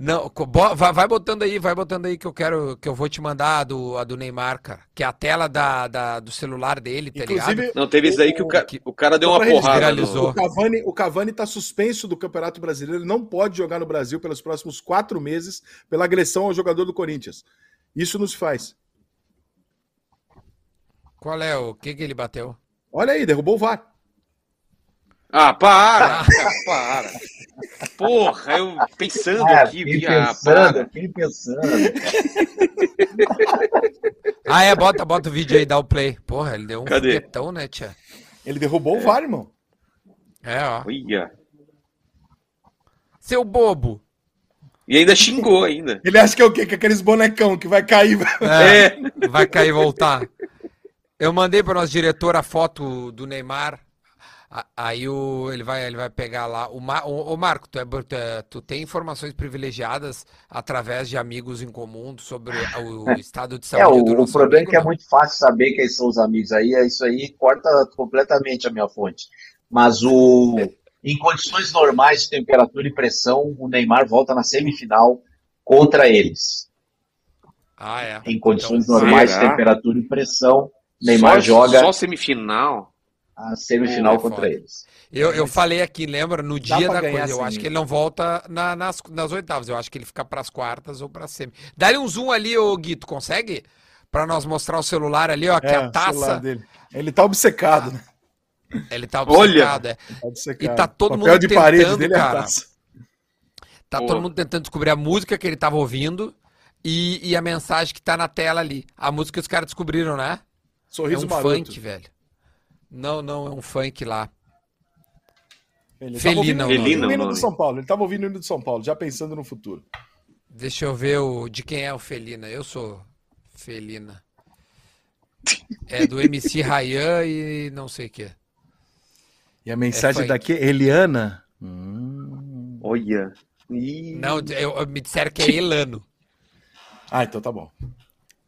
Não, vai, vai, botando aí, vai botando aí que eu quero, que eu vou te mandar a do, a do Neymar, cara. Que é a tela da, da do celular dele, tá Inclusive, ligado? Não, teve isso aí que o, cara, o cara deu uma porrada. O Cavani, o Cavani tá suspenso do Campeonato Brasileiro, ele não pode jogar no Brasil pelos próximos quatro meses pela agressão ao jogador do Corinthians. Isso nos faz. Qual é o que que ele bateu? Olha aí, derrubou o VAR. Ah, para! para! Porra, eu pensando ah, aqui, via. Pensando, pensando. ah, é, bota, bota o vídeo aí, dá o play. Porra, ele deu um Cadê? foguetão, né, tia? Ele derrubou é. o VAR, irmão. É, ó. Uia. Seu bobo. E ainda xingou ainda. Ele acha que é o quê? Que é aqueles bonecão que vai cair. É, é. Vai cair e voltar. Eu mandei para nosso diretor a foto do Neymar. Aí o, ele, vai, ele vai pegar lá. O, o, o Marco, tu, é, tu, é, tu, tem informações privilegiadas através de amigos em comum sobre o, o estado de saúde é, o, O problema amigo, é que é muito fácil saber quem são os amigos aí. É isso aí corta completamente a minha fonte. Mas o, em condições normais de temperatura e pressão, o Neymar volta na semifinal contra eles. Ah, é. Em condições então, normais será? de temperatura e pressão, Neymar só, joga. Só semifinal? A semifinal Pô, contra eles. Eu, eu falei aqui, lembra? No dia da coisa, eu acho que ele não volta na, nas, nas oitavas. Eu acho que ele fica para as quartas ou para semi. Dá-lhe um zoom ali, ô Guito, consegue? Para nós mostrar o celular ali, ó, que é, a taça. Ele tá obcecado, né? Ele tá obcecado, Olha, é. Tá e tá todo mundo de tentando, parede dele é cara. tá todo mundo tentando descobrir a música que ele tava ouvindo e, e, a mensagem que tá na tela ali. A música que os caras descobriram, né? Sorriso é um maroto. funk, velho. Não, não, é um funk lá. Ele Felina, o hino do São Paulo. Ele tava ouvindo o hino do São Paulo, já pensando no futuro. Deixa eu ver o, de quem é o Felina. Eu sou Felina. É do MC Rayan e não sei o que. E a mensagem é daqui é Eliana. Hum. Olha. Ih. Não, eu, me disseram que é Elano. ah, então tá bom.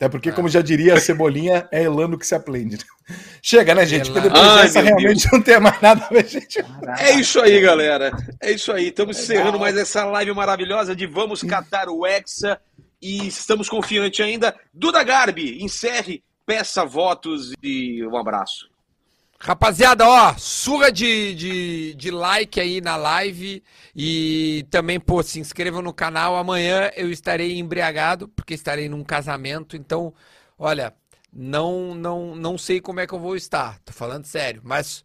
Até porque, ah. como já diria a Cebolinha, é Elano que se aprende. Chega, né, gente? Porque depois Ai, dessa realmente Deus. não tem mais nada a ver, gente. É isso aí, galera. É isso aí. Estamos encerrando mais essa live maravilhosa de Vamos Catar o Hexa. E estamos confiantes ainda. Duda Garbi, encerre, peça votos e um abraço. Rapaziada, ó, surra de, de, de, like aí na live e também, pô, se inscrevam no canal. Amanhã eu estarei embriagado, porque estarei num casamento. Então, olha, não, não, não sei como é que eu vou estar, tô falando sério, mas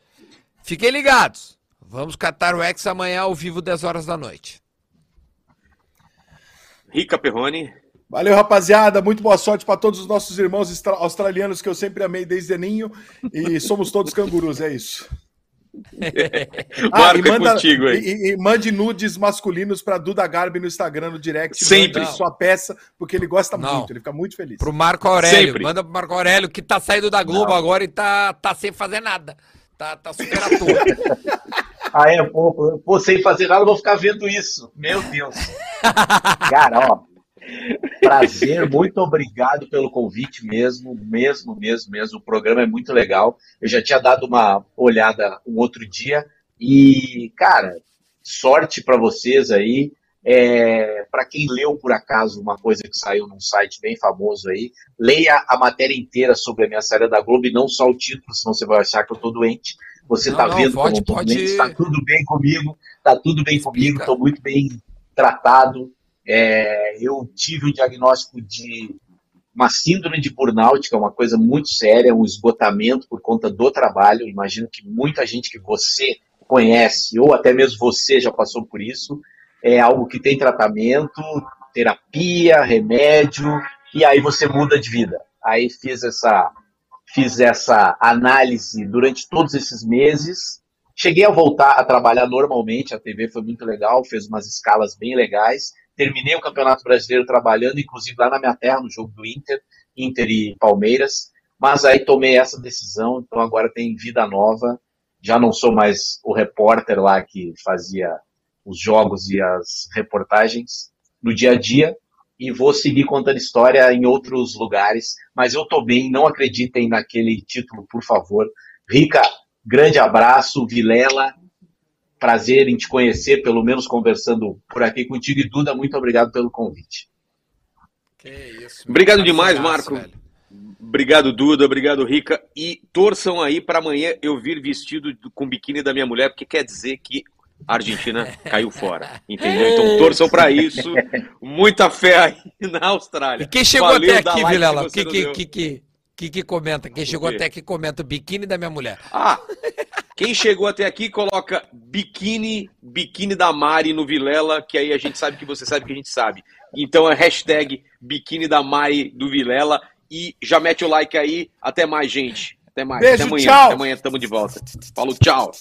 fiquem ligados. Vamos catar o X amanhã ao vivo, 10 horas da noite. Rica Perrone. Valeu, rapaziada. Muito boa sorte para todos os nossos irmãos australianos que eu sempre amei desde ninho. E somos todos cangurus, é isso. ah, e, é manda, é contigo aí. E, e, mande nudes masculinos para Duda Garbi no Instagram, no direct. Sempre. Sua peça, porque ele gosta Não. muito, ele fica muito feliz. Pro Marco Aurélio. Sempre. Manda pro Marco Aurélio, que tá saindo da Globo Não. agora e tá, tá sem fazer nada. Tá, tá super ator. ah, é? Pô, pô, sem fazer nada, eu vou ficar vendo isso. Meu Deus. Cara, ó. Prazer, muito obrigado pelo convite mesmo, mesmo, mesmo, mesmo. O programa é muito legal. Eu já tinha dado uma olhada um outro dia e, cara, sorte para vocês aí. É, para quem leu por acaso uma coisa que saiu num site bem famoso aí, leia a matéria inteira sobre a minha série da Globo e não só o título, senão você vai achar que eu tô doente. Você não, tá não, vendo pode, como eu tô pode... doente, tá tudo bem comigo, tá tudo bem Explica. comigo, tô muito bem tratado. É, eu tive um diagnóstico de uma síndrome de burnout, que é uma coisa muito séria, um esgotamento por conta do trabalho. Imagino que muita gente que você conhece, ou até mesmo você já passou por isso, é algo que tem tratamento, terapia, remédio, e aí você muda de vida. Aí fiz essa, fiz essa análise durante todos esses meses. Cheguei a voltar a trabalhar normalmente, a TV foi muito legal, fez umas escalas bem legais, terminei o Campeonato Brasileiro trabalhando, inclusive lá na minha terra, no jogo do Inter, Inter e Palmeiras, mas aí tomei essa decisão, então agora tem vida nova, já não sou mais o repórter lá que fazia os jogos e as reportagens no dia a dia, e vou seguir contando história em outros lugares, mas eu tô bem, não acreditem naquele título, por favor. Rica, grande abraço, Vilela, prazer em te conhecer, pelo menos conversando por aqui contigo. E Duda, muito obrigado pelo convite. Que isso. Obrigado demais, Marco. Velho. Obrigado, Duda. Obrigado, Rica. E torçam aí para amanhã eu vir vestido com biquíni da minha mulher, porque quer dizer que a Argentina caiu fora. Entendeu? Então torçam para isso. Muita fé aí na Austrália. E quem chegou Valeu, até aqui, Vilela? O que, que, que, que, que, que comenta? Quem chegou até aqui comenta o biquíni da minha mulher. Ah, quem chegou até aqui coloca biquíni, biquíni da Mari no Vilela, que aí a gente sabe que você sabe que a gente sabe. Então é hashtag biquíni da Mari do Vilela e já mete o like aí. Até mais, gente. Até mais. Beijo, até amanhã. Tchau. Até amanhã, tamo de volta. Falou, tchau.